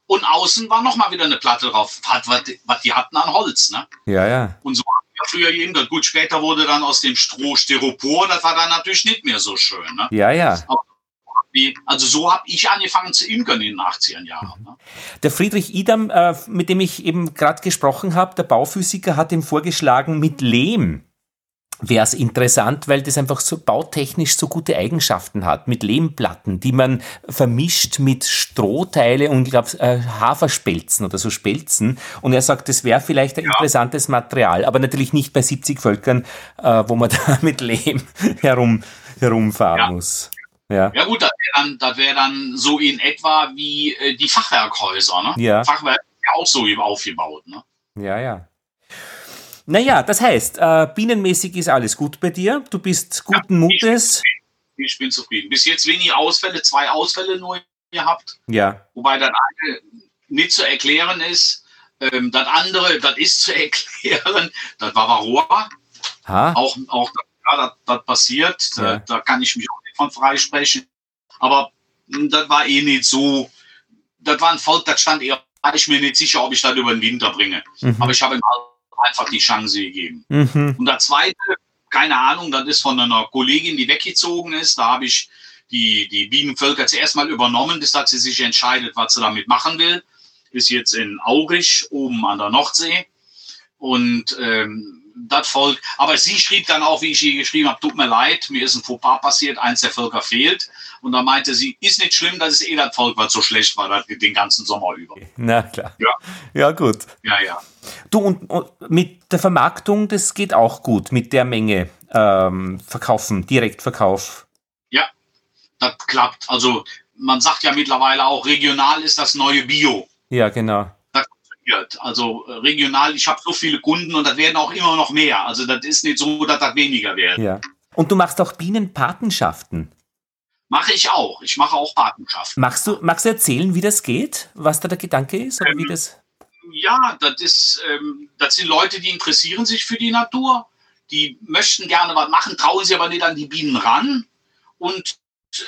und außen war nochmal wieder eine Platte drauf, was, was die hatten an Holz. Ne? Ja, ja. Und so früher jeden. Gut, später wurde dann aus dem Stroh Styropor, das war dann natürlich nicht mehr so schön. Ne? Ja, ja. also so habe ich angefangen zu imkern in den 80er Jahren. Ne? Der Friedrich Idam, äh, mit dem ich eben gerade gesprochen habe, der Bauphysiker, hat ihm vorgeschlagen, mit Lehm wäre es interessant, weil das einfach so bautechnisch so gute Eigenschaften hat, mit Lehmplatten, die man vermischt mit Strohteile und ich glaube äh, Haferspelzen oder so Spelzen. Und er sagt, das wäre vielleicht ein ja. interessantes Material, aber natürlich nicht bei 70 Völkern, äh, wo man da mit Lehm herum, herumfahren ja. muss. Ja. ja gut, das wäre dann, wär dann so in etwa wie äh, die Fachwerkhäuser. Ne? Ja. Fachwerk ist ja auch so aufgebaut. Ne? Ja, ja. Naja, das heißt, äh, bienenmäßig ist alles gut bei dir. Du bist guten ja, Mutes. Ich bin zufrieden. Bis jetzt wenig Ausfälle, zwei Ausfälle nur gehabt. Ja. Wobei das eine nicht zu erklären ist. Ähm, das andere, das ist zu erklären. Das war Varroa. Ha? Auch, auch ja, das, das passiert, ja. da, da, kann ich mich auch nicht von freisprechen. Aber hm, das war eh nicht so, das war ein Volk, das stand eher, war ich mir nicht sicher, ob ich das über den Winter bringe. Mhm. Aber ich habe ihm einfach die Chance gegeben. Mhm. Und der zweite, keine Ahnung, das ist von einer Kollegin, die weggezogen ist. Da habe ich die, die Bienenvölker zuerst mal übernommen, bis dass sie sich entscheidet, was sie damit machen will. Ist jetzt in Aurich, oben an der Nordsee. Und ähm, das Volk, aber sie schrieb dann auch, wie ich ihr geschrieben habe, tut mir leid, mir ist ein Fauxpas passiert, eins der Völker fehlt. Und da meinte sie, ist nicht schlimm, dass es eh das Volk, was so schlecht war, den ganzen Sommer über. Na klar. Ja, ja gut. Ja, ja. Du, und, und mit der Vermarktung, das geht auch gut, mit der Menge ähm, verkaufen, Direktverkauf. Ja, das klappt. Also man sagt ja mittlerweile auch, regional ist das neue Bio. Ja, genau wird. Also äh, regional, ich habe so viele Kunden und das werden auch immer noch mehr. Also das ist nicht so, dass das weniger wird. Ja. Und du machst auch Bienenpatenschaften. Mache ich auch. Ich mache auch Patenschaften. Machst du, magst du erzählen, wie das geht? Was da der Gedanke ist? Oder ähm, wie das? Ja, das ist, ähm, das sind Leute, die interessieren sich für die Natur. Die möchten gerne was machen, trauen sich aber nicht an die Bienen ran. Und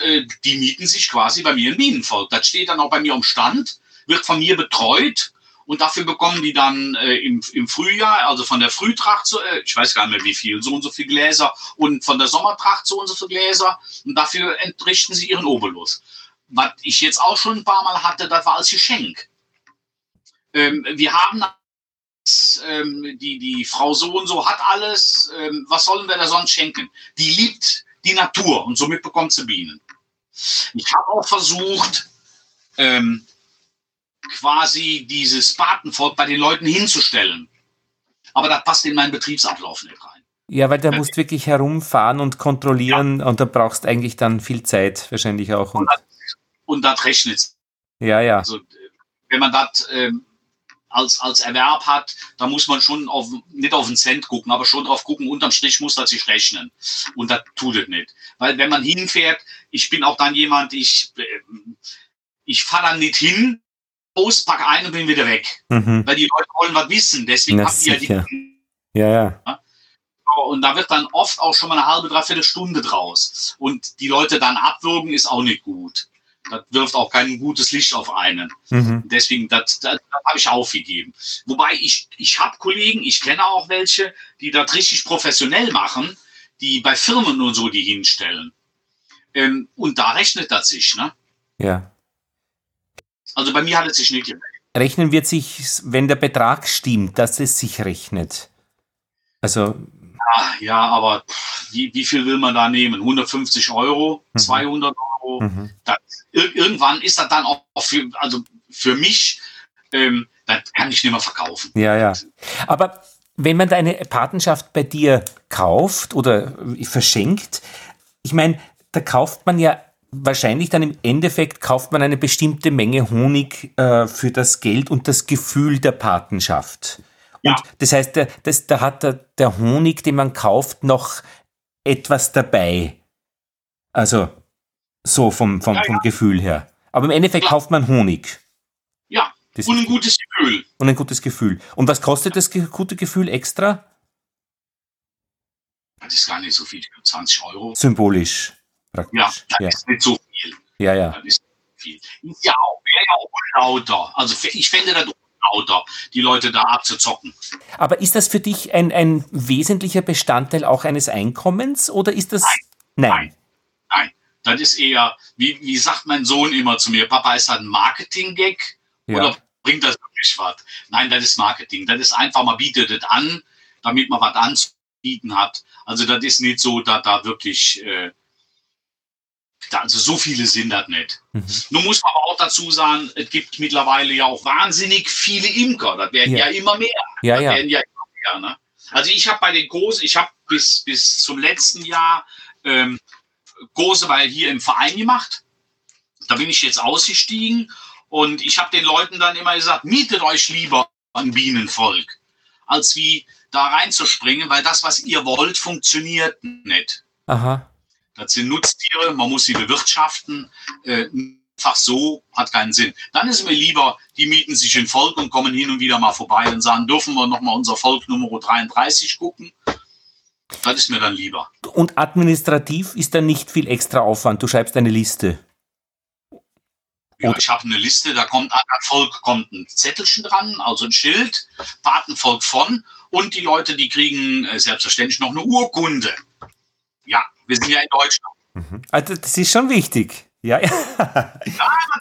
äh, die mieten sich quasi bei mir ein Bienenvolk. Das steht dann auch bei mir am Stand, wird von mir betreut und dafür bekommen die dann äh, im, im Frühjahr, also von der Frühtracht, so, äh, ich weiß gar nicht mehr wie viel, so und so viel Gläser und von der Sommertracht so und so viel Gläser und dafür entrichten sie ihren Obolus. Was ich jetzt auch schon ein paar Mal hatte, das war als Geschenk. Ähm, wir haben ähm, die, die Frau so und so hat alles, ähm, was sollen wir da sonst schenken? Die liebt die Natur und somit bekommt sie Bienen. Ich habe auch versucht, ähm, quasi dieses Patenvolk bei den Leuten hinzustellen. Aber das passt in meinen Betriebsablauf nicht rein. Ja, weil da musst du wirklich herumfahren und kontrollieren ja. und da brauchst eigentlich dann viel Zeit wahrscheinlich auch. Und, und das rechnet. Ja, ja. Also, wenn man das ähm, als, als Erwerb hat, da muss man schon auf, nicht auf den Cent gucken, aber schon drauf gucken, unterm Strich muss das sich rechnen. Und das tut es nicht. Weil wenn man hinfährt, ich bin auch dann jemand, ich, äh, ich fahre dann nicht hin, aus, pack ein und bin wieder weg. Mhm. Weil die Leute wollen was wissen. Deswegen haben die ja die. Ja, ja. ja. Und da wird dann oft auch schon mal eine halbe, dreiviertel Stunde draus. Und die Leute dann abwürgen, ist auch nicht gut. Das wirft auch kein gutes Licht auf einen. Mhm. Deswegen, das, das, das habe ich aufgegeben. Wobei ich, ich habe Kollegen, ich kenne auch welche, die das richtig professionell machen, die bei Firmen und so die hinstellen. Ähm, und da rechnet das sich, ne? Ja. Also bei mir hat es sich nicht gemeldet. Rechnen wird sich, wenn der Betrag stimmt, dass es sich rechnet. Also. Ja, ja aber wie, wie viel will man da nehmen? 150 Euro, mhm. 200 Euro? Mhm. Das, irgendwann ist das dann auch für, also für mich, ähm, das kann ich nicht mehr verkaufen. Ja, ja. Aber wenn man deine Patenschaft bei dir kauft oder verschenkt, ich meine, da kauft man ja wahrscheinlich dann im Endeffekt kauft man eine bestimmte Menge Honig äh, für das Geld und das Gefühl der Patenschaft. Ja. Und das heißt, der, das, da hat der, der Honig, den man kauft, noch etwas dabei. Also so vom, vom, ja, vom Gefühl her. Aber im Endeffekt ja. kauft man Honig. Ja, das und ein gutes Gefühl. Und ein gutes Gefühl. Und was kostet das gute Gefühl extra? Das ist gar nicht so viel, 20 Euro. Symbolisch. Praktisch. Ja, das ja. ist nicht so viel. Ja, ja. Das ist viel. Ist ja auch, wäre ja auch unlauter. Also ich fände das unlauter, die Leute da abzuzocken. Aber ist das für dich ein, ein wesentlicher Bestandteil auch eines Einkommens oder ist das. Nein. Nein. Nein. Das ist eher, wie, wie sagt mein Sohn immer zu mir, Papa, ist das ein Marketing-Gag ja. oder bringt das wirklich was? Nein, das ist Marketing. Das ist einfach, man bietet das an, damit man was anzubieten hat. Also das ist nicht so, dass da wirklich äh, also so viele sind das nicht. Mhm. Nun muss man aber auch dazu sagen, es gibt mittlerweile ja auch wahnsinnig viele Imker. Das werden ja, ja immer mehr. Ja, das ja. Werden ja immer mehr ne? Also ich habe bei den Großen, ich habe bis, bis zum letzten Jahr ähm, Große weil hier im Verein gemacht. Da bin ich jetzt ausgestiegen und ich habe den Leuten dann immer gesagt, mietet euch lieber ein Bienenvolk, als wie da reinzuspringen, weil das, was ihr wollt, funktioniert nicht. Aha. Das sind Nutztiere, man muss sie bewirtschaften. Äh, einfach so hat keinen Sinn. Dann ist mir lieber, die mieten sich ein Volk und kommen hin und wieder mal vorbei und sagen, dürfen wir nochmal unser Volk Nummer 33 gucken? Das ist mir dann lieber. Und administrativ ist da nicht viel extra Aufwand. Du schreibst eine Liste. Ja, ich habe eine Liste, da kommt an Volk kommt ein Zettelchen dran, also ein Schild, Patenvolk von und die Leute, die kriegen äh, selbstverständlich noch eine Urkunde. Ja, wir sind ja in Deutschland. Mhm. Also das ist schon wichtig. Ja, ja. ja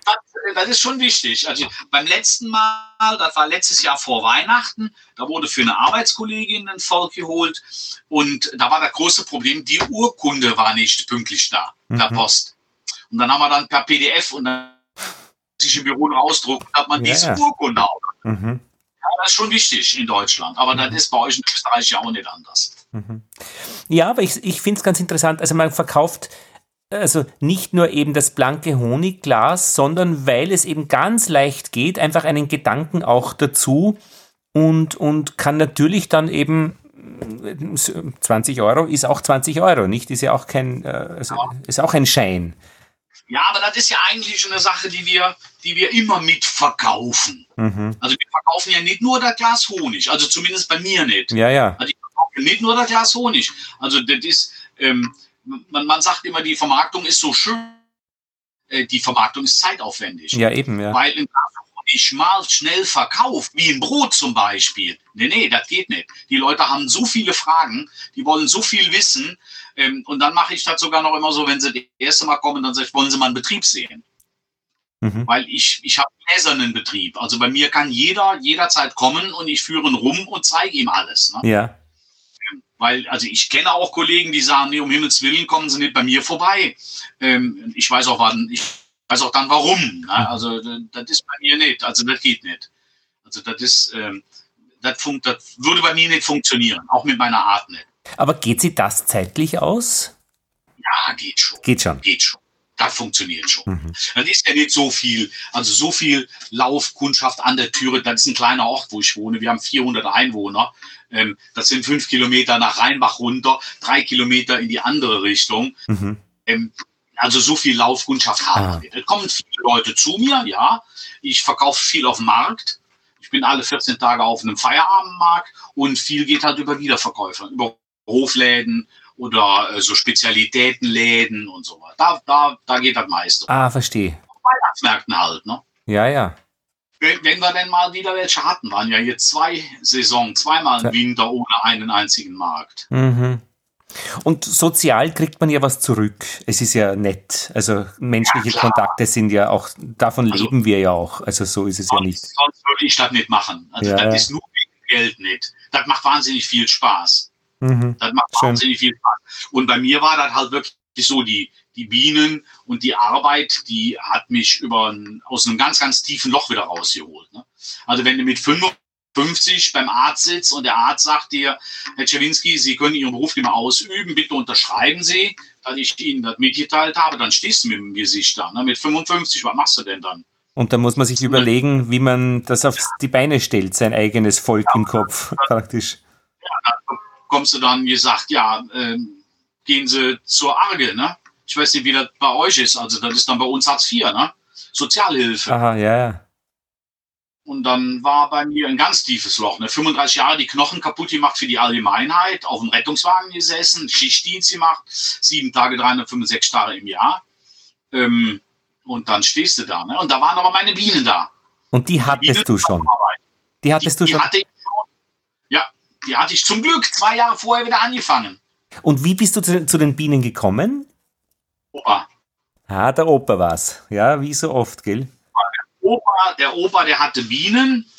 das, das, ist schon wichtig. Also beim letzten Mal, das war letztes Jahr vor Weihnachten, da wurde für eine Arbeitskollegin ein Volk geholt und da war das große Problem, die Urkunde war nicht pünktlich da, mhm. per Post. Und dann haben wir dann per PDF und dann sich im Büro ausdrucken, hat man ja. diese Urkunde auch. Mhm. Ja, das ist schon wichtig in Deutschland, aber mhm. das ist bei euch in Österreich ja auch nicht anders. Mhm. Ja, aber ich, ich finde es ganz interessant. Also man verkauft also nicht nur eben das blanke Honigglas, sondern weil es eben ganz leicht geht, einfach einen Gedanken auch dazu und, und kann natürlich dann eben 20 Euro ist auch 20 Euro, nicht? Ist ja auch kein, äh, also ist auch ein Schein. Ja, aber das ist ja eigentlich eine Sache, die wir, die wir immer mitverkaufen. Mhm. Also wir verkaufen ja nicht nur das Glas Honig, also zumindest bei mir nicht. Ja, ja. Also ich nicht nur das Glas Honig. Also das ist, ähm, man, man sagt immer, die Vermarktung ist so schön. Äh, die Vermarktung ist zeitaufwendig. Ja, eben, ja. Weil ein Glas Honig mal schnell verkauft, wie ein Brot zum Beispiel. Nee, nee, das geht nicht. Die Leute haben so viele Fragen, die wollen so viel wissen, ähm, und dann mache ich das sogar noch immer so, wenn sie das erste Mal kommen, dann sage ich, wollen sie mal einen Betrieb sehen? Mhm. Weil ich, ich habe einen gläsernen Betrieb. Also bei mir kann jeder jederzeit kommen und ich führe ihn rum und zeige ihm alles. Ne? Ja. Weil, also ich kenne auch Kollegen, die sagen, nee, um Himmels Willen kommen sie nicht bei mir vorbei. Ähm, ich weiß auch wann, ich weiß auch dann warum. Ne? Also das ist bei mir nicht. Also das geht nicht. Also das ist, ähm, das, funkt, das würde bei mir nicht funktionieren, auch mit meiner Art nicht. Aber geht sie das zeitlich aus? Ja, geht schon. Geht schon. Geht schon. Das funktioniert schon. Mhm. Das ist ja nicht so viel, also so viel Laufkundschaft an der Türe. Das ist ein kleiner Ort, wo ich wohne. Wir haben 400 Einwohner. Ähm, das sind fünf Kilometer nach Rheinbach runter, drei Kilometer in die andere Richtung. Mhm. Ähm, also so viel Laufkundschaft haben ah. wir. Da kommen viele Leute zu mir, ja. Ich verkaufe viel auf dem Markt. Ich bin alle 14 Tage auf einem Feierabendmarkt und viel geht halt über Wiederverkäufer, über Hofläden oder äh, so Spezialitätenläden und so weiter. Da, da, da geht das meiste. Ah, verstehe. Weihnachtsmärkten halt, ne? Ja, ja. Wenn, wenn, wir denn mal wieder welche hatten, waren ja jetzt zwei Saisonen, zweimal im Winter ohne einen einzigen Markt. Mhm. Und sozial kriegt man ja was zurück. Es ist ja nett. Also menschliche ja, Kontakte sind ja auch, davon also, leben wir ja auch. Also so ist es ja nicht. Sonst würde ich das nicht machen. Also ja, das ist nur wegen Geld nicht. Das macht wahnsinnig viel Spaß. Mhm. Das macht Schön. wahnsinnig viel Spaß. Und bei mir war das halt wirklich so, die, die Bienen und die Arbeit, die hat mich über ein, aus einem ganz, ganz tiefen Loch wieder rausgeholt. Ne? Also wenn du mit 55 beim Arzt sitzt und der Arzt sagt dir, Herr Czerwinski, Sie können Ihren Beruf nicht mehr ausüben, bitte unterschreiben Sie, dass ich Ihnen das mitgeteilt habe, dann stehst du mit dem Gesicht da. Ne? Mit 55, was machst du denn dann? Und da muss man sich überlegen, wie man das auf die Beine stellt, sein eigenes Volk ja, im Kopf praktisch. Ja, kommst du dann gesagt, ja, äh, gehen Sie zur Arge, ne? Ich weiß nicht, wie das bei euch ist. Also das ist dann bei uns Hartz IV, ne? Sozialhilfe. Aha, ja, ja. Und dann war bei mir ein ganz tiefes Loch. Ne? 35 Jahre die Knochen kaputt gemacht für die Allgemeinheit, auf dem Rettungswagen gesessen, Schichtdienst gemacht, sieben Tage, 365 Tage im Jahr. Ähm, und dann stehst du da. Ne? Und da waren aber meine Bienen da. Und die hattest die du schon? Die hattest die, du schon? Die hatte ich die hatte ich zum Glück zwei Jahre vorher wieder angefangen. Und wie bist du zu, zu den Bienen gekommen? Opa. Ah, der Opa war's. Ja, wie so oft, gell? Der Opa, der Opa, der hatte Bienen.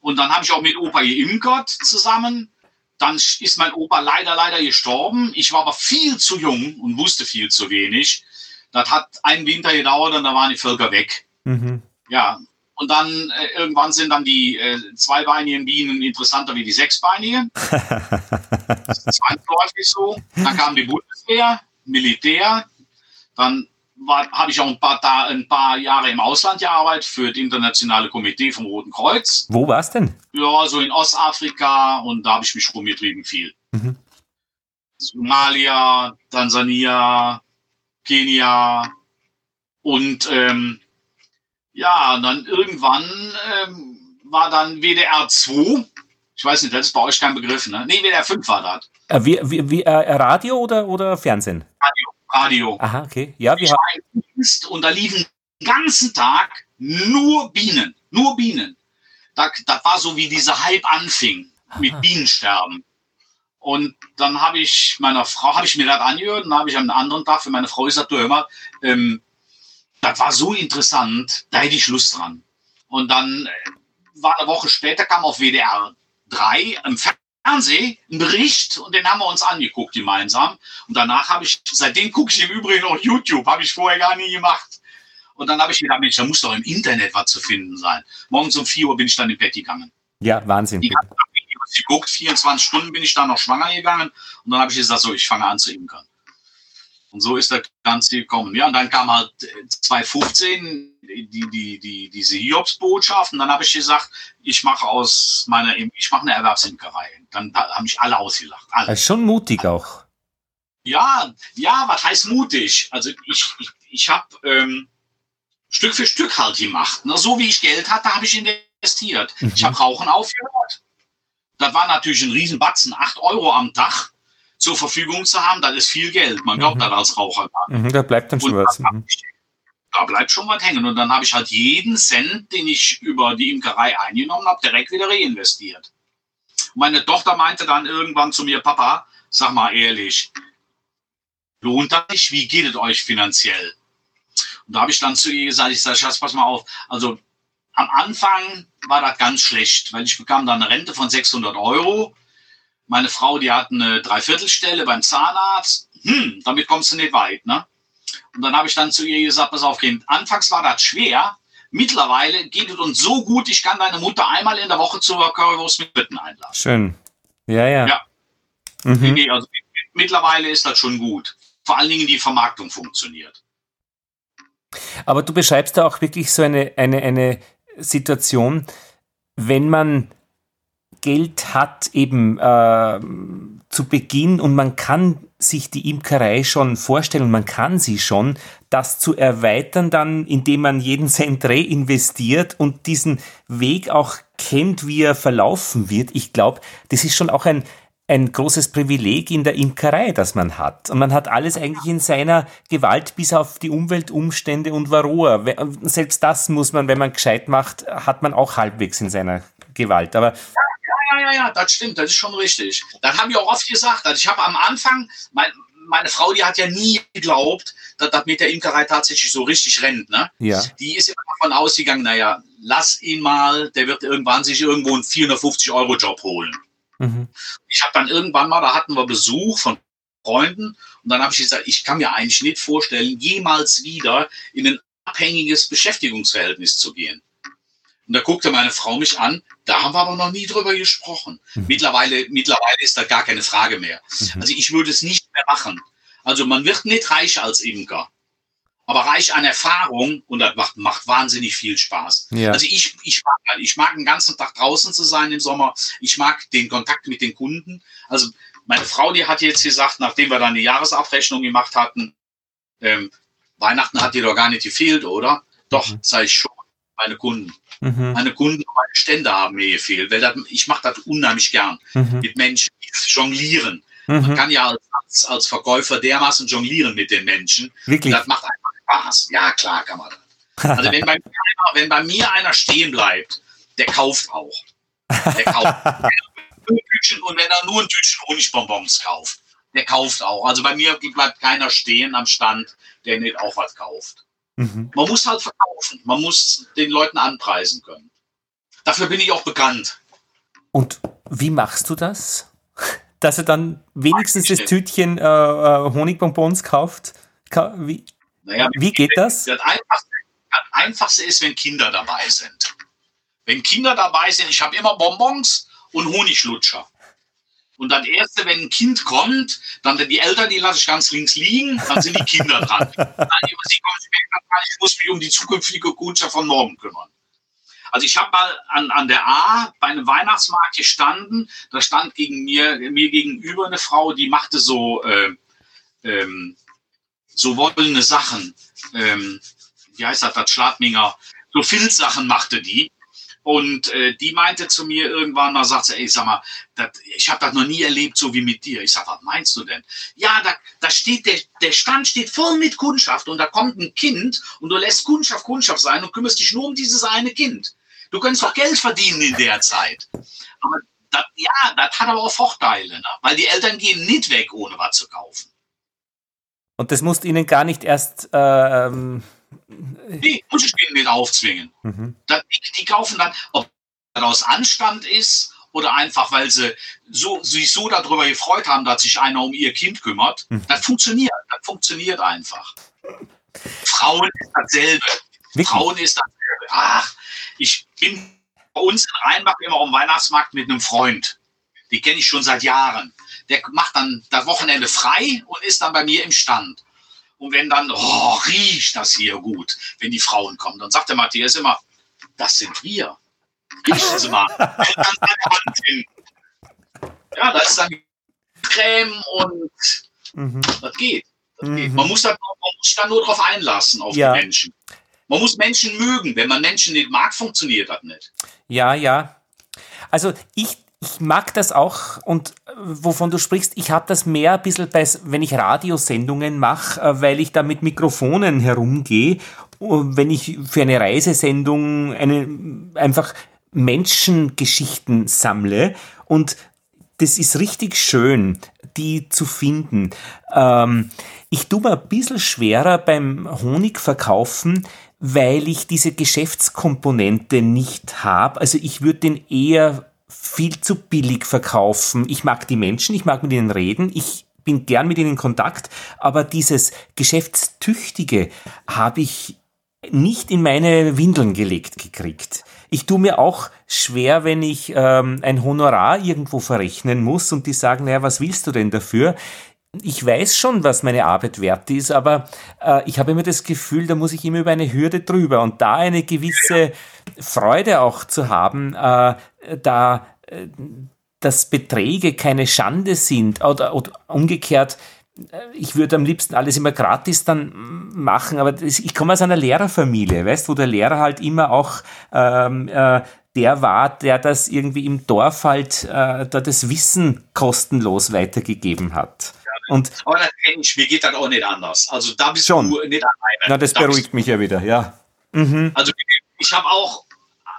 Und dann habe ich auch mit Opa geimpert zusammen. Dann ist mein Opa leider, leider gestorben. Ich war aber viel zu jung und wusste viel zu wenig. Das hat einen Winter gedauert und da waren die Völker weg. Mhm. Ja, und dann äh, irgendwann sind dann die äh, zweibeinigen Bienen interessanter wie die sechsbeinigen. das ist zwangsläufig so. Dann kam die Bundeswehr, Militär. Dann habe ich auch ein paar, da, ein paar Jahre im Ausland gearbeitet für das internationale Komitee vom Roten Kreuz. Wo war es denn? Ja, so in Ostafrika und da habe ich mich rumgetrieben viel. Mhm. Somalia, Tansania, Kenia und ähm, ja, und dann irgendwann ähm, war dann WDR 2. Ich weiß nicht, das ist bei euch kein Begriff, ne? Nee, WDR 5 war das. Äh, wie, wie, wie, äh, Radio oder, oder Fernsehen? Radio. Radio. Aha, okay. Ja, wir Dienst und da liefen den ganzen Tag nur Bienen. Nur Bienen. Da, das war so, wie dieser Hype anfing mit Aha. Bienensterben. Und dann habe ich meiner Frau, habe ich mir das angehört und dann habe ich am anderen Tag für meine Frau gesagt, du hör mal, ähm, das war so interessant, da hätte ich Lust dran. Und dann äh, war eine Woche später, kam auf WDR 3 im Fernsehen ein Bericht und den haben wir uns angeguckt gemeinsam. Und danach habe ich, seitdem gucke ich im Übrigen auch YouTube, habe ich vorher gar nie gemacht. Und dann habe ich gedacht, Mensch, da muss doch im Internet was zu finden sein. Morgens um 4 Uhr bin ich dann im Bett gegangen. Ja, Wahnsinn. Die ganze geguckt, 24 Stunden bin ich da noch schwanger gegangen. Und dann habe ich gesagt, so, ich fange an zu imkern. Und so ist das Ganze gekommen. Ja, und dann kam halt äh, 2015 die, die, die, diese Hiobsbotschaft. Und dann habe ich gesagt, ich mache aus meiner, ich mache eine Erwerbsimkerei. Dann da haben mich alle ausgelacht. Alle. Also schon mutig auch. Ja, ja, was heißt mutig? Also ich, ich, ich habe ähm, Stück für Stück halt gemacht. Ne? So wie ich Geld hatte, habe ich investiert. Mhm. Ich habe Rauchen aufgehört. Das war natürlich ein Riesenbatzen, 8 Euro am Tag zur Verfügung zu haben, das ist viel Geld. Man glaubt Mhm. das als Raucher. gar nicht. Mhm, da bleibt dann schon Und was. dann ich, da bleibt schon was hängen. Und dann habe ich halt jeden Cent, den ich über die Imkerei eingenommen habe, direkt wieder reinvestiert. Meine Tochter meinte dann irgendwann zu mir, Papa, sag mal ehrlich, lohnt das nicht? Wie geht es euch finanziell? Und da habe ich dann zu ihr gesagt, ich sage, Schatz, pass mal auf. Also am Anfang war das ganz schlecht, weil ich bekam dann eine Rente von 600 Euro. Meine Frau, die hat eine Dreiviertelstelle beim Zahnarzt. Hm, damit kommst du nicht weit, ne? Und dann habe ich dann zu ihr gesagt, pass auf, Kind, anfangs war das schwer. Mittlerweile geht es uns so gut, ich kann deine Mutter einmal in der Woche zur Currywurst mit Bitten einladen. Schön. Ja, ja. Ja. Mhm. Nee, also mittlerweile ist das schon gut. Vor allen Dingen die Vermarktung funktioniert. Aber du beschreibst da auch wirklich so eine, eine, eine Situation, wenn man Geld hat eben äh, zu Beginn und man kann sich die Imkerei schon vorstellen man kann sie schon, das zu erweitern dann, indem man jeden Cent reinvestiert und diesen Weg auch kennt, wie er verlaufen wird. Ich glaube, das ist schon auch ein, ein großes Privileg in der Imkerei, das man hat. Und man hat alles eigentlich in seiner Gewalt, bis auf die Umweltumstände und Varroa. Selbst das muss man, wenn man gescheit macht, hat man auch halbwegs in seiner Gewalt. Aber Ja, ja, ja, das stimmt, das ist schon richtig. Das habe ich auch oft gesagt. Also ich habe am Anfang, mein, meine Frau, die hat ja nie geglaubt, dass das mit der Imkerei tatsächlich so richtig rennt. Ne? ja, Die ist immer davon ausgegangen, naja, lass ihn mal, der wird irgendwann sich irgendwo einen 450-Euro-Job holen. mhm. Ich habe dann irgendwann mal, da hatten wir Besuch von Freunden und dann habe ich gesagt, ich kann mir eigentlich nicht vorstellen, jemals wieder in ein abhängiges Beschäftigungsverhältnis zu gehen. Und da guckte meine Frau mich an, da haben wir aber noch nie drüber gesprochen. Mhm. Mittlerweile, mittlerweile ist da gar keine Frage mehr. Mhm. Also ich würde es nicht mehr machen. Also man wird nicht reich als Imker, aber reich an Erfahrung und das macht, macht wahnsinnig viel Spaß. ja. Also ich, ich, mag, ich mag den ganzen Tag draußen zu sein im Sommer. Ich mag den Kontakt mit den Kunden. Also meine Frau, die hat jetzt gesagt, nachdem wir dann die Jahresabrechnung gemacht hatten, ähm, Weihnachten hat dir doch gar nicht gefehlt, oder? Doch, Mhm. sage ich schon. Meine Kunden. Mhm. Meine Kunden und meine Stände haben mir gefehlt. Weil das, ich mache das unheimlich gern Mhm. mit Menschen, die jonglieren. Man Mhm. kann ja als, als, Verkäufer dermaßen jonglieren mit den Menschen. Wirklich. Das macht einfach Spaß. Ja, klar kann man das. Also wenn bei, mir einer, wenn bei mir einer stehen bleibt, der kauft auch. Der kauft. Er und wenn er nur ein Tütchen Honigbonbons kauft, der kauft auch. Also bei mir bleibt keiner stehen am Stand, der nicht auch was kauft. Mhm. Man muss halt verkaufen. Man muss den Leuten anpreisen können. Dafür bin ich auch bekannt. Und wie machst du das? Dass er dann wenigstens das Tütchen äh, äh, Honigbonbons kauft? Ka wie, Naja, wie geht das? Das einfachste, das einfachste ist, wenn Kinder dabei sind. Wenn Kinder dabei sind, ich habe immer Bonbons und Honiglutscher. Und das erste, wenn ein Kind kommt, dann die Eltern, die lasse ich ganz links liegen, dann sind die Kinder dran. Dann, sie dran, ich muss mich um die zukünftige Kundschaft von morgen kümmern. Also ich habe mal an, an der A bei einem Weihnachtsmarkt gestanden, da stand gegen mir, mir gegenüber eine Frau, die machte so, äh, ähm, so wollene Sachen. Ähm, wie heißt das, das Schladminger? So Filzsachen machte die. Und äh, die meinte zu mir irgendwann, da sagt sie, ey, sag mal, dat, ich habe das noch nie erlebt, so wie mit dir. Ich sag, was meinst du denn? Ja, da, da steht der, der Stand steht voll mit Kundschaft und da kommt ein Kind und du lässt Kundschaft Kundschaft sein und kümmerst dich nur um dieses eine Kind. Du kannst doch Geld verdienen in der Zeit. Aber das, ja, das hat aber auch Vorteile, ne? weil die Eltern gehen nicht weg, ohne was zu kaufen. Und das musst ihnen gar nicht erst ähm, Nee, muss ich denen nicht aufzwingen. Mhm. Die, die, kaufen dann, ob das aus Anstand ist oder einfach, weil sie so, sich so darüber gefreut haben, dass sich einer um ihr Kind kümmert. Mhm. Das funktioniert. Das funktioniert einfach. Frauen ist dasselbe. Wirklich? Frauen ist dasselbe. Ach, ich bin bei uns in Rheinbach immer am Weihnachtsmarkt mit einem Freund. Die kenne ich schon seit Jahren. Der macht dann das Wochenende frei und ist dann bei mir im Stand. Und wenn dann, oh, riecht das hier gut, wenn die Frauen kommen, dann sagt der Matthias immer, das sind wir. Riechen Sie mal. ja, da ist dann Creme und mhm. das geht. Das mhm. geht. Man, muss dann, man muss dann nur darauf einlassen, auf ja. die Menschen. Man muss Menschen mögen. Wenn man Menschen nicht mag, funktioniert das nicht. Ja, ja. Also ich ich mag das auch und äh, wovon du sprichst, ich habe das mehr ein bisschen bei, wenn ich Radiosendungen mache, äh, weil ich da mit Mikrofonen herumgehe, wenn ich für eine Reisesendung eine, einfach Menschengeschichten sammle und das ist richtig schön, die zu finden. Ähm, ich tue mir ein bisschen schwerer beim Honigverkaufen, weil ich diese Geschäftskomponente nicht habe. Also ich würde den eher viel zu billig verkaufen. Ich mag die Menschen, ich mag mit ihnen reden, ich bin gern mit ihnen in Kontakt, aber dieses Geschäftstüchtige habe ich nicht in meine Windeln gelegt gekriegt. Ich tue mir auch schwer, wenn ich ähm, ein Honorar irgendwo verrechnen muss und die sagen, naja, was willst du denn dafür? ich weiß schon, was meine Arbeit wert ist, aber äh, ich habe immer das Gefühl, da muss ich immer über eine Hürde drüber und da eine gewisse Freude auch zu haben, äh, da äh, dass Beträge keine Schande sind oder, oder umgekehrt, äh, ich würde am liebsten alles immer gratis dann machen, aber das, ich komme aus einer Lehrerfamilie, weißt, wo der Lehrer halt immer auch ähm, äh, der war, der das irgendwie im Dorf halt äh, da das Wissen kostenlos weitergegeben hat. Und aber das kenne ich, mir geht das auch nicht anders. Also da bist schon. du nicht alleine. Na, das da beruhigt mich ja wieder, ja. Mhm. Also ich habe auch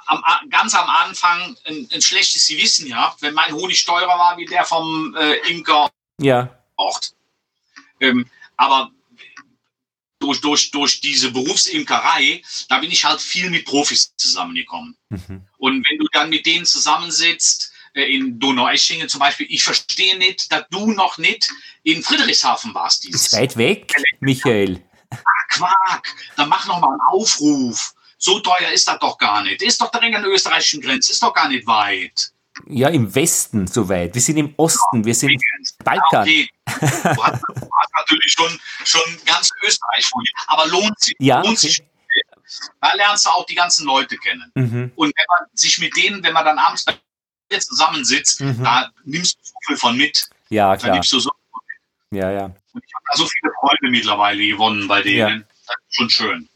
am, ganz am Anfang ein, ein, schlechtes Gewissen gehabt, wenn mein Honig teurer war wie der vom äh, Imker ja. Ort. Ähm, aber durch, durch, durch diese Berufsimkerei, da bin ich halt viel mit Profis zusammengekommen. Mhm. Und wenn du dann mit denen zusammensitzt, äh, in Donaueschingen zum Beispiel, ich verstehe nicht, dass du noch nicht in Friedrichshafen warst. Dieses ist weit weg, Michael. Ah, Quark, dann mach noch mal einen Aufruf. So teuer ist das doch gar nicht. Ist doch direkt an der österreichischen Grenze, ist doch gar nicht weit. Ja, im Westen soweit. Wir sind im Osten, wir sind Balkan. Okay. Du hast, du hast natürlich schon, schon ganz Österreich vor dir, aber lohnt sich. Ja, lohnt okay. sich. Da lernst du auch die ganzen Leute kennen. Mhm. Und wenn man sich mit denen, wenn man dann abends zusammensitzt, mhm. da nimmst du so viel von mit. Ja, klar. Da nimmst du so viel Ja, ja. Und ich habe da so viele Freunde mittlerweile gewonnen bei denen. Ja. Das ist schon schön.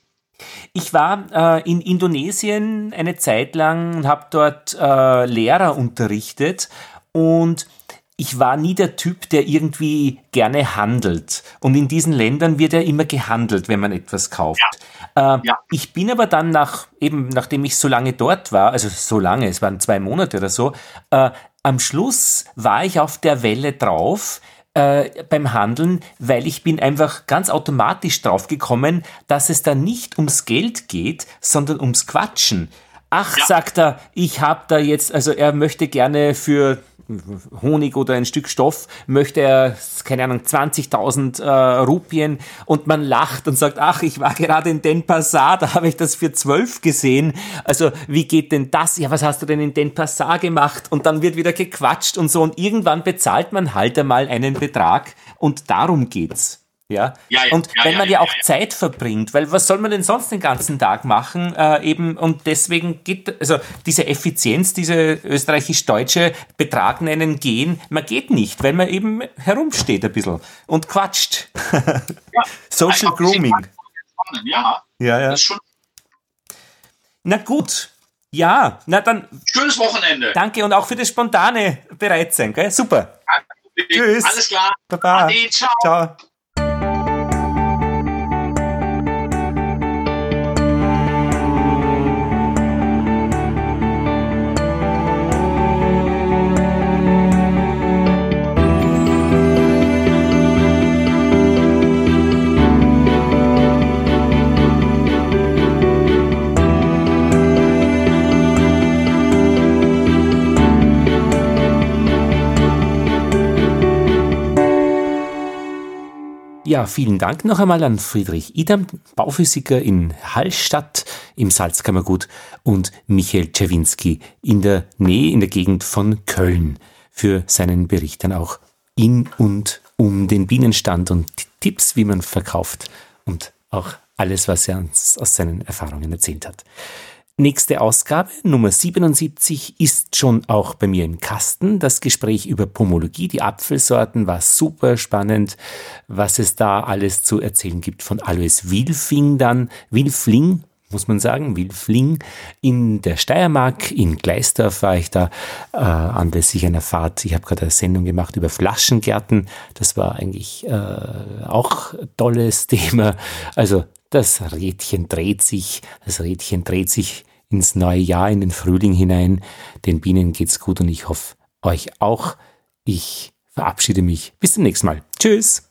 Ich war äh, in Indonesien eine Zeit lang und habe dort äh, Lehrer unterrichtet und ich war nie der Typ, der irgendwie gerne handelt. Und in diesen Ländern wird ja immer gehandelt, wenn man etwas kauft. Ja. Äh, ja. Ich bin aber dann nach, eben nachdem ich so lange dort war, also so lange, es waren zwei Monate oder so, äh, am Schluss war ich auf der Welle drauf, äh, beim Handeln, weil ich bin einfach ganz automatisch drauf gekommen, dass es da nicht ums Geld geht, sondern ums Quatschen. Ach, ja. sagt er, ich habe da jetzt, also er möchte gerne für Honig oder ein Stück Stoff, möchte er, keine Ahnung, 20.000 äh, Rupien und man lacht und sagt, ach, ich war gerade in Den Passar, da habe ich das für 12 gesehen. Also wie geht denn das? Ja, was hast du denn in Den Passar gemacht? Und dann wird wieder gequatscht und so und irgendwann bezahlt man halt einmal einen Betrag und darum geht's. Ja? ja, ja und ja, wenn man ja, auch Zeit verbringt, weil was soll man denn sonst den ganzen Tag machen? Äh, eben, und deswegen geht, also diese Effizienz, diese österreichisch-deutsche Betrag nennen gehen, man geht nicht, weil man eben herumsteht ein bisschen und quatscht. Social Grooming. Ja, ja, ja. Na gut. Ja, na dann. Schönes Wochenende. Danke und auch für das spontane Bereitsein, gell? Super. Tschüss. Alles klar. Baba. Ade, ciao. Ciao. Ja, vielen Dank noch einmal an Friedrich Idam, Bauphysiker in Hallstatt im Salzkammergut und Michael Czerwinski in der Nähe, in der Gegend von Köln für seinen Bericht dann auch in und um den Bienenstand und Tipps, wie man verkauft und auch alles, was er uns aus seinen Erfahrungen erzählt hat. Nächste Ausgabe, Nummer 77, ist schon auch bei mir im Kasten. Das Gespräch über Pomologie, die Apfelsorten, war super spannend, was es da alles zu erzählen gibt von Alois Wilfing dann, Wilfling, muss man sagen, Wilfling in der Steiermark, in Gleisdorf war ich da äh, anlässlich einer Fahrt. Ich habe gerade eine Sendung gemacht über Flaschengärten. Das war eigentlich äh, auch tolles Thema. Also das Rädchen dreht sich, das Rädchen dreht sich ins neue Jahr, in den Frühling hinein. Den Bienen geht's gut und ich hoffe euch auch. Ich verabschiede mich. Bis zum nächsten Mal. Tschüss.